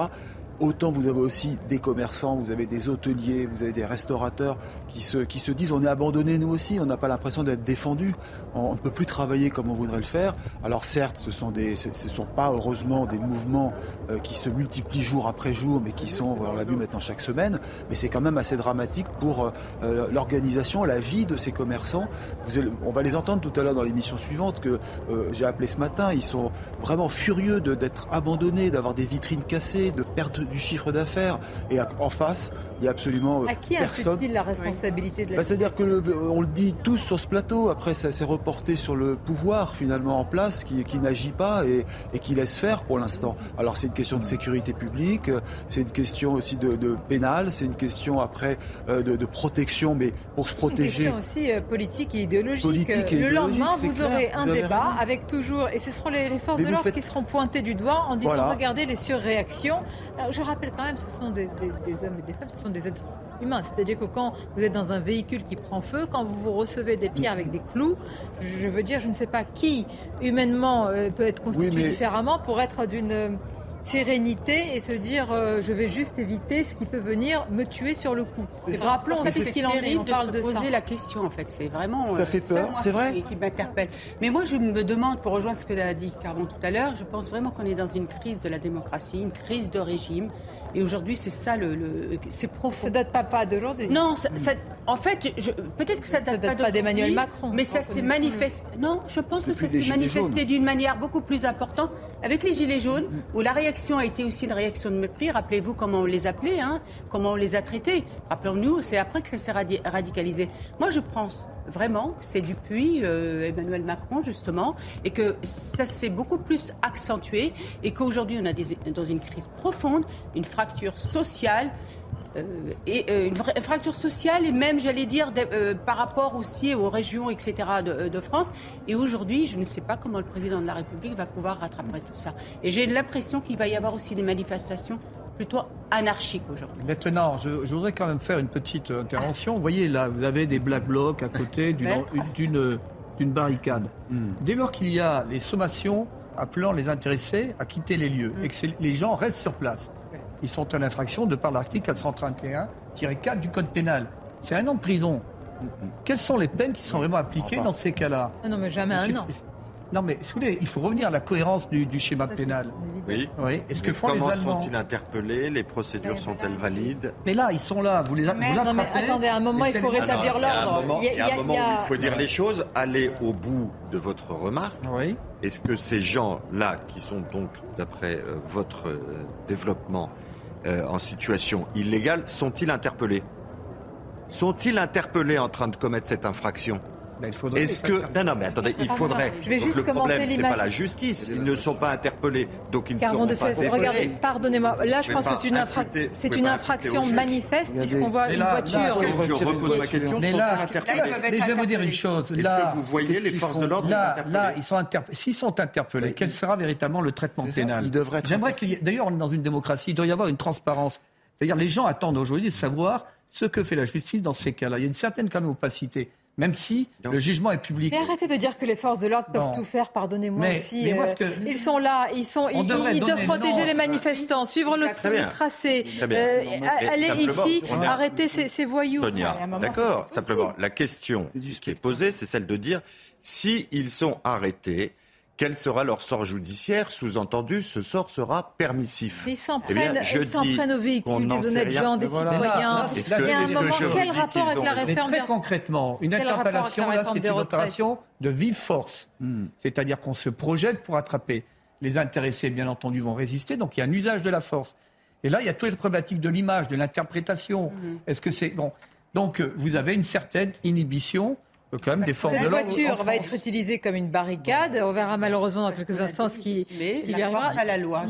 Autant vous avez aussi des commerçants, vous avez des hôteliers, vous avez des restaurateurs qui se, qui se disent on est abandonnés nous aussi, on n'a pas l'impression d'être défendus, on ne peut plus travailler comme on voudrait le faire. Alors certes, ce sont des, ce ce sont pas heureusement des mouvements euh, qui se multiplient jour après jour, mais qui sont, on l'a vu maintenant chaque semaine, mais c'est quand même assez dramatique pour euh, l'organisation, la vie de ces commerçants. Vous allez- on va les entendre tout à l'heure dans l'émission suivante que euh, j'ai appelé ce matin. Ils sont vraiment furieux d'être abandonnés, d'avoir des vitrines cassées, de perdre du chiffre d'affaires. Et en face, il y a absolument euh, À qui personne. la responsabilité de la Bah, C'est-à-dire que le- on le dit tous sur ce plateau. Après, ça s'est reporté sur le pouvoir finalement en place, qui, qui n'agit pas et, et qui laisse faire pour l'instant. Alors c'est une question de sécurité publique, euh, c'est une question aussi de, de pénal, c'est une question après euh, de, de protection, mais pour se C'est une protéger. question aussi euh, politique et idéologique. Politique et le idéologique, lendemain, vous clair, aurez un vous débat raison. avec toujours, et ce seront les, les forces Mais de l'ordre faites- qui seront pointées du doigt en disant Voilà. regardez les surréactions. Alors, je rappelle quand même, ce sont des, des- des hommes et des femmes, ce sont des êtres humains. C'est-à-dire que quand vous êtes dans un véhicule qui prend feu, quand vous vous recevez des pierres avec des clous, je veux dire, je ne sais pas qui humainement euh, peut être constitué Oui, mais- différemment pour être d'une euh, sérénité et se dire euh, je vais juste éviter ce qui peut venir me tuer sur le coup. Rappelons ce qu'il en est. On parle de de se ça. poser la question, en fait. C'est vraiment. Ça euh, fait peur, c'est qui- vrai. Qui m'interpelle. Mais moi, je me demande, pour rejoindre ce que l'a dit Caron tout à l'heure, je pense vraiment qu'on est dans une crise de la démocratie, une crise de régime. Et aujourd'hui, c'est ça le. le- c'est profond. Ça date pas, pas d'aujourd'hui. Non, ça- ça- en fait, je- peut-être que ça date, date pas d'aujourd'hui, d'Emmanuel Macron. Mais ça s'est manifesté. Non, je pense que Depuis ça s'est manifesté d'une manière beaucoup plus importante avec les Gilets jaunes, où la réaction a été aussi une réaction de mépris. Rappelez-vous comment on les appelait, hein, comment on les a traités. Rappelons-nous, c'est après que ça s'est radi- radicalisé. Moi, je pense vraiment c'est Dupuis, euh, Emmanuel Macron, justement, et que ça s'est beaucoup plus accentué, et qu'aujourd'hui, on a dans une crise profonde, une fracture sociale. euh, et euh, une fracture sociale et même, j'allais dire, par rapport aussi aux régions, etc. de, de France. Et aujourd'hui, je ne sais pas comment le président de la République va pouvoir rattraper tout ça. Et j'ai l'impression qu'il va y avoir aussi des manifestations plutôt anarchiques aujourd'hui. Maintenant, je, je voudrais quand même faire une petite intervention. Vous voyez, là, vous avez des black blocs à côté d'une d'une barricade. Dès lors qu'il y a les sommations appelant les intéressés à quitter les lieux et que les gens restent sur place, ils sont en infraction de par l'article 431-4 du Code pénal. C'est un an de prison. Quelles sont les peines qui sont vraiment appliquées dans ces cas-là? Ah non, mais jamais un an. Non, mais si vous voulez, il faut revenir à la cohérence du, du schéma pénal. Oui. Oui. Est-ce que les comment Allemands sont-ils interpellés? Les procédures sont-elles valides? Mais là, ils sont là, vous les vous non, mais attendez, à un moment, il faut rétablir l'ordre. moment- Il y a- un moment où il faut dire les choses, aller au bout de votre remarque. Oui. Est-ce que ces gens-là, qui sont donc, d'après euh, votre euh, développement, euh, en situation illégale, sont-ils interpellés? Sont-ils interpellés en train de commettre cette infraction? Ben, il faudrait Est-ce que non non mais attendez il Ah, faudrait je vais donc juste le commencer problème c'est l'image. pas la justice ils ne sont pas interpellés donc ils ne Car seront on de pas cesse- Regardez, déférés. pardonnez-moi. Là, je pense que c'est une, infra- une infraction manifeste puisqu'on voit une voiture. là- je repose ma question Mais là, mais je vais vous dire une chose. Est-ce Là, que vous voyez les forces de l'ordre Là, ils sont interpellés. S'ils sont interpellés, quel sera véritablement le traitement pénal J'aimerais qu'il y ait. D'ailleurs, on est dans une démocratie. Il doit y avoir une transparence. C'est-à-dire, les gens attendent aujourd'hui de savoir ce que fait la justice dans ces cas-là. Il y a une certaine quand même opacité, même si Donc- le jugement est public. Mais arrêtez de dire que les forces de l'ordre peuvent Non. tout faire, pardonnez-moi Mais- aussi. mais moi, euh, ce que- Ils sont là, ils, sont, On ils, ils doivent protéger les manifestants, suivre le, tracé, euh, aller ici, arrêter ces, ces voyous. Sonia, d'accord. Simplement, la question qui est posée, c'est celle de dire si ils sont arrêtés, quel sera leur sort judiciaire Sous-entendu, ce sort sera permissif. Ils s'en Eh bien, prennent, je ils s'en dis prennent aux véhicules n'en des sait honnêtes rien. gens, des voilà. citoyens. Là, là, c'est ce que- Il y a un que moment, quel rapport avec la réforme très concrètement, une la interpellation, là, c'est une opération de vive force. C'est-à-dire qu'on se projette pour attraper. Les intéressés, bien entendu, vont résister, donc il y a un usage de la force. Et là, il y a toutes les problématiques de l'image, de l'interprétation. Est-ce que c'est. Bon. Donc, euh, vous avez une certaine inhibition quand même des forces La de l'ordre. voiture va être utilisée comme une barricade. On verra malheureusement dans quelques instants ce qui, Mais qui la force à la loi,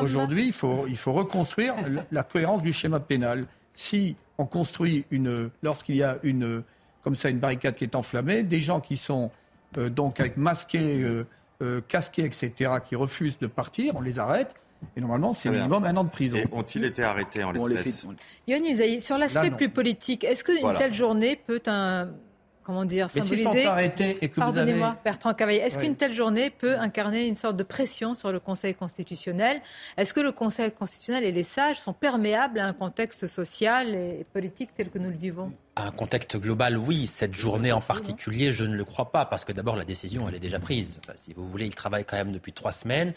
Aujourd'hui, il faut, il faut reconstruire la, la cohérence du schéma pénal. Si on construit une, lorsqu'il y a une, comme ça, une barricade qui est enflammée, des gens qui sont euh, donc avec masqués, euh, euh, casqués, etc., qui refusent de partir, on les arrête. Et normalement, c'est bien. minimum un an de prison. Et ont-ils été arrêtés en l'espèce Yann Usaï, sur l'aspect plus politique, est-ce qu'une Voilà. telle journée peut un, comment dire, Mais symboliser sont arrêtés et que vous avez... Pardonnez-moi, Bertrand Cavaillé. Est-ce Oui. qu'une telle journée peut incarner une sorte de pression sur le Conseil constitutionnel? Est-ce que le Conseil constitutionnel et les sages sont perméables à un contexte social et politique tel que nous le vivons? Un contexte global, oui. Cette journée en particulier, je ne le crois pas, parce que d'abord, la décision, elle est déjà prise. Enfin, si vous voulez, ils travaillent quand même depuis trois semaines.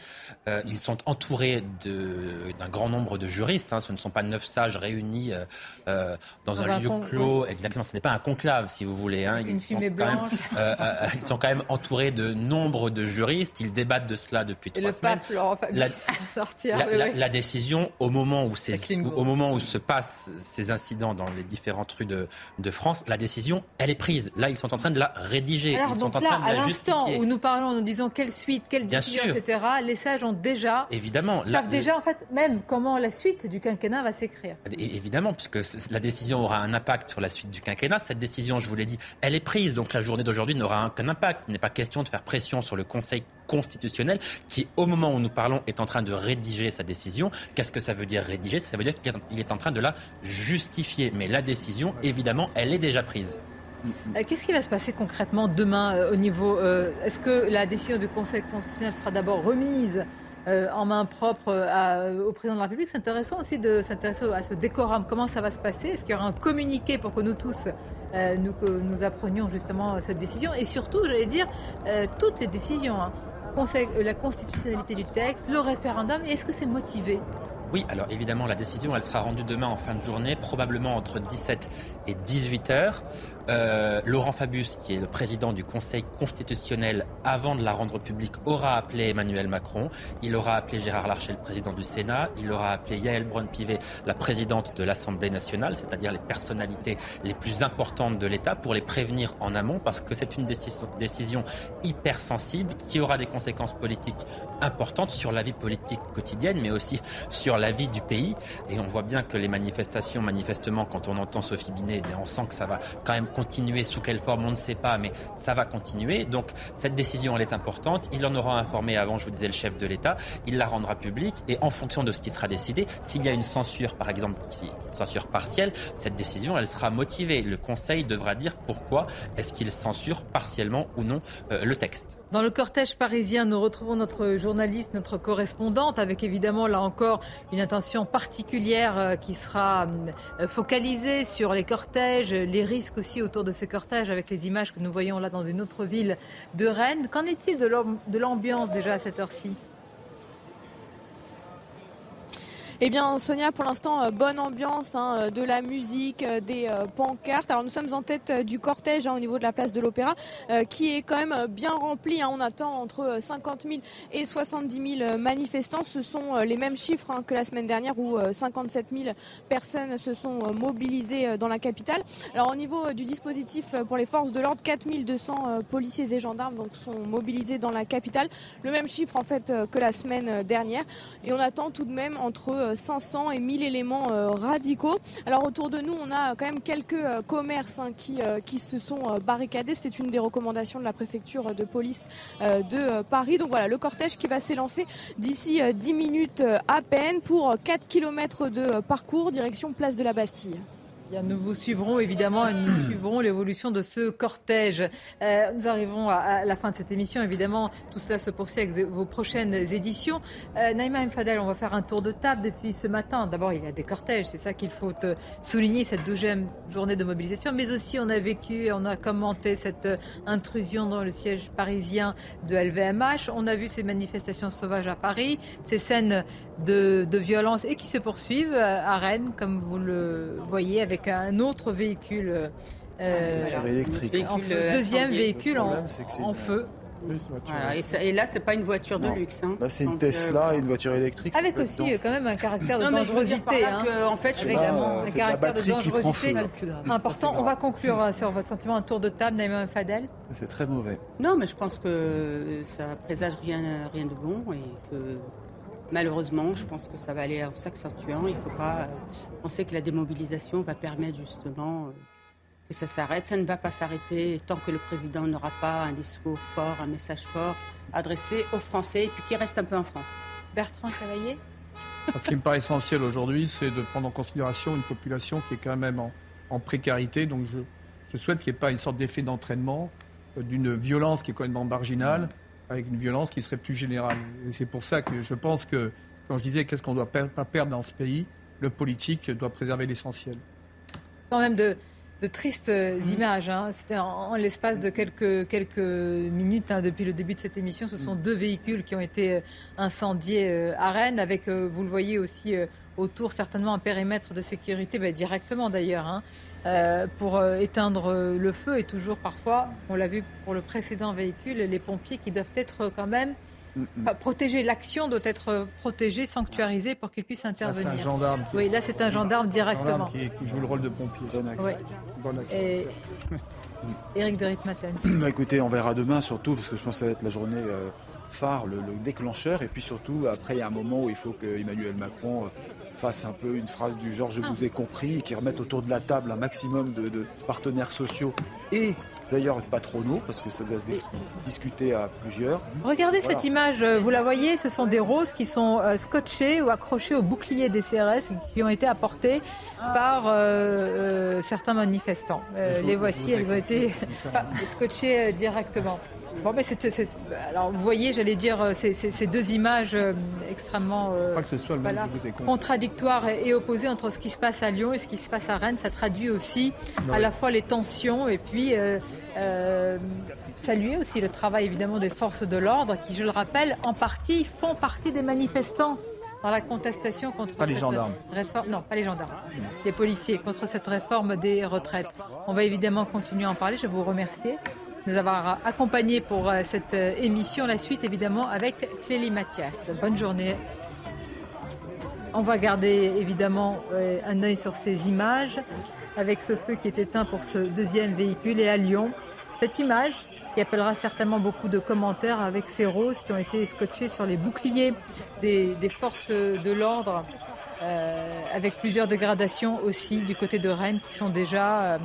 Euh, ils sont entourés d'un grand nombre de juristes. hein. Ce ne sont pas neuf sages réunis euh, euh, dans un lieu clos. Exactement, ce n'est pas un conclave, si vous voulez. hein. Une Ils, sont quand même, blanche. euh, ils sont quand même entourés de nombre de juristes. Ils débattent de cela depuis Et trois le semaines. pape, La- sortir. La, oui, la- oui. la décision, au moment où, ces, au moment où se passent ces incidents dans les différentes rues de, de France, la décision, elle est prise. Là, ils sont en train de la rédiger. Alors ils sont donc en là, train de à l'instant où nous parlons, nous disons quelle suite, quelle Bien décision, sûr. etc., les sages ont déjà, Évidemment. la- savent déjà en fait même comment la suite du quinquennat va s'écrire. Évidemment, puisque la décision aura un impact sur la suite du quinquennat. Cette décision, je vous l'ai dit, elle est prise. Donc la journée d'aujourd'hui n'aura aucun impact. Il n'est pas question de faire pression sur le Conseil constitutionnel qui, au moment où nous parlons, est en train de rédiger sa décision. Qu'est-ce que ça veut dire rédiger? Ça veut dire qu'il est en train de la justifier. Mais la décision, évidemment, elle est déjà prise. Euh, Qu'est-ce qui va se passer concrètement demain euh, au niveau euh, Est-ce que la décision du Conseil constitutionnel sera d'abord remise euh, en main propre à- au président de la République? C'est intéressant aussi de s'intéresser à ce décorum. Comment ça va se passer? Est-ce qu'il y aura un communiqué pour que nous tous euh, nous, que nous apprenions justement cette décision? Et surtout, j'allais dire, euh, toutes les décisions. hein. Euh, la constitutionnalité du texte, le référendum, est-ce que c'est motivé? Oui, alors évidemment, la décision, elle sera rendue demain en fin de journée, probablement entre 17 et 18 heures. Euh, Laurent Fabius, qui est le président du Conseil constitutionnel, avant de la rendre publique, aura appelé Emmanuel Macron. Il aura appelé Gérard Larcher, le président du Sénat. Il aura appelé Yael Braun-Pivet, la présidente de l'Assemblée nationale, c'est-à-dire les personnalités les plus importantes de l'État, pour les prévenir en amont, parce que c'est une décision, hyper sensible qui aura des conséquences politiques importantes sur la vie politique quotidienne, mais aussi sur la vie du pays. Et on voit bien que les manifestations, manifestement, quand on entend Sophie Binet, eh on sent que ça va quand même continuer. Sous quelle forme, on ne sait pas, mais ça va continuer. Donc cette décision, elle est importante. Il en aura informé avant, je vous disais, le chef de l'État. Il la rendra publique. Et en fonction de ce qui sera décidé, s'il y a une censure, par exemple, une censure partielle, cette décision, elle sera motivée. Le Conseil devra dire pourquoi est-ce qu'il censure partiellement ou non euh, le texte. Dans le cortège parisien, nous retrouvons notre journaliste, notre correspondante, avec évidemment là encore une attention particulière euh, qui sera euh, focalisée sur les cortèges, les risques aussi autour de ces cortèges, avec les images que nous voyons là dans une autre ville de Rennes. Qu'en est-il de l'am- de l'ambiance déjà à cette heure-ci? Eh bien, Sonia, pour l'instant, euh, bonne ambiance, hein, euh, de la musique, euh, des pancartes. Alors, nous sommes en tête du cortège hein, au niveau de la place de l'Opéra, euh, qui est quand même bien rempli. hein. On attend entre euh, 50 000 et 70 000 manifestants. Ce sont les mêmes chiffres hein, que la semaine dernière, où euh, 57 000 personnes se sont mobilisées dans la capitale. Alors, au niveau du dispositif pour les forces de l'ordre, 4 200 euh, policiers et gendarmes donc, sont mobilisés dans la capitale. Le même chiffre, en fait, que la semaine dernière. Et on attend tout de même entre 500 et 1000 éléments euh, radicaux. Alors autour de nous, on a quand même quelques euh, commerces hein, qui, euh, qui se sont barricadés. C'est une des recommandations de la préfecture de police de Paris. Donc voilà, le cortège qui va s'élancer d'ici euh, 10 minutes à peine pour euh, 4 km de parcours direction place de la Bastille. Nous vous suivrons évidemment et nous suivrons l'évolution de ce cortège. Euh, nous arrivons à, à la fin de cette émission. Évidemment, tout cela se poursuit avec vos prochaines éditions. Euh, Naïma Mfadel, on va faire un tour de table depuis ce matin. D'abord, il y a des cortèges, c'est ça qu'il faut souligner, cette deuxième journée de mobilisation. Mais aussi, on a vécu et on a commenté cette intrusion dans le siège parisien de LVMH. On a vu ces manifestations sauvages à Paris, ces scènes de, de violence et qui se poursuivent euh, à Rennes, comme vous le voyez, avec un autre véhicule. euh, Véhicule électrique. en Véhicule, feu. deuxième véhicule Le en, feu. Voilà, et, ça- et là, c'est pas une voiture de Non. luxe. hein. Là, c'est une Donc, euh, Tesla et une voiture électrique. Avec aussi euh, quand même un caractère de Non, dangerosité. là que, en fait, je Avec pas, un la caractère de batterie qui prend dangerosité feu, là. important. On va conclure euh, sur votre sentiment un tour de table, Naïma Fadel. C'est très mauvais. Non, mais je pense que ça présage rien, rien de bon et que malheureusement, je pense que ça va aller en s'accentuant. Il ne faut pas euh, penser que la démobilisation va permettre justement euh, que ça s'arrête. Ça ne va pas s'arrêter tant que le président n'aura pas un discours fort, un message fort adressé aux Français et puis qui reste un peu en France. Bertrand Cavalier Ce qui me paraît essentiel aujourd'hui, c'est de prendre en considération une population qui est quand même en, en précarité. Donc je, je souhaite qu'il n'y ait pas une sorte d'effet d'entraînement, euh, d'une violence qui est quand même marginale, avec une violence qui serait plus générale. Et c'est pour ça que je pense que, quand je disais qu'est-ce qu'on ne doit pas perdre dans ce pays, le politique doit préserver l'essentiel. quand même de, tristes euh, images. hein. C'était en, l'espace de quelques, minutes hein, depuis le début de cette émission. Ce sont deux véhicules qui ont été euh, incendiés euh, à Rennes, avec, vous le voyez aussi, autour certainement un périmètre de sécurité, bah, directement d'ailleurs, hein, euh, pour euh, éteindre euh, le feu. Et toujours parfois, on l'a vu pour le précédent véhicule, les pompiers qui doivent être quand même protégés. L'action doit être protégée, sanctuarisée pour qu'ils puissent Là, intervenir. c'est un gendarme. qui- Oui, là c'est un gendarme directement. gendarme qui, qui joue le rôle de pompier. Oui. Bonne action. Et Éric de Ritmaten. Bah, écoutez, on verra demain surtout, parce que je pense que ça va être la journée euh, phare, le, le déclencheur. Et puis surtout, après, il y a un moment où il faut que Emmanuel Macron euh, fasse un peu une phrase du genre Je vous ai compris, et qu'il remette autour de la table un maximum de, de partenaires sociaux et d'ailleurs patronaux, parce que ça doit se discuter à plusieurs. Regardez Voilà. cette image, euh, vous la voyez, ce sont des roses qui sont euh, scotchées ou accrochées au bouclier des CRS qui ont été apportées par euh, euh, certains manifestants. Euh, les voici, elles ont été scotchées directement. Bon, alors vous voyez, j'allais dire, euh, ces, deux images euh, extrêmement euh, Pas que ce soit le même, voilà, je vous ai compris. contradictoires et, et opposées entre ce qui se passe à Lyon et ce qui se passe à Rennes. Ça traduit aussi à la fois les tensions et puis euh, euh, saluer aussi le travail évidemment des forces de l'ordre qui, je le rappelle, en partie font partie des manifestants dans la contestation contre Pas les cette gendarmes. réforme. Non, pas les gendarmes, les policiers contre cette réforme des retraites. On va évidemment continuer à en parler. Je vous remercie nous avoir accompagnés pour euh, cette euh, émission. La suite évidemment avec Clélie Mathias. Bonne journée. On va garder évidemment euh, un œil sur ces images avec ce feu qui est éteint pour ce deuxième véhicule et à Lyon. Cette image qui appellera certainement beaucoup de commentaires avec ces roses qui ont été scotchées sur les boucliers des, forces de l'ordre avec plusieurs dégradations aussi du côté de Rennes qui sont déjà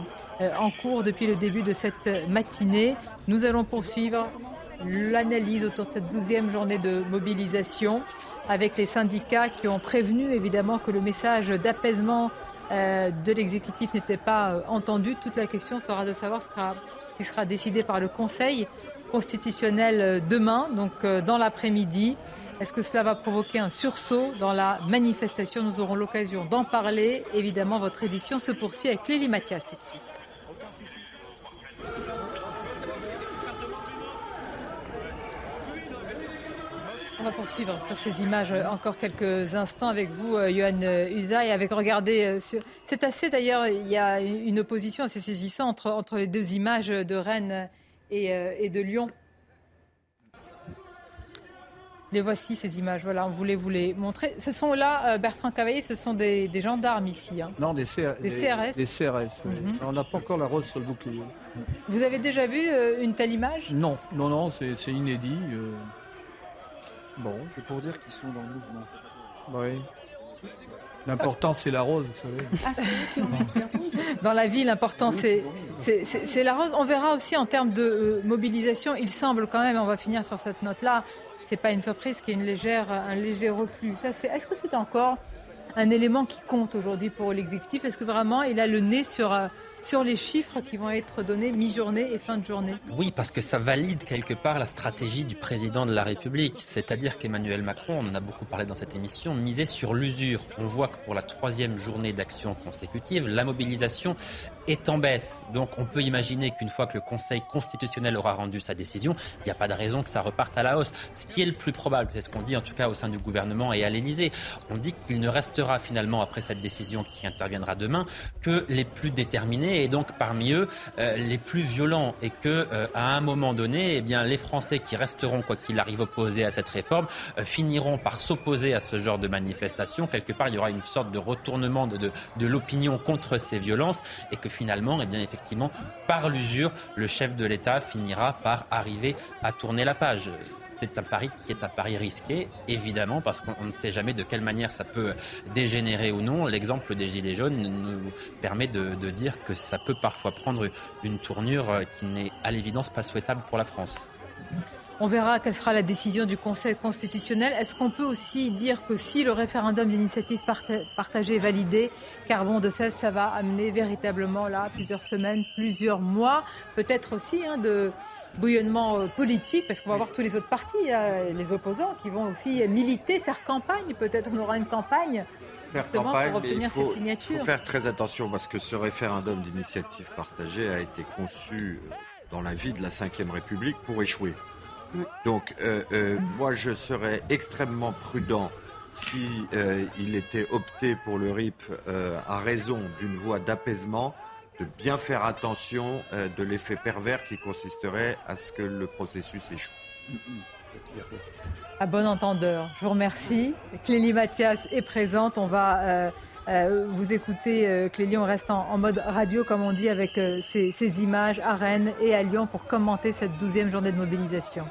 en cours depuis le début de cette matinée. Nous allons poursuivre l'analyse autour de cette douzième journée de mobilisation avec les syndicats qui ont prévenu évidemment que le message d'apaisement euh, de l'exécutif n'était pas euh, entendu. Toute la question sera de savoir ce qui sera décidé par le Conseil constitutionnel euh, demain, donc euh, dans l'après-midi. Est-ce que cela va provoquer un sursaut dans la manifestation? Nous aurons l'occasion d'en parler. Évidemment, votre édition se poursuit avec Lélie Mathias tout de suite. On va poursuivre sur ces images encore quelques instants avec vous, euh, Johan euh, Usaï, avec regardez, euh, c'est assez d'ailleurs, il y a une opposition assez saisissante entre, les deux images de Rennes et, euh, et de Lyon. Les voici ces images, voilà, on voulait vous les montrer. Ce sont là, euh, Bertrand Cavalier, ce sont des, des gendarmes ici. hein. Non, des, CR Des CRS. Des CRS, oui. Mhm. On n'a pas encore la rose sur le bouclier. Vous avez déjà vu euh, une telle image? Non, non, non, c'est c'est inédit. euh. Bon. C'est pour dire qu'ils sont dans le mouvement. Oui. L'important, c'est la rose, vous savez. Dans la vie, l'important, c'est c'est- c'est- c'est la rose. On verra aussi en termes de euh, mobilisation. Il semble quand même, on va finir sur cette note-là, c'est pas une surprise qu'il y ait une légère, un léger reflux. Est-ce que c'est encore un élément qui compte aujourd'hui pour l'exécutif? Est-ce que vraiment il a le nez sur, euh, sur les chiffres qui vont être donnés mi-journée et fin de journée Oui, parce que ça valide quelque part la stratégie du président de la République. C'est-à-dire qu'Emmanuel Macron, on en a beaucoup parlé dans cette émission, misait sur l'usure. On voit que pour la troisième journée d'action consécutive, la mobilisation est en baisse. Donc on peut imaginer qu'une fois que le Conseil constitutionnel aura rendu sa décision, il n'y a pas de raison que ça reparte à la hausse. Ce qui est le plus probable, c'est ce qu'on dit en tout cas au sein du gouvernement et à l'Élysée. On dit qu'il ne restera finalement après cette décision qui interviendra demain que les plus déterminés et donc parmi eux les plus violents et que à un moment donné, eh bien les Français qui resteront quoi qu'il arrive opposés à cette réforme finiront par s'opposer à ce genre de manifestation. Quelque part, il y aura une sorte de retournement de, de, l'opinion contre ces violences et que finalement, eh bien effectivement, par l'usure, le chef de l'État finira par arriver à tourner la page c'est un pari qui est un pari risqué, évidemment, parce qu'on ne sait jamais de quelle manière ça peut dégénérer ou non. L'exemple des Gilets jaunes nous permet de dire que ça peut parfois prendre une tournure qui n'est à l'évidence pas souhaitable pour la France. On verra quelle sera la décision du Conseil constitutionnel. Est-ce qu'on peut aussi dire que si le référendum d'initiative partagée est validé, Carbon de 16, ça va amener véritablement là plusieurs semaines, plusieurs mois, peut-être aussi hein, de bouillonnement euh, politique, parce qu'on va voir tous les autres partis, les opposants, qui vont aussi militer, faire campagne. Peut-être on aura une campagne faire campagne, pour obtenir il faut, ces signatures. Il faut faire très attention parce que ce référendum d'initiative partagée a été conçu euh, dans la vie de la Ve République pour échouer. Donc, euh, euh, moi, je serais extrêmement prudent si euh, il était opté pour le RIP à raison d'une voie d'apaisement, de bien faire attention de l'effet pervers qui consisterait à ce que le processus échoue. À bon entendeur, je vous remercie. Clélie Mathias est présente. On va euh, vous écoutez euh, Clélie, on reste en, mode radio, comme on dit, avec euh, ces, ces images à Rennes et à Lyon pour commenter cette douzième journée de mobilisation.